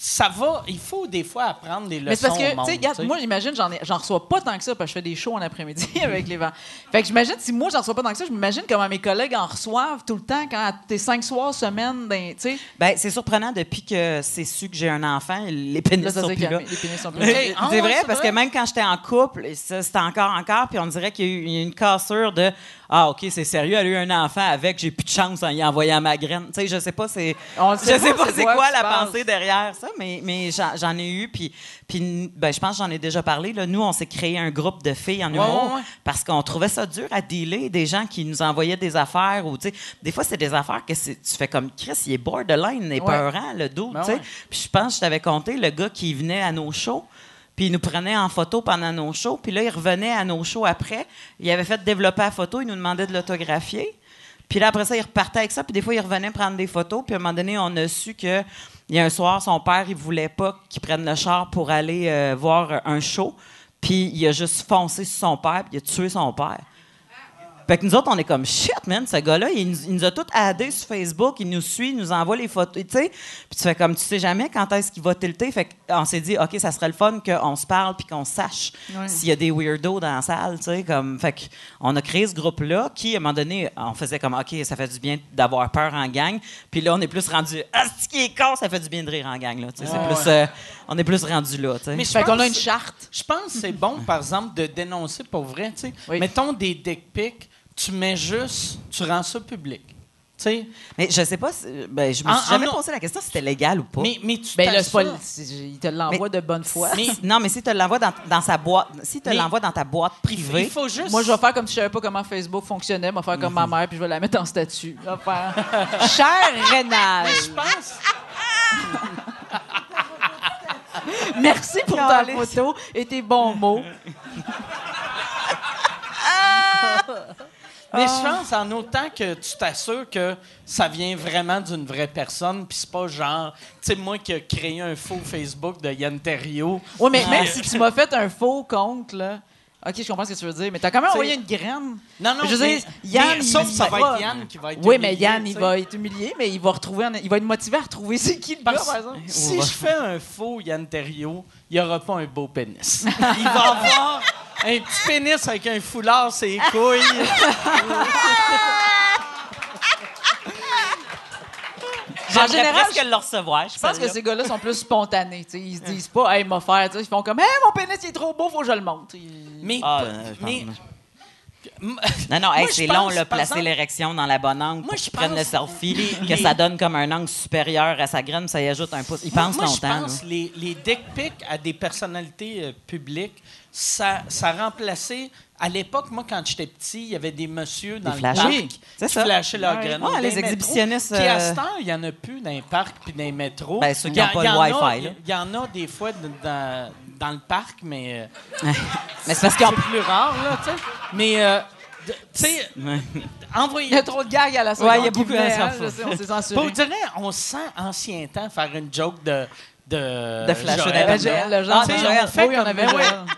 Ça va, il faut des fois apprendre des leçons Mais c'est parce au que, monde, tu sais, regarde, tu sais. moi, j'imagine, j'en, reçois pas tant que ça, parce que je fais des shows en après-midi avec les vents. Fait que j'imagine, si moi, j'en reçois pas tant que ça, je m'imagine comment mes collègues en reçoivent tout le temps, quand t'es cinq soirs, semaine, ben, tu sais. Ben, c'est surprenant depuis que c'est su que j'ai un enfant, les pénis Là, ça sont plus là. calmé, les pénis sont plus Ok. là. Ah c'est ouais, vrai, c'est parce vrai? que même quand j'étais en couple, ça, c'était encore, encore, puis on dirait qu'il y a eu une cassure de Ah, OK, c'est sérieux, elle a eu un enfant avec, j'ai plus de chance en y envoyant ma graine. Tu sais, je sais pas, c'est. On Je sais pas, pas c'est quoi la pensée derrière ça, mais, mais j'en, ai eu, puis, puis ben, je pense que j'en ai déjà parlé. Là. Nous, on s'est créé un groupe de filles en humour ouais, ouais. parce qu'on trouvait ça dur à dealer, des gens qui nous envoyaient des affaires, ou des fois, c'est des affaires que tu fais comme Chris, il est borderline, il est peurant, le dos, Ben. Puis je pense que je t'avais compté, le gars qui venait à nos shows, puis il nous prenait en photo pendant nos shows, puis là, il revenait à nos shows après. Il avait fait développer la photo, il nous demandait de l'autographier. Puis là, après ça, il repartait avec ça, puis des fois, il revenait prendre des photos, puis à un moment donné, on a su que il y a un soir, son père, il voulait pas qu'il prenne le char pour aller euh, voir un show, puis il a juste foncé sur son père, puis il a tué son père. Fait que nous autres, on est comme shit, man, ce gars-là, il, nous- il nous a tout addés sur Facebook, il nous suit, il nous envoie les photos, tu sais. Puis tu fais comme, tu sais jamais quand est-ce qu'il va tilter. Fait qu'on s'est dit, OK, ça serait le fun qu'on se parle puis qu'on sache s'il y a des weirdos dans la salle, tu sais. Comme, fait qu'on a créé ce groupe-là qui, à un moment donné, on faisait comme, OK, ça fait du bien d'avoir peur en gang. Puis là, on est plus rendu, ah, c'est qui est con, ça fait du bien de rire en gang, là. tu sais. C'est Ouais, plus, euh, on est plus rendu là, tu sais. Mais je Fait qu'on a pense- une charte. Je pense que c'est bon, par exemple, de dénoncer pour vrai. tu sais. Oui. Mettons des dick pics, tu mets juste, tu rends ça public. Tu sais? Mais je sais pas, si- ben, je me En- suis jamais en- posé la question si c'était légal ou pas. Mais, mais tu Ben le- il te l'envoie de bonne foi. Mais- non, mais si tu l'envoies dans, dans sa boîte, si l'envoies dans ta boîte privée, il faut juste. Moi, je vais faire comme si je savais pas comment Facebook fonctionnait. Je vais faire comme ma mère, puis je vais la mettre en statut. Je vais faire Cher Rénal, Je pense. merci pour ta photo et tes bons mots. Mais Ah. je pense en autant que tu t'assures que ça vient vraiment d'une vraie personne, puis c'est pas genre, tu sais, moi qui ai créé un faux Facebook de Yann Terriot. Oui, mais même si tu m'as fait un faux compte, là. OK, je comprends ce que tu veux dire, mais t'as quand même T'sais- envoyé une graine. Non, non, Je veux mais, dire, Yann, mais il- sauf que ça il va être Yann qui va être Oui, mais Yann, il va être humilié, mais il va retrouver, un- il va être motivé à retrouver c'est qui le gars, par exemple. si je fais un faux Yann Terriot, il n'y aura pas un beau pénis. Il va avoir un petit pénis avec un foulard, ses couilles. En général, presque le recevoir. Je pense que ces gars-là sont plus spontanés. tu sais. Ils se disent pas, hey, sais. Ils font comme, hey, mon pénis il est trop beau, faut que je le monte. Ils- Mais, Ah, euh, pense- mais Non, non, hey, c'est pense, long, là, placer exemple- l'érection dans la bonne angle Moi, pour je qu'ils prennent le pense- selfie, les- que les- ça donne comme un angle supérieur à sa graine, ça y ajoute un pouce. Ils Moi- pensent moi, longtemps. je pense là. les, les dick pics à des personnalités euh, publiques, ça, ça remplaçait. À l'époque, moi, quand j'étais petit, il y avait des messieurs dans Des le parc qui flashaient leur Ouais. graine. Ouais, dans les exhibitionnistes, Puis à euh, cette heure, il n'y en a plus dans les parcs puis dans les métros. Ben, ceux qui Il y a- ont pas il le Wi-Fi. Il y en a des fois dans, dans le parc, mais euh, Mais c'est parce c'est plus rare, là, tu sais. Mais, euh, de- tu sais, envoyer... Il y a trop de gags à la seconde. Ouais, il y a beaucoup à hein, On s'est dirait, on sent ancien temps faire une joke de... De, De flasher Joël. Joël, le genre Ah, de Joël. on fait Oui, on comme avait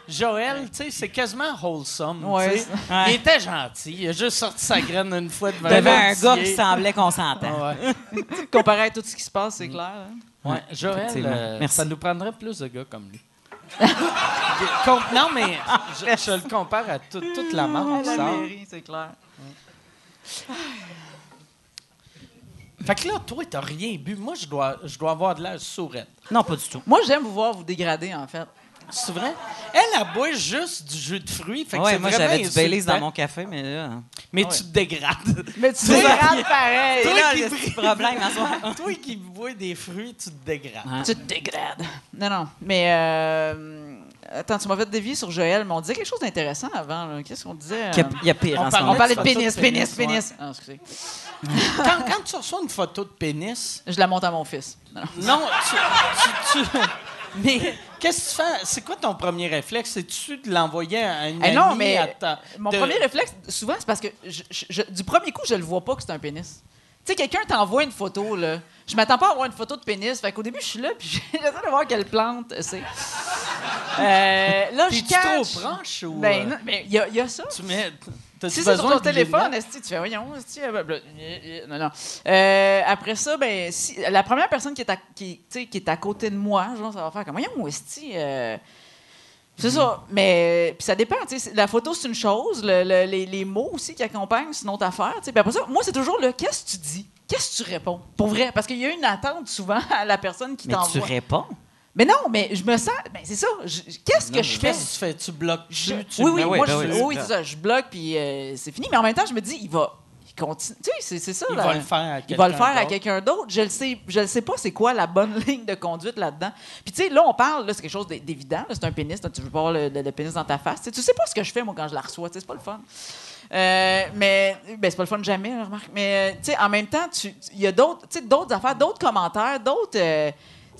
Joël. Tu sais, c'est quasiment wholesome. Ouais. Il était gentil. Il a juste sorti sa graine une fois devant Il y avait un gars qui semblait consentant. Ah ouais. Comparé à tout ce qui se passe, c'est clair. hein. Ouais, Joël, euh, Merci. ça nous prendrait plus de gars comme lui. Non, mais je, je le compare à tout- toute la marque qui sort. c'est clair. Fait que là, toi, t'as rien bu. Moi, je dois, je dois avoir de l'air sourette. Non, pas du tout. Moi, j'aime vous voir vous dégrader, en fait. C'est vrai? Elle, elle boit juste du jus de fruits. Fait que Ouais, moi, j'avais du Baileys dans mon café, mais là... Mais tu te dégrades. Mais tu dégrades pareil. Toi là, qui ce problème soir. Toi qui bois des fruits, tu te dégrades. Ouais. Tu te dégrades. Non, non. Mais, euh, attends, tu m'as fait dévier sur Joël, mais on disait quelque chose d'intéressant avant. Qu'est-ce qu'on disait? euh? Il y a pire On en parlait de pénis, pénis, pénis, pénis. Ah, excusez. Quand, quand tu reçois une photo de pénis, Je la monte à mon fils. Non, non. non, tu. tu- tu- mais qu'est-ce que tu fais? C'est quoi ton premier réflexe? C'est-tu de l'envoyer à une Eh non, amie mais à ta- mon de- premier réflexe, souvent, c'est parce que je- je- je- du premier coup, je le vois pas que c'est un pénis. Tu sais, quelqu'un t'envoie une photo, là. Je m'attends pas à avoir une photo de pénis. Fait qu'au début, je suis là, puis j'essaie de voir quelle plante c'est. Euh, là, je trop catch. proche ou. Ben, euh, non, mais il y, a- il y a ça. tu mets. Si c'est sur ton téléphone, tu fais, voyons, euh, non, non. Euh, après ça, ben, si, la première personne qui est, à, qui, qui est à côté de moi, genre, ça va faire comme, voyons, esti, euh, c'est ça. Mais, puis ça dépend, la photo, c'est une chose, le- le- les, les mots aussi qui accompagnent, c'est une autre affaire. Puis après ça, moi, c'est toujours le, qu'est-ce que tu dis? Qu'est-ce que tu réponds? Pour vrai, parce qu'il y a une attente souvent à la personne qui Mais tu t'envoie. réponds? Mais non, mais je me sens, ben, c'est ça, qu'est-ce que je fais? Qu'est-ce que tu fais? Tu bloques Je- tu oui, oui, moi, je, oui, oui, c'est ça. Je bloque, puis euh, c'est fini. Mais en même temps, je me dis, il va. Il continue. Tu sais, c'est, ça. Il là. va le faire à Il va le quelqu'un faire à d'autre. quelqu'un d'autre. Je le sais, je le sais pas c'est quoi la bonne ligne de conduite là-dedans. Puis tu sais, là, on parle, là, c'est quelque chose d'é- d'évident. C'est un pénis. là, tu veux pas avoir le, le- le pénis dans ta face. Tu sais, tu sais pas ce que je fais, moi, quand je la reçois. C'est pas le fun. Euh, mais ben, c'est pas le fun jamais, remarque. Mais euh, tu sais, en même temps, tu- il y a d'autres, tu sais, d'autres affaires, d'autres commentaires, d'autres. euh,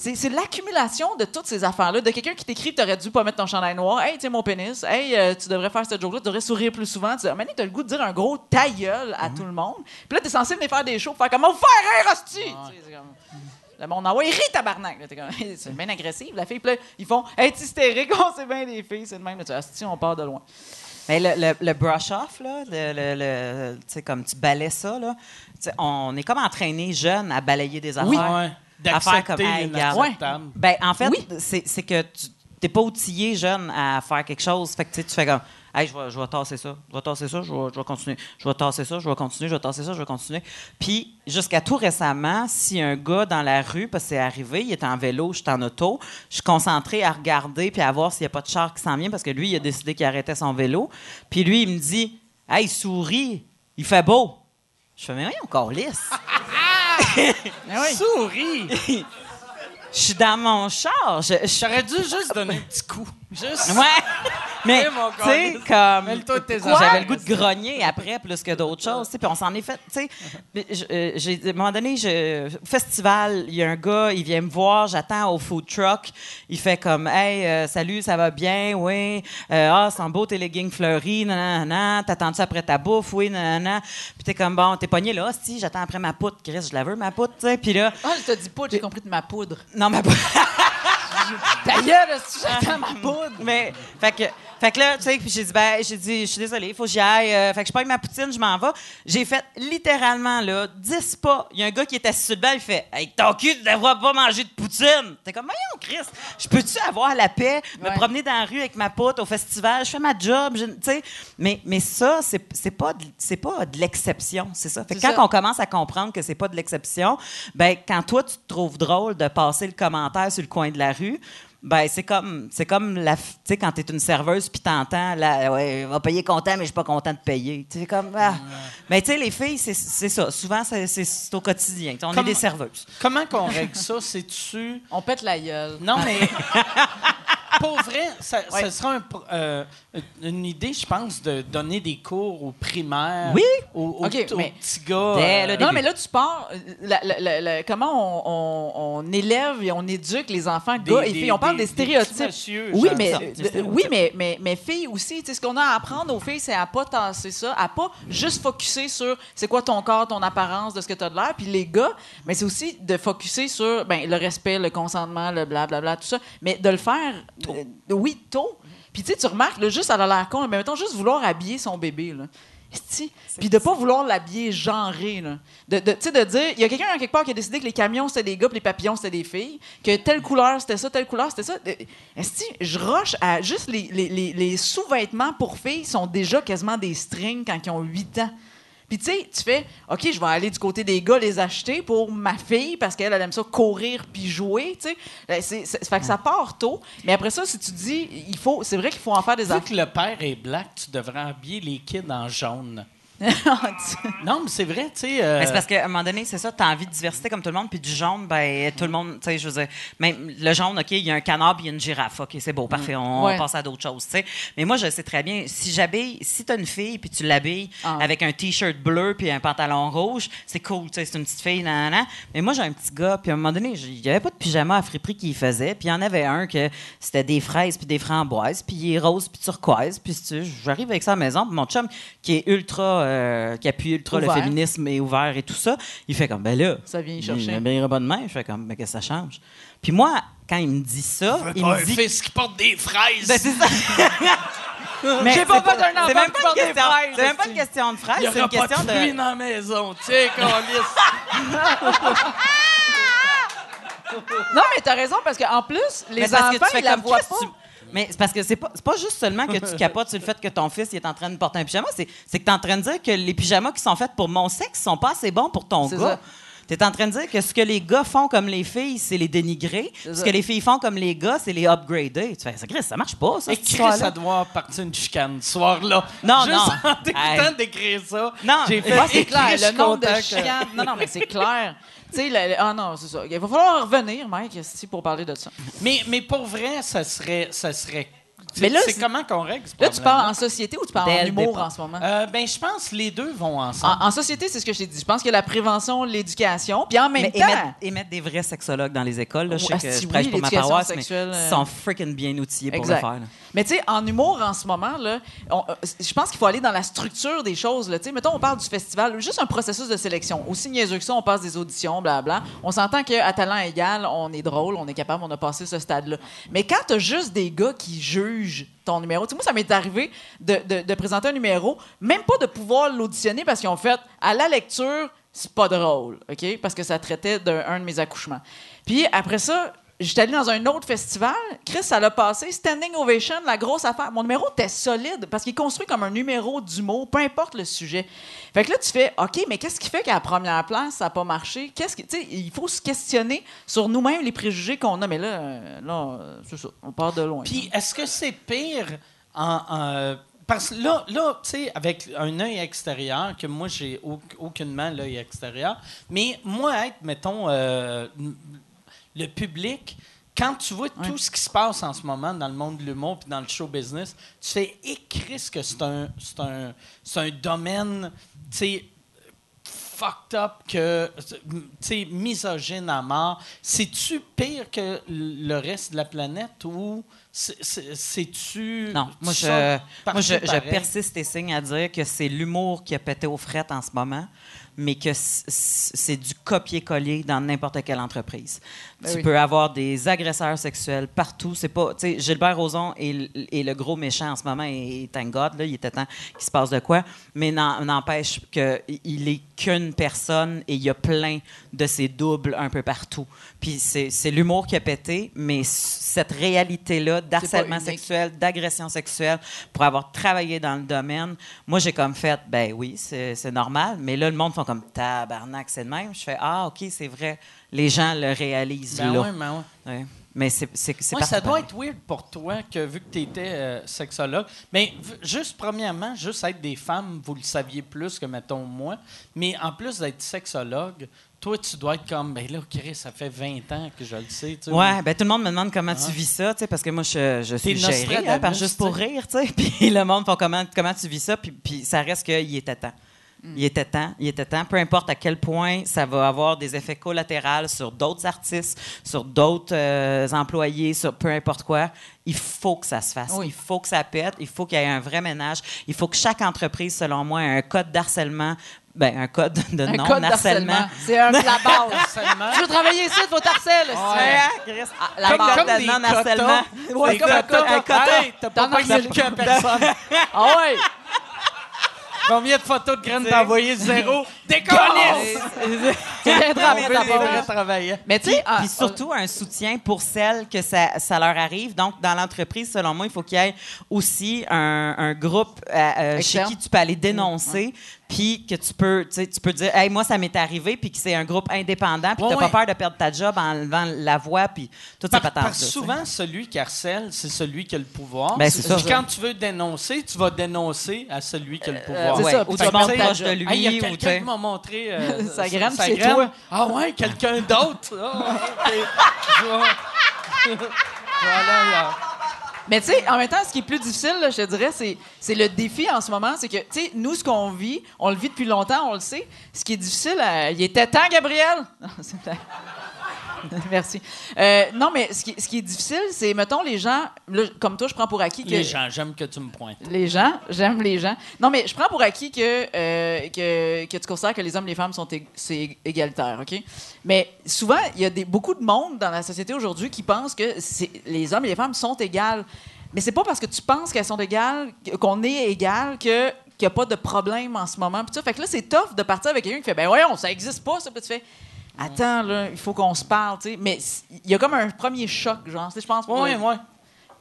c'est, c'est l'accumulation de toutes ces affaires-là. De quelqu'un qui t'écrit, t'aurais dû pas mettre ton chandail noir. Hey, tu sais, mon pénis. Hey, euh, tu devrais faire ce joke-là. Tu devrais sourire plus souvent. Tu dis, t'as le goût de dire un gros ta gueule à tout le monde. Puis là, t'es censé venir faire des shows pour faire comme, on vous faire rire, hostie! Comme- Le monde envoie, il rit tabarnak. Là, t'es comme, c'est bien agressif, la fille. Puis là, ils font, hey, t'es hystérique, on sait bien des filles, c'est le même. Là, tu dis, hostie, on part de loin. Mais le, le, le brush-off, là, le, le- le- tu sais, comme tu balais ça, là, on est comme entraîné jeune à balayer des affaires. Oui, ouais. Affaire comme, D'accepter hey, regarde. Ben, en fait, Oui. c'est c'est que tu n'es pas outillé jeune à faire quelque chose. Fait que tu sais, tu fais comme, hey, je vais, je vais tasser ça, je vais tasser ça, je vais, je vais continuer, je vais tasser ça, je vais continuer, je vais tasser ça, je vais continuer. Puis, jusqu'à tout récemment, si un gars dans la rue, parce que c'est arrivé, il est en vélo, je suis en auto, je suis concentrée à regarder puis à voir s'il n'y a pas de char qui s'en vient parce que lui, il a décidé qu'il arrêtait son vélo. Puis lui, il me dit, hey, souris, il fait beau. Je fais, mais oui, encore lisse. Souris! Je suis dans mon char. J'aurais dû juste donner un petit coup. Juste. Ouais. Mais, tu sais, comme. J'avais le goût de grogner après plus que d'autres choses. tu sais, Puis on s'en est fait. Tu sais, euh, j'ai- à un moment donné, je, festival, il y a un gars, il vient me voir, j'attends au food truck. Il fait comme Hey, euh, salut, ça va bien? Oui. Euh, ah, c'est un beau tes leggings fleuris. Non, non, non. T'attends-tu après ta bouffe? Oui, non, non, non. Puis t'es comme Bon, t'es pogné là. Si, j'attends après ma poutre. Chris, je la veux, ma poutre. tu sais. Puis là, Ah, je te dis poudre, j'ai compris de ma poudre. non, ma poutre. Ta gueule, si j'attends ma poudre. Mais, fait que, fait que là, tu sais, puis j'ai dit, ben, j'ai dit, je suis désolée, il faut que j'y aille. Euh, fait que je paye ma poutine, je m'en vais. J'ai fait littéralement, là, 10 pas. Il y a un gars qui est assis sur le banc, il fait, hey, ton cul, tu devrais pas manger de poutine. T'es comme, voyons, Chris, je peux-tu avoir la paix, me Ouais. promener dans la rue avec ma pote au festival, je fais ma job, tu sais. Mais, mais ça, c'est pas, pas de l'exception, c'est ça. Fait que quand ça. on commence à comprendre que c'est pas de l'exception, ben, quand toi, tu te trouves drôle de passer le commentaire sur le coin de la rue, ben, c'est comme, c'est comme la, tu sais, quand t'es une serveuse puis t'entends, là, ouais, on va payer content, mais je suis pas content de payer. Tu sais, comme, ah. Mais tu sais, les filles, c'est, c'est ça. Souvent, c'est, au quotidien. On est des serveuses. Comment qu'on règle ça? C'est-tu. On pète la gueule. Non, mais. Pour vrai, ça, sera un euh, une idée, je pense, de donner des cours aux primaires. Oui. Aux, aux- OK, aux mais- petits gars. Dès euh, le Non, mais là, tu pars. la- la- la- la- comment on, on- on élève et on éduque les enfants, Des- gars et des- filles? On parle des- stéréotypes. oui, mais, oui mais, mais, mais filles aussi. Tu sais, ce qu'on a à apprendre aux filles, c'est à pas tasser ça, à pas juste focuser sur c'est quoi ton corps, ton apparence, de ce que tu as de l'air. Puis les gars, mais c'est aussi de focuser sur ben, le respect, le consentement, le blablabla, tout ça. Mais de le faire, euh, oui, tôt. Puis tu sais, tu remarques, là, juste, elle a l'air con, mais mettons, juste vouloir habiller son bébé, là. Puis de pas vouloir l'habiller genré. Là. De, de, tu sais, de dire, il y a quelqu'un quelque part qui a décidé que les camions c'était des gars, puis les papillons c'était des filles, que telle couleur c'était ça, telle couleur c'était ça. De- Esti, je rush à juste les, les, les, les sous-vêtements pour filles sont déjà quasiment des strings quand ils ont 8 ans. Puis tu sais, tu fais, OK, je vais aller du côté des gars les acheter pour ma fille parce qu'elle, elle aime ça courir puis jouer, tu sais. Euh, c'est- c'est- Fait que ça part tôt. Mais après ça, si tu dis, il faut, c'est vrai qu'il faut en faire des affaires. que le père est black, tu devrais habiller les kids en jaune. Non, mais c'est vrai, tu sais. euh, c'est parce qu'à un moment donné, c'est ça, tu as envie de diversité comme tout le monde, puis du jaune, ben tout le monde, tu sais, je veux dire, même le jaune, OK, il y a un canard puis il y a une girafe, OK, c'est beau, parfait, on, Ouais. passe à d'autres choses, tu sais. Mais moi, je sais très bien, si j'habille, si tu as une fille puis tu l'habilles Ah. avec un T-shirt bleu puis un pantalon rouge, c'est cool, tu sais, c'est une petite fille, nan. Mais moi, j'ai un petit gars, puis à un moment donné, il n'y avait pas de pyjama à friperie qu'il faisait, puis il y en avait un que c'était des fraises puis des framboises, puis il est rose puis turquoise, puis j'arrive avec ça à la maison, puis mon chum, qui est ultra, euh, qui appuie ultra Ouvert. le féminisme est ouvert et tout ça, il fait comme, ben là, Ça vient y il chercher. m'habillera pas demain. Je fais comme, ben qu'est-ce que ça change? Puis moi, quand il me dit ça, il me dit... fils qui porte des fraises. Ben, c'est ça. Mais J'ai pas un enfant qui pas porte des fraises, c'est même pas une question de fraises, Il y c'est une pas question de fruits de... dans la maison, tu sais. Non, mais t'as raison, parce qu'en plus, les Mais que enfants, tu fais ils la comme, voient pas. tu- Mais c'est parce que c'est pas, pas juste seulement que tu capotes sur le fait que ton fils il est en train de porter un pyjama, c'est, que tu es en train de dire que les pyjamas qui sont faits pour mon sexe sont pas assez bons pour ton gars. ça. Tu es en train de dire que ce que les gars font comme les filles, c'est les dénigrer. Ce que les filles font comme les gars, c'est les upgrader. Tu fais, ça, Chris, ça marche pas, ça. Et Chris, ça doit partir une chicane ce soir-là. Non, Juste non. en t'écoutant d'écrire ça, Non, j'ai fait c'est clair. Le nombre de chicanes. Non, non, mais c'est clair. Tu sais, ah non, c'est ça. Il va falloir revenir, Mike, pour parler de ça. Mais, mais pour vrai, ça serait. Ça serait Mais là, c'est comment qu'on règle ce Là, tu parles en société ou tu parles Dès en humour en ce moment? Euh, ben, je pense que les deux vont ensemble. En, en société, c'est ce que je t'ai dit. Je pense que la prévention, l'éducation, puis en même Mais temps... émettre, émettre des vrais sexologues dans les écoles, là, je sais Ouais, que je prêche oui, pour ma paroisse, mais sexuelle, euh, ils sont freaking bien outillés pour Exact. le faire. là. Mais tu sais, en humour, en ce moment, euh, je pense qu'il faut aller dans la structure des choses. Là. Tu sais, Mettons, on parle du festival, juste un processus de sélection. Aussi niaiseux que ça, on passe des auditions, blablabla. On s'entend qu'à talent égal, on est drôle, on est capable, on a passé ce stade-là. Mais quand t'as juste des gars qui jugent ton numéro, tu sais, moi, ça m'est arrivé de, de- de présenter un numéro, même pas de pouvoir l'auditionner parce qu'ils ont fait, à la lecture, c'est pas drôle, OK? Parce que ça traitait d'un de mes accouchements. Puis après ça, J'étais allé dans un autre festival. Chris, ça l'a passé. Standing Ovation, la grosse affaire. Mon numéro était solide parce qu'il est construit comme un numéro d'humour, peu importe le sujet. Fait que là, tu fais, OK, mais qu'est-ce qui fait qu'à la première place, ça n'a pas marché? Qu'est-ce sais, il faut se questionner sur nous-mêmes, les préjugés qu'on a. Mais là, euh, là, euh, c'est ça. On part de loin. Puis est-ce que c'est pire en. en- parce que là, là tu sais, avec un œil extérieur, que moi, j'ai au- aucunement l'œil extérieur, mais moi, être, mettons, euh, le public, quand tu vois tout ce qui se passe en ce moment dans le monde de l'humour puis dans le show business, tu fais écrire ce que c'est un, c'est un, c'est un domaine, tu sais, fucked up que, tu sais, misogyne à mort. C'est-tu pire que le reste de la planète ou c'est- c'est- c'est-tu. Non, moi, je, moi je, je persiste et signe à dire que c'est l'humour qui a pété aux frettes en ce moment, mais que c'est du copier-coller dans n'importe quelle entreprise. Ben tu oui. peux avoir des agresseurs sexuels partout. C'est pas, tu sais, Gilbert Rozon est, le gros méchant en ce moment et thank God, là, il était temps qu'il se passe de quoi. Mais n'empêche qu'il est qu'une personne et il y a plein de ses doubles un peu partout. Puis c'est l'humour qui a pété, mais cette réalité-là d'harcèlement sexuel, d'agression sexuelle, pour avoir travaillé dans le domaine, moi, j'ai comme fait, ben oui, c'est normal. Mais là, le monde font comme tabarnak, c'est de même. Je fais, ah, OK, c'est vrai. Les gens le réalisent Ben là. ouais, ben ouais. Ouais. Mais c'est Ouais, ça doit être weird pour toi que vu que tu étais sexologue. Mais juste premièrement, juste être des femmes, vous le saviez plus que mettons moi. Mais en plus d'être sexologue, toi tu dois être comme ben là, Chris, ça fait 20 ans que je le sais. tu. Ouais, ben tout le monde me demande comment tu vis ça, tu sais, parce que moi je, je suis gérée hein, par juste pour rire, tu sais. Puis le monde font comment comment tu vis ça, puis, puis ça reste qu'il était temps. Mm. Il était temps, il était temps. Peu importe à quel point ça va avoir des effets collatéraux sur d'autres artistes, sur d'autres euh, employés, sur peu importe quoi, il faut que ça se fasse. Oui. Il faut que ça pète. Il faut qu'il y ait un vrai ménage. Il faut que chaque entreprise, selon moi, ait un code d'harcèlement, ben un code de un non code harcèlement. d'harcèlement. C'est un, la base. Seulement. Je veux travailler ici, il faut harcèler. Ouais, hein, Chris? Ah, la Comme- base. comme de non-harcèlement. Ouais, Des comme un quota. Hey, t'as pas T'en as pogné le que- cul à personne. Ah ouais! Combien de photos de graines t'as envoyé zéro? Déconne! Tu viendras ta. Mais tu sais, ah, Puis surtout un soutien pour celles que ça, ça leur arrive. Donc, dans l'entreprise, selon moi, il faut qu'il y ait aussi un, un groupe euh, euh, chez qui tu peux aller dénoncer, puis que tu peux, tu peux dire, hey, moi, ça m'est arrivé, puis que c'est un groupe indépendant, puis Ouais, tu n'as ouais. pas peur de perdre ta job en levant la voix, puis toutes ces Par- patentes. parce que souvent, celui qui harcèle, c'est celui qui a le pouvoir. Ben, c'est ça. Puis quand tu veux dénoncer, tu vas dénoncer à celui qui a le pouvoir. c'est ouais, ça, ou tu vas proche de lui. Hey, y a quelqu'un qui m'a montré euh, Sa graine, sa c'est graine. toi. Ah ouais, quelqu'un d'autre? Ah, voilà, là. Mais tu sais, en même temps, ce qui est plus difficile, je te dirais, c'est, le défi en ce moment. C'est que, tu sais, nous, ce qu'on vit, on le vit depuis longtemps, on le sait. Ce qui est difficile, euh, il était temps, Gabriel! Non. Merci. Euh, non, mais ce qui, ce qui est difficile, c'est, mettons, les gens, là, comme toi, je prends pour acquis que. Les gens, j'aime que tu me pointes. Les gens, j'aime les gens. Non, mais je prends pour acquis que, euh, que, que tu considères que les hommes et les femmes sont ég- c'est égalitaire, OK? Mais souvent, il y a des, beaucoup de monde dans la société aujourd'hui qui pensent que les hommes et les femmes sont égales. Mais c'est pas parce que tu penses qu'elles sont égales, qu'on est égal, que qu'il n'y a pas de problème en ce moment. Puis ça, fait que là, c'est tough de partir avec quelqu'un qui fait Ben voyons, ça existe pas, ça. Puis tu fais Attends, là, il faut qu'on se parle, tu sais. Mais il y a comme un premier choc, genre, tu sais, je pense. Oui, oui.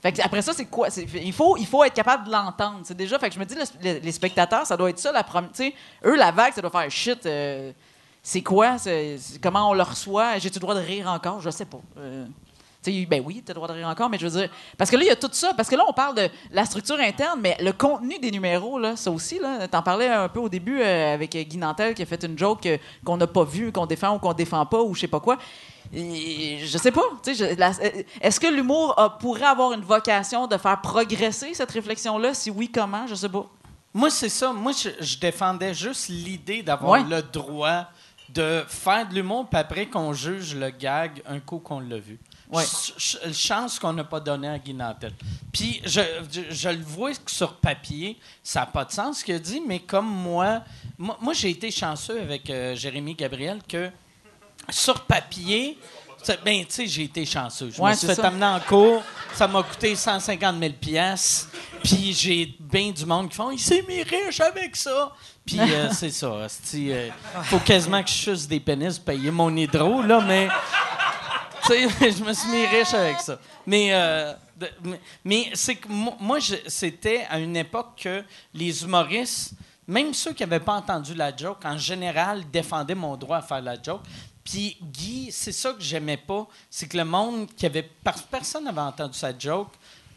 fait que après ça, c'est quoi? Il, faut, il faut être capable de l'entendre. C'est déjà. Fait que je me dis, le- les, les spectateurs, ça doit être ça la première. Tu sais, eux, la vague, ça doit faire shit. euh, c'est quoi? Comment on le reçoit? J'ai-tu le droit de rire encore? Je sais pas. Euh, sais, ben oui, tu as le droit de rire encore, mais je veux dire. Parce que là, il y a tout ça. Parce que là, on parle de la structure interne, mais le contenu des numéros, là, ça aussi, là. T'en parlais un peu au début euh, avec Guy Nantel qui a fait une joke euh, qu'on n'a pas vue, qu'on défend ou qu'on défend pas, ou je sais pas quoi. Et je sais pas. euh, Est-ce que l'humour pourrait avoir une vocation de faire progresser cette réflexion-là? Si oui, comment? Je sais pas. Moi, c'est ça. Moi, je, je défendais juste l'idée d'avoir Ouais. le droit de faire de l'humour, puis après qu'on juge le gag un coup qu'on l'a vu. Ouais. Ch- ch- chance qu'on n'a pas donné à Guy Nantel. Puis je, je, je le vois sur papier, ça n'a pas de sens ce qu'il a dit, mais comme moi, moi, moi, j'ai été chanceux avec euh, Jérémy Gabriel que sur papier, ben, tu sais, j'ai été chanceux. Je Ouais, me suis fait amener en cours, ça m'a coûté 150 000 pièces. Puis j'ai bien du monde qui font « Il s'est mis riche avec ça! » Puis euh, c'est ça. Il faut quasiment que je suce des pénis pour payer mon hydro, là, mais... Je me suis mis riche avec ça. Mais, euh, de- mais, mais c'est que mo- moi, c'était à une époque que les humoristes, même ceux qui n'avaient pas entendu la joke, en général, défendaient mon droit à faire la joke. Puis Guy, c'est ça que j'aimais pas, c'est que le monde qui avait... personne n'avait entendu sa joke.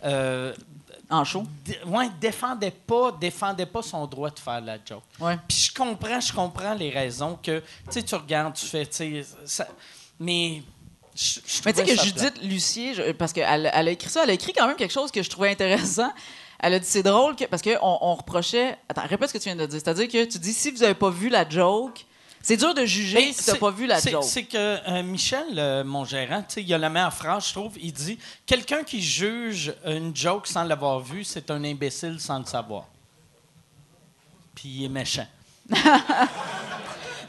euh, En show? ouais, défendait pas, défendait pas son droit de faire la joke. Ouais. Puis je comprends, je comprends les raisons que, tu sais, tu regardes, tu fais, tu sais, mais... je- je Mais tu sais que Judith Lucier, je- parce qu'elle elle a écrit ça, elle a écrit quand même quelque chose que je trouvais intéressant. Elle a dit c'est drôle que, parce qu'on on reprochait. Attends, répète ce que tu viens de dire. C'est-à-dire que tu dis si vous n'avez pas vu la joke, c'est dur de juger Mais si tu n'as pas vu la joke. C'est que euh, Michel, euh, mon gérant, il a la meilleure phrase, je trouve. Il dit Quelqu'un qui juge une joke sans l'avoir vue, c'est un imbécile sans le savoir. Puis il est méchant.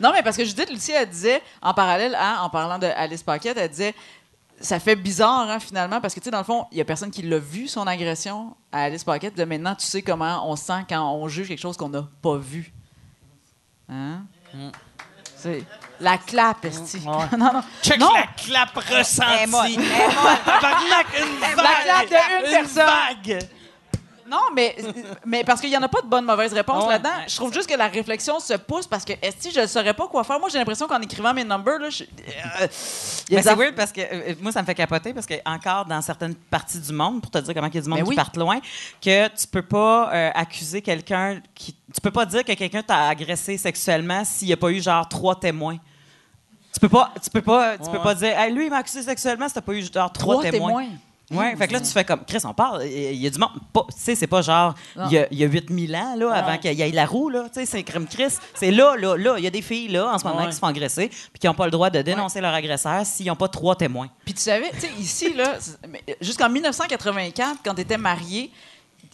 Non, mais parce que Judith Lucier, elle disait, en parallèle, à- en parlant de Alice Paquette, elle disait ça fait bizarre, hein, finalement, parce que, tu sais, dans le fond, il y a personne qui l'a vu, son agression à Alice Paquette. De maintenant, tu sais comment on se sent quand on juge quelque chose qu'on n'a pas vu. Hein? Mm. C'est la clap, esti. Ouais. non, non. Check Non. la clap ressentie. Moi, moi. Vague. clap de une personne. vague. Non, mais, mais parce qu'il n'y en a pas de bonne mauvaise réponse Ah ouais. là-dedans. Je trouve juste que la réflexion se pousse parce que, est je ne saurais pas quoi faire? Moi, j'ai l'impression qu'en écrivant mes numbers, là, je- euh, Mais c'est weird parce que euh, moi, ça me fait capoter parce que encore dans certaines parties du monde, pour te dire comment il y a du monde Ben qui oui. partent loin, que tu peux pas euh, accuser quelqu'un qui. Tu peux pas dire que quelqu'un t'a agressé sexuellement s'il n'y a pas eu genre trois témoins. Tu peux pas, tu peux pas, tu peux pas dire, Hey, lui, il m'a accusé sexuellement si t'as pas eu genre trois, Trois témoins. Ouais, fait que là, tu fais comme, Chris, on parle, il y a du monde. Tu sais, c'est pas genre, il y a, il y a 8000 ans, là, avant Ouais. qu'il y ait la roue, là. Tu sais, c'est crime Chris. C'est là, là, là. Il y a des filles, là, en ce moment, Ouais. qui se font agresser, puis qui n'ont pas le droit de dénoncer leur agresseur s'ils n'ont pas trois témoins. Puis tu savais, tu sais, ici, là, jusqu'en 1984, quand tu étais marié,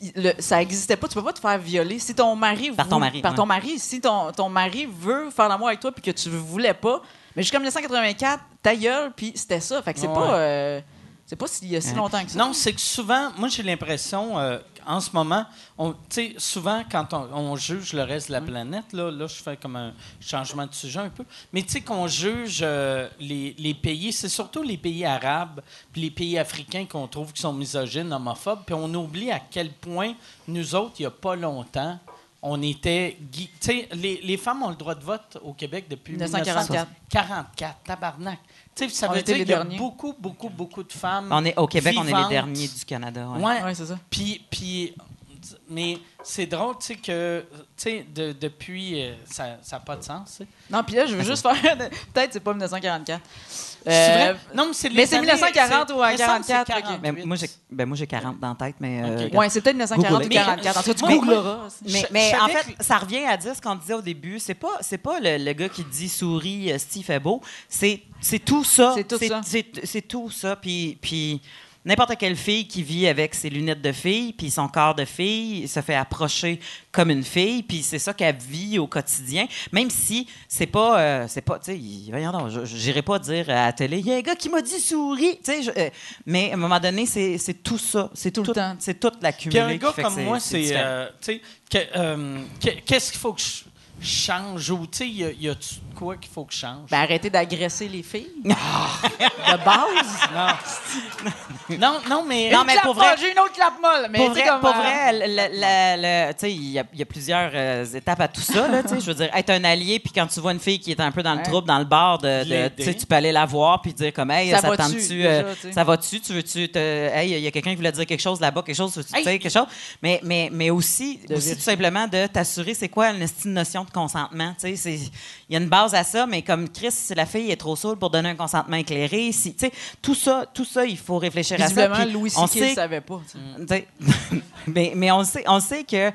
il- le- ça n'existait pas. Tu peux pas te faire violer. Si ton mari... Par ton mari, Par ton mari. Si ton, ton mari veut faire l'amour avec toi puis que tu ne voulais pas, mais jusqu'en 1984, ta gueule, puis c'était ça. Fait que c'est pas... euh, C'est pas s'il y a si longtemps que ça. Non, c'est que souvent, moi j'ai l'impression, euh, en ce moment, tu sais, souvent quand on, on juge le reste de la planète, là, là je fais comme un changement de sujet un peu, mais tu sais qu'on juge euh, les, les pays, c'est surtout les pays arabes, puis les pays africains qu'on trouve qui sont misogynes, homophobes, puis on oublie à quel point nous autres, il y a pas longtemps, on était. gui- Tu sais, les, les femmes ont le droit de vote au Québec depuis 1944. 1944, tabarnak. Tu sais, ça On veut dire les qu'il y a derniers. beaucoup, beaucoup, beaucoup de femmes. On est, au Québec, on est les derniers du Canada. ouais. Ouais. Ouais, c'est ça. Puis, puis, mais c'est drôle, tu sais, que, tu sais, de- depuis, euh, ça n'a pas de sens, tu sais. Non, puis là, je veux juste faire. Peut-être c'est pas 1944. C'est Euh, vrai? Non, mais c'est mais les c'est années- 1940 c'est- ou à me semble que c'est 44, ok. 48. Mais moi, j'ai ben, moi, j'ai 40 dans la tête, mais. euh, Ok. Ouais, c'est peut-être 1940 ou Googlez. 44. En tout cas, tu Mais- googleras. Mais, Je- mais je en fait, que- ça revient à dire ce qu'on disait au début. C'est pas, c'est pas le, le gars qui dit souris, euh, Steve fait beau. C'est, c'est tout ça. C'est tout ça. C'est, c'est tout ça. Puis, puis n'importe quelle fille qui vit avec ses lunettes de fille, puis son corps de fille, se fait approcher comme une fille, puis c'est ça qu'elle vit au quotidien. Même si c'est pas, euh, c'est pas, tu sais, voyons donc, j'irai pas dire à la télé, il y a un gars qui m'a dit souris, tu sais. euh, mais à un moment donné, c'est, c'est tout ça. C'est Tout tout, le temps. C'est toute la Puis un gars qui fait que comme moi, c'est, euh, tu sais, que, que- qu'est-ce qu'il faut que je change ou, tu sais, y a- y a-tu de quoi qu'il faut que je change? Ben, arrêtez d'agresser les filles. de base? non, non, mais... Non, mais pour vrai- J'ai une autre clap molle. Mais pour vrai, comme, pour euh, vrai, tu sais, il y, a- il y a plusieurs euh, étapes à tout ça. Là, tu sais. je veux dire, être un allié, puis quand tu vois une fille qui est un peu dans le Ouais. trouble, dans le bar, de, tu sais, tu peux aller la voir puis dire comme, hey, Ça ça, va-tu, tente-tu, euh, ça va-tu, tu veux-tu, te- hey, il y a quelqu'un qui voulait dire quelque chose là-bas, quelque chose, tu Hey. sais, quelque chose? Mais, mais, mais aussi, De aussi vérifier. tout simplement de t'assurer, c'est quoi une estime notion de consentement. Tu sais, c'est- il y a une base à ça, mais comme Chris, si la fille est trop saoule pour donner un consentement éclairé, si, tu sais, tout ça, tout ça, il faut réfléchir à ça. Visiblement, puis Louis on sait savait pas. tu sais. T'sais, mais, mais on sait, on sait que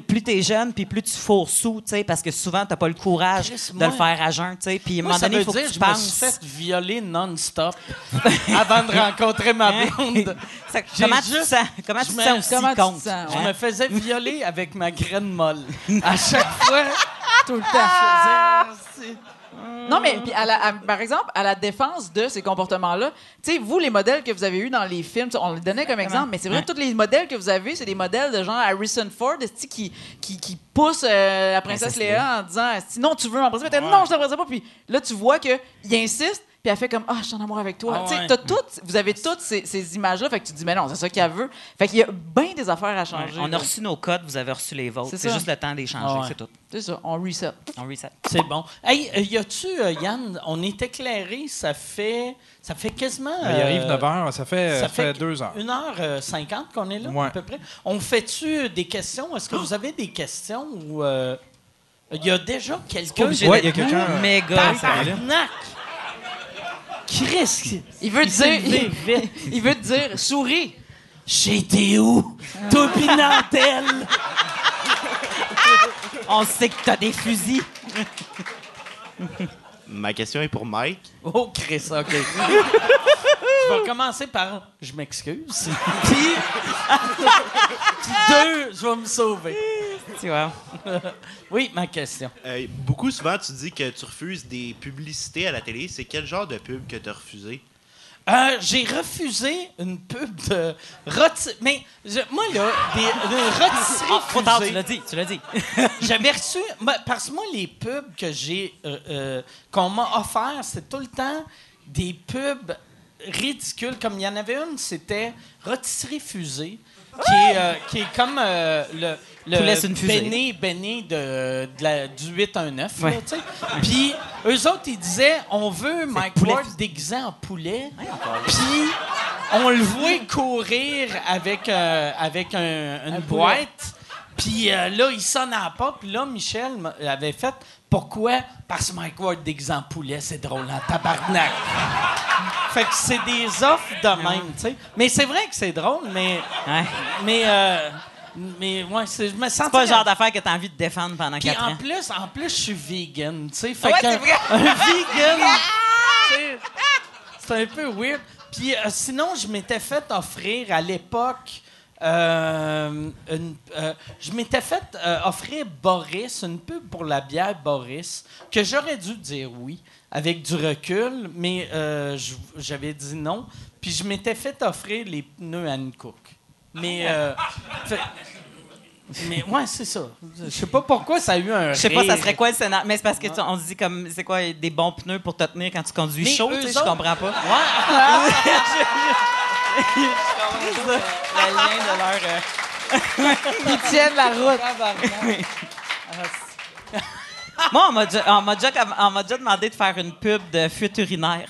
plus t'es jeune, puis plus tu fourres sous, parce que souvent t'as pas le courage Chris, de moi- le faire à jeun, t'sais, puis à un moment donné, il faut dire que tu je me suis fait violer non-stop avant de rencontrer ma blonde. Ça- J'ai comment tu sens? Comment tu me- sens aussi comment tu te contre? sens, Je Ouais. me faisais violer avec ma graine molle. À chaque fois, Tout le temps. je faisais... Non, mais puis à la- à- par exemple, à la défense de ces comportements-là, tu sais, vous, les modèles que vous avez eus dans les films, on les donnait comme exemple, mais c'est vrai, tous les modèles que vous avez, c'est des modèles de genre Harrison Ford, qui, qui, qui pousse euh, la princesse Léa en disant Non, tu veux m'embrasser, mais non, je t'embrasse pas. Puis là, tu vois qu'il insiste, puis elle fait comme Ah, je suis en amour avec toi. Ah Tu sais, ouais. toutes- vous avez toutes ces, ces images-là, fait que tu te dis Mais non, c'est ça qu'elle veut. Fait qu'il y a bien des affaires à changer. On a reçu nos codes, vous avez reçu les vôtres. C'est juste le temps d'échanger, Ah ouais. c'est tout. C'est ça, on reset. On reset. C'est bon. Hey, euh, y a-tu, euh, Yann, on est éclairé, ça fait, ça fait quasiment. Il arrive euh, 9 h, ça fait, Ça ça fait fait 2 heures. 1h50 qu'on est là, Ouais. à peu près. On fait-tu des questions? Est-ce que vous avez des questions ou. euh, Il y a déjà quelqu'un. Ouais, il y a quelqu'un. méga. Tabarnak! Chris! Il veut dire, il veut te dire Souris. J'étais où? Toi pis Nantel! On sait que t'as des fusils. Ma question est pour Mike. Oh, Chris, OK. je vais commencer par je m'excuse. Puis, puis deux, je vais me sauver. Tu vois? Oui, ma question. Euh, beaucoup souvent, tu dis que tu refuses des publicités à la télé. C'est quel genre de pub que tu as refusé? Euh, j'ai refusé une pub de rôti- Mais je- moi, là, des, de rôtisserie Ah, trop tard, fusée, tu l'as dit, tu l'as dit. J'avais reçu. Parce que moi, les pubs que j'ai. euh, euh, qu'on m'a offert, c'est tout le temps des pubs ridicules. Comme il y en avait une, c'était Rôtisserie Fusée, qui est, qui est comme le. Le une fusée. béné de, de la- du 819. là, Ouais. sais. Puis eux autres, ils disaient on veut Mike Ward déguisé en poulet. Puis on le voit courir avec, euh, avec un- une Un boîte. Puis euh, là, il sonne à la porte. Puis là, Michel m- avait fait Pourquoi? Parce que Mike Ward déguisé en poulet, c'est drôle en tabarnak. fait que c'est des offres de même, tu sais. Mais c'est vrai que c'est drôle, mais. Ouais. Mais. euh, mais ouais, c'est- je me sens C'est pas le genre d'affaire que t'as envie de défendre pendant puis 4 en ans. plus, en plus, je suis vegan, tu sais. Fait Ouais, qu'un- c'est vrai. un vegan, c'est un peu weird. Puis euh, sinon, je m'étais fait offrir à l'époque euh, une- euh, je m'étais fait offrir Boris, une pub pour la bière Boris, que j'aurais dû dire oui, avec du recul, mais j'avais dit non. Puis je m'étais fait offrir les pneus Hankook. Mais. euh, fait- mais ouais, c'est ça. Je sais pas pourquoi ça a eu un. Je sais pas, ça serait quoi le scénario? Mais c'est parce que tu- on se dit comme, c'est quoi, des bons pneus pour te tenir quand tu conduis Mais chaud, tu sais, je comprends pas. Ouais. Le lien de leur... euh, Ils tiennent la route. Moi, on m'a déjà, on m'a déjà, on m'a déjà demandé de faire une pub de fuite urinaire.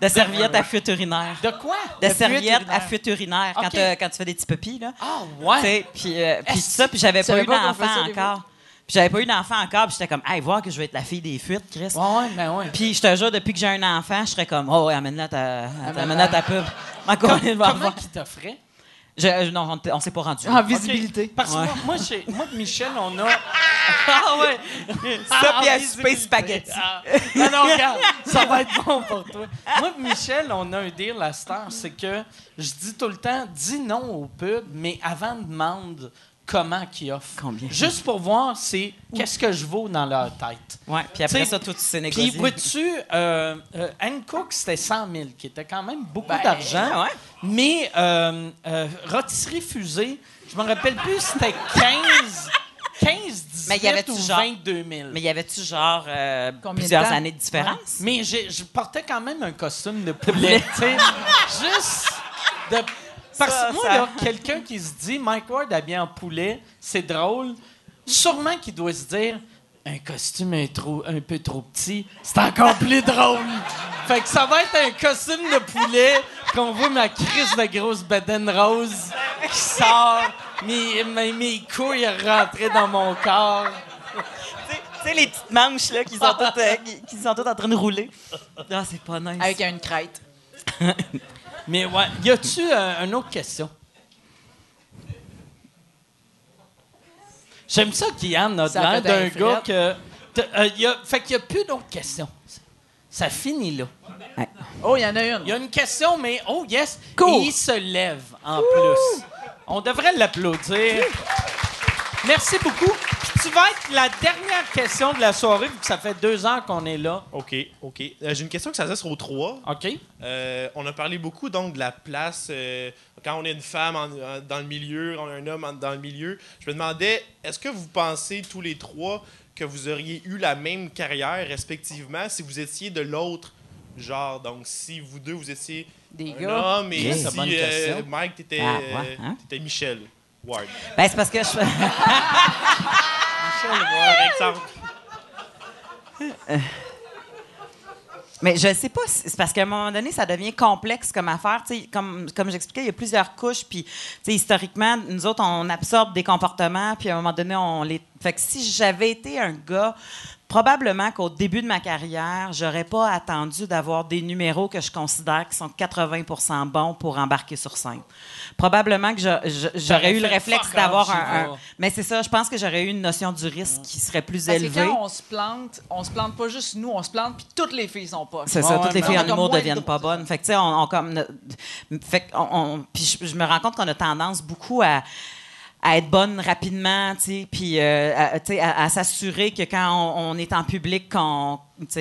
De serviettes à fuite urinaire. De quoi? De fuite serviettes à fuite urinaire quand, tu fais des petits pupilles, là. Ah, ouais. sais, Puis euh, puis ça, puis j'avais pas eu d'enfant encore. Puis j'avais pas eu d'enfant encore, puis j'étais comme, hey, voir que je vais être la fille des fuites, Chris. Ouais, ouais, ben ouais. Puis je te jure, depuis que j'ai un enfant, je serais comme, oh, ouais, amène-la ta, amène-la ta pub. Fois. Comment t'offrait? Je- non, on, on s'est pas rendu. En visibilité. Parce que Ouais. moi, moi, chez- moi et Michel, on a. Ah ouais! Ça, puis Ah, souper spaghetti. Ah, non, non, regarde, ça va être bon pour toi. Moi et Michel, on a un deal à cette heure, c'est que je dis tout le temps, dis non au pub, mais avant, demande comment qu'ils offrent. Combien? Juste pour voir, c'est qu'est-ce que je vaux dans leur tête. Ouais, puis après T'sais, ça, tout s'est Puis, négocié. vois-tu, euh, euh, Hancock, c'était 100 000, qui était quand même beaucoup Ben, d'argent. ouais. Mais euh, euh, Rotisserie Fusée, je me rappelle plus, c'était 15, 15 18 Mais y avait-tu ou genre- 22 000. Mais y avait-tu genre euh, de plusieurs années de différence? Mais j'ai- je portais quand même un costume de poulet. tu sais. Juste de. Parce que moi, ça- là, quelqu'un qui se dit Mike Ward habillé en poulet, c'est drôle, sûrement qu'il doit se dire un costume un, trop- un peu trop petit, c'est encore plus drôle. Fait que ça va être un costume de poulet qu'on voit ma crise de grosse bedaine rose qui sort, mes, mes, mes couilles rentrées dans mon corps. Tu sais- tu sais, les petites manches là, qui, sont toutes, euh, qui, qui sont toutes en train de rouler. Ah, c'est pas nice. Avec une crête. Mais ouais, y a-tu euh, une autre question? J'aime ça qu'Yann a l'air fait d'un un gars que. euh, y a- fait qu'il n'y a plus d'autres questions. Ça finit là. Oh, il y en a une. Il y a une question, mais oh yes, Cool. et il se lève en plus. On devrait l'applaudir. Merci beaucoup. Puis tu vas être la dernière question de la soirée, vu que ça fait deux heures qu'on est là. OK, OK. Euh, J'ai une question qui s'adresse aux trois. OK? Euh, on a parlé beaucoup donc de la place euh, quand on est une femme en- en- dans le milieu, on est un homme en- dans le milieu. Je me demandais, est-ce que vous pensez tous les trois que vous auriez eu la même carrière respectivement si vous étiez de l'autre genre? Donc si vous deux vous étiez Des un gars. homme et Yeah, c'est une si bonne euh, question. Mike t'étais Ah, ouais, hein? t'étais Michel Ward. Ben, c'est parce que je. Par exemple. Mais je sais pas, c'est parce qu'à un moment donné, ça devient complexe comme affaire. Tu sais, comme comme j'expliquais, il y a plusieurs couches. Puis, historiquement, nous autres, on absorbe des comportements. Puis, à un moment donné, on les. Fait que si j'avais été un gars, probablement qu'au début de ma carrière, j'aurais pas attendu d'avoir des numéros que je considère qui sont 80% bons pour embarquer sur scène. Probablement que j'aurais eu le réflexe d'avoir un. Mais c'est ça, je pense que j'aurais eu une notion du risque qui serait plus Parce que élevée. quand on se plante, on se plante pas juste nous, on se plante, puis toutes les filles sont pas. C'est ça, ouais, toutes les filles en humour deviennent de pas bonnes. Fait que, tu sais, on, on comme. Fait on, on- puis je, je me rends compte qu'on a tendance beaucoup à à être bonne rapidement, tu sais, puis euh, à, à, à s'assurer que quand on, on est en public, qu'on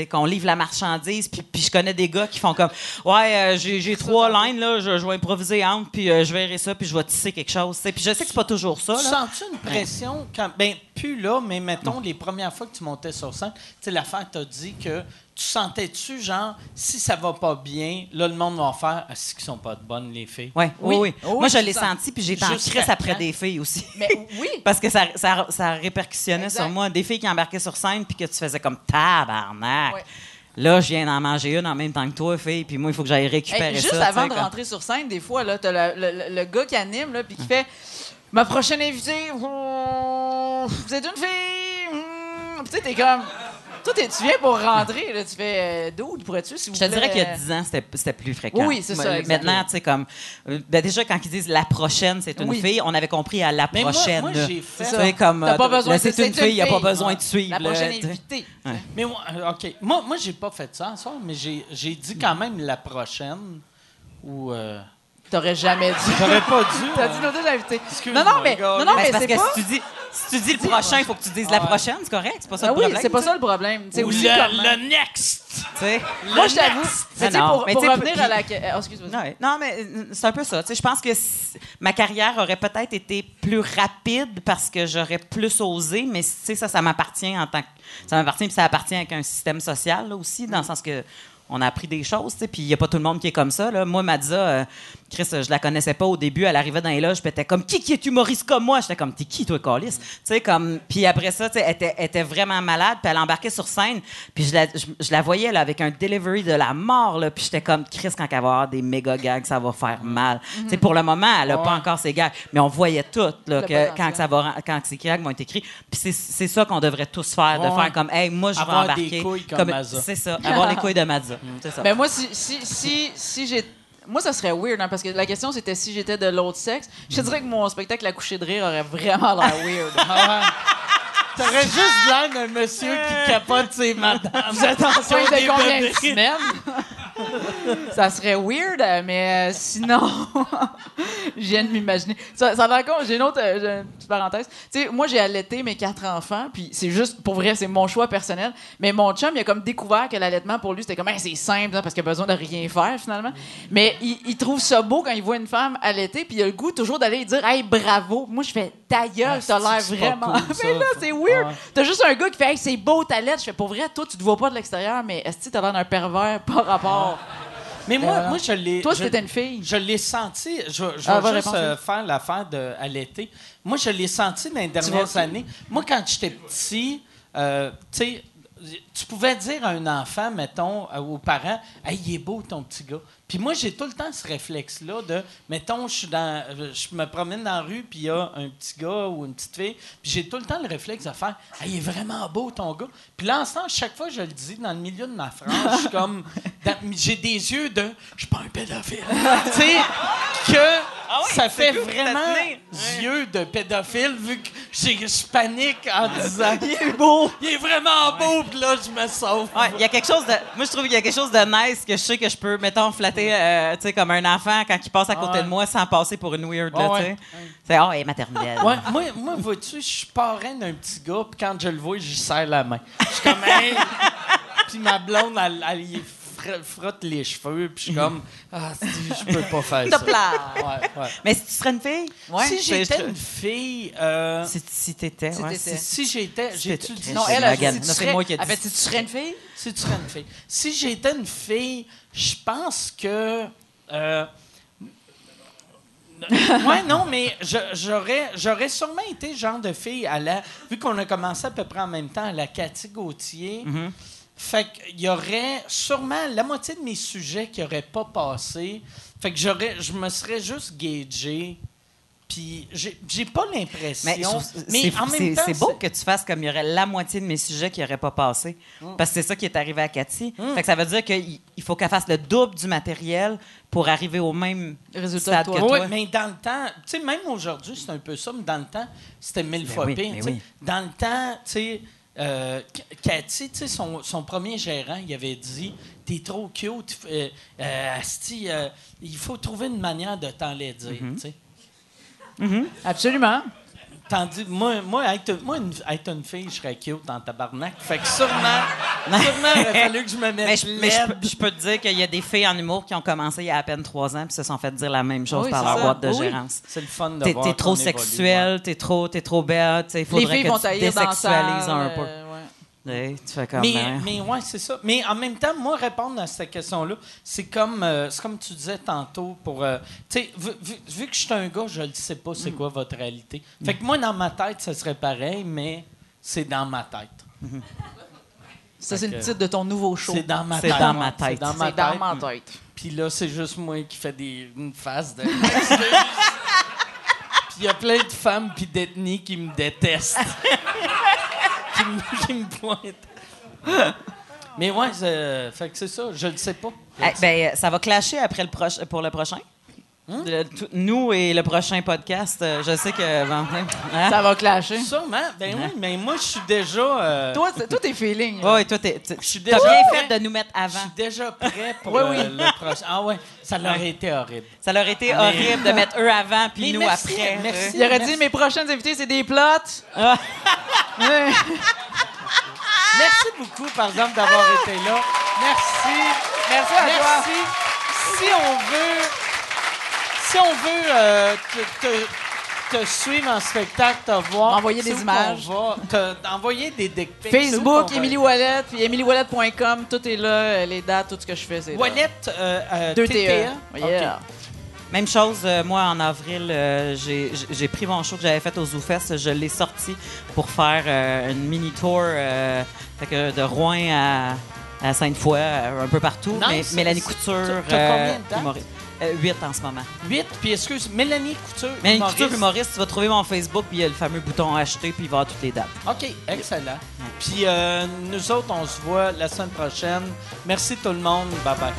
qu'on livre la marchandise, puis, puis je connais des gars qui font comme ouais, euh, j'ai, trois lines là, je, je vais improviser entre, puis euh, je verrai ça, puis je vais tisser quelque chose, puis je sais que c'est pas toujours ça Tu sens-tu une pression quand. Ben, plus là, mais mettons les premières fois que tu montais sur scène, tu sais, l'affaire t'a dit que tu sentais-tu, genre, si ça va pas bien, là, le monde va faire Ah, c'est qu'ils sont pas de bonnes, les filles. Ouais, oui, oui. Oui, Moi, je l'ai senti, puis j'étais en crise après des filles aussi. Mais oui. Parce que ça, ça, ça répercussionnait Exact. sur moi. Des filles qui embarquaient sur scène puis que tu faisais comme tabarnak. Ouais. Là, je viens d'en manger une en même temps que toi, fille, puis moi, il faut que j'aille récupérer Hey, juste ça. avant tu de comme- rentrer sur scène, des fois, là, t'as le, le- le- gars qui anime, là, puis qui fait Ma prochaine invitée, vous, vous êtes une fille. hmm. Tu sais, t'es comme. Toi, t'es- tu viens pour rentrer, là, tu fais D'où pourrais-tu, s'il vous Je te plaît? dirais qu'il y a 10 ans, c'était plus fréquent. Oui, c'est ça. Maintenant, tu sais, comme. euh, ben déjà, quand ils disent la prochaine, c'est une Oui. fille, on avait compris à la Mais moi- prochaine. moi, là. j'ai fait- Tu sais, comme. T'as euh, c'est une fille, il n'y a pas besoin de La suivre. là, prochaine invitée. Mais moi, euh, OK. Moi, moi j'ai pas fait ça soir, mais j'ai dit quand même la prochaine. Ou. euh, T'aurais jamais dit. J'aurais pas dû. T'as hein. dit nos deux invités. Excuse-moi, Non, non, mais, non, non, mais c'est parce que pas. si tu dis, si tu dis le prochain, il faut que tu dises la prochaine, c'est correct? C'est pas ça Ah le oui, problème. c'est pas ça le problème. Ou le, next. Moi, je t'avoue. Mais pour, revenir à la. Oh, excuse-moi. Non, mais euh, c'est un peu ça. Je pense que ma carrière aurait peut-être été plus rapide parce que j'aurais plus osé, mais ça, ça m'appartient en tant que. Ça m'appartient, puis ça appartient avec un système social aussi, dans le sens que. On a appris des choses, puis il n'y a pas tout le monde qui est comme ça. Là. Moi, Madza, euh, Chris, je la connaissais pas au début. Elle arrivait dans les loges, puis était comme Qui qui est humoriste comme moi? J'étais comme T'es qui, toi, Calis? Tu sais, comme. Puis après ça, elle était, elle était vraiment malade, puis elle embarquait sur scène, puis je la, je, je la voyais là, avec un delivery de la mort, là, puis j'étais comme Chris, quand elle va avoir des méga gags, ça va faire mal. Tu sais, pour le moment, elle a pas encore ses gags, mais on voyait tout là, que, quand, que ça va, quand ces gags vont être écrits. Puis c'est- ça qu'on devrait tous faire, de faire comme Hey, moi, je vais des embarquer. couilles comme. C'est ça, avoir les couilles de Mazza. C'est ça. Ben moi, si, si, si, si j'ai. Moi, ça serait weird, hein, parce que la question, c'était si j'étais de l'autre sexe. Je dirais que mon spectacle La coucher de rire aurait vraiment l'air weird. Ah. T'aurais juste l'air d'un monsieur qui capote ses madames. Vous êtes en de combien de semaines? ça serait weird, euh, mais euh, sinon, je viens de m'imaginer. Ça, ça a l'air con. J'ai une autre euh, une petite parenthèse. Tu sais, moi, j'ai allaité mes quatre enfants, puis c'est juste, pour vrai, c'est mon choix personnel. Mais mon chum, il a comme découvert que l'allaitement, pour lui, c'était comme, Hey, c'est simple, hein, parce qu'il a besoin de rien faire, finalement. Mais il, il trouve ça beau quand il voit une femme allaiter, puis il a le goût toujours d'aller dire, hey, bravo. Moi, je fais, ta gueule, t'as l'air vraiment. cool, ça. mais là, c'est weird. T'as juste un gars qui fait, hey, c'est beau ta lettre. Je fais, pour vrai, toi, tu te vois pas de l'extérieur, mais est-ce que t'as l'air d'un pervers par rapport? Mais moi, Euh, moi, je l'ai. Toi, c'était une fille. Je l'ai senti. Je, je Ah, vais va juste euh, faire l'affaire de à l'été. Moi, je l'ai senti dans les dernières années. Moi, quand j'étais petit, euh, tu sais, tu pouvais dire à un enfant, mettons, aux parents, Hey, il est beau ton petit gars. Puis moi, j'ai tout le temps ce réflexe-là de, mettons, je suis dans, je me promène dans la rue, puis il y a un petit gars ou une petite fille, puis j'ai tout le temps le réflexe de faire, Hey, il est vraiment beau ton gars. Puis là, en ce temps, chaque fois que je le dis dans le milieu de ma phrase, je suis comme, j'ai des yeux de, je suis pas un pédophile. tu sais, que ça fait vraiment yeux de pédophile vu que je panique en disant, il est beau, il est vraiment beau, puis là, je me sauve. Ouais, il y a quelque chose de. Moi, je trouve qu'il y a quelque chose de nice que je sais que je peux, mettons, flatter, euh, tu sais, comme un enfant quand il passe à côté Ouais. de moi sans passer pour une weird, Ah ouais. C'est, oh, elle est maternelle. Ouais, moi, moi vois-tu, je suis parrain d'un petit gars, puis quand je le vois, je lui serre la main. Je suis comme, hey! Puis ma blonde, elle, elle fr- frotte les cheveux, puis je suis comme, ah, si, je peux pas faire ça. Ouais, ouais. Mais si tu serais une fille? si j'étais une fille, euh, Si, si t'étais, Si ouais. si j'étais, Si j'ai-tu dit Non, elle tu serais- moi qui ai dit Elle fait, si tu serais une fille? Si tu serais une fille. Si j'étais une fille, je pense que. Euh, ouais, non, mais j'aurais, j'aurais sûrement été genre de fille à la. Vu qu'on a commencé à peu près en même temps à la Cathy Gauthier. Fait qu'il y aurait sûrement la moitié de mes sujets qui n'auraient pas passé. Fait que j'aurais, je me serais juste gagé. Puis j'ai, pas l'impression. Mais, mais c'est- en même c'est temps, c'est beau que tu fasses comme il y aurait la moitié de mes sujets qui n'auraient pas passé. Parce que c'est ça qui est arrivé à Cathy. Fait que ça veut dire qu'il il faut qu'elle fasse le double du matériel pour arriver au même Résultat stade que que toi. Oui, mais dans le temps, tu sais, même aujourd'hui, c'est un peu ça, mais dans le temps, c'était mille Ben fois oui, pire. ben oui. Dans le temps, tu sais, euh, Cathy, tu sais, son, son premier gérant, il avait dit T'es trop cute, euh, euh, asti, euh, il faut trouver une manière de t'en les dire. Mm-hmm. tu sais. Absolument. Tandis, moi, moi, être, moi une, être une fille, je serais cute en tabarnak. Fait que sûrement, sûrement, il aurait fallu que je me mette Mais, je, mais je peux- je peux te dire qu'il y a des filles en humour qui ont commencé il y a à peine trois ans puis se sont fait dire la même chose Oui, par leur ça. boîte de Oui, gérance. C'est le fun de T'es voir t'es trop qu'on évolue, sexuel, t'es trop, t'es trop belle, il Les faudrait filles que vont tu dans désexualises un peu. euh, tu fais comme... Mais, hein. mais ouais, c'est ça. Mais en même temps, moi, répondre à cette question-là, c'est comme, euh, c'est comme tu disais tantôt pour. euh, tu sais, vu, vu- vu que je suis un gars, je ne sais pas Mm. c'est quoi votre réalité. Fait que moi, dans ma tête, ça serait pareil, mais c'est dans ma tête. Ça, c'est le titre de ton nouveau show. C'est dans ma C'est tête. dans ma C'est tête. dans ma C'est dans tête. ma tête. Puis là, c'est juste moi qui fais des, une face de. Puis il y a plein de femmes puis d'ethnies qui me détestent. qui, me, pointent. Mais ouais, c'est- ça, je le sais pas. Eh, ben, ça va clasher après le proche, pour le prochain. Le- tout- nous et le prochain podcast, euh, je sais que. hein? Ça va clasher. Sûrement. Ben oui, mais moi, je suis déjà. euh, Toi, c'est- toi, tes feelings. Ouais, toi, t'es- Je t'as bien prêt. fait de nous mettre Je avant. suis déjà prêt pour Oui, euh, oui. le prochain. Ah ouais, ça leur aurait été horrible. Ça leur a été horrible de mettre eux avant puis Mais nous merci, après. merci. Il aurait Merci. dit mes prochaines invités, c'est des plots. Ah. Merci beaucoup, par exemple, d'avoir été là. Merci. Merci à toi. Merci. Si on veut, si on veut euh, te, te- te suivre en spectacle, te voir, M'envoyer c'est des images. qu'on va? Te- T'envoyer des dick pics. Facebook? Emily Wallet, puis emilyWallet.com, tout est là, euh, les dates, tout ce que je fais. Wallet, euh, euh, 2 TTA. TE. Yeah. Ok. Même chose, euh, moi, en avril, euh, j'ai pris mon show que j'avais fait au ZooFest, je l'ai sorti pour faire euh, une mini-tour de Rouen à, à Sainte-Foy, un peu partout. Mais Mélanie Couture, combien de dates? Humoriste. Euh, huit en ce moment. 8, puis excuse, Mélanie Couture. Mélanie humoriste. Couture, humoriste, tu vas trouver mon Facebook, puis il y a le fameux bouton acheter, puis il va avoir toutes les dates. OK, excellent. Puis euh, nous autres, on se voit la semaine prochaine. Merci tout le monde. Bye bye.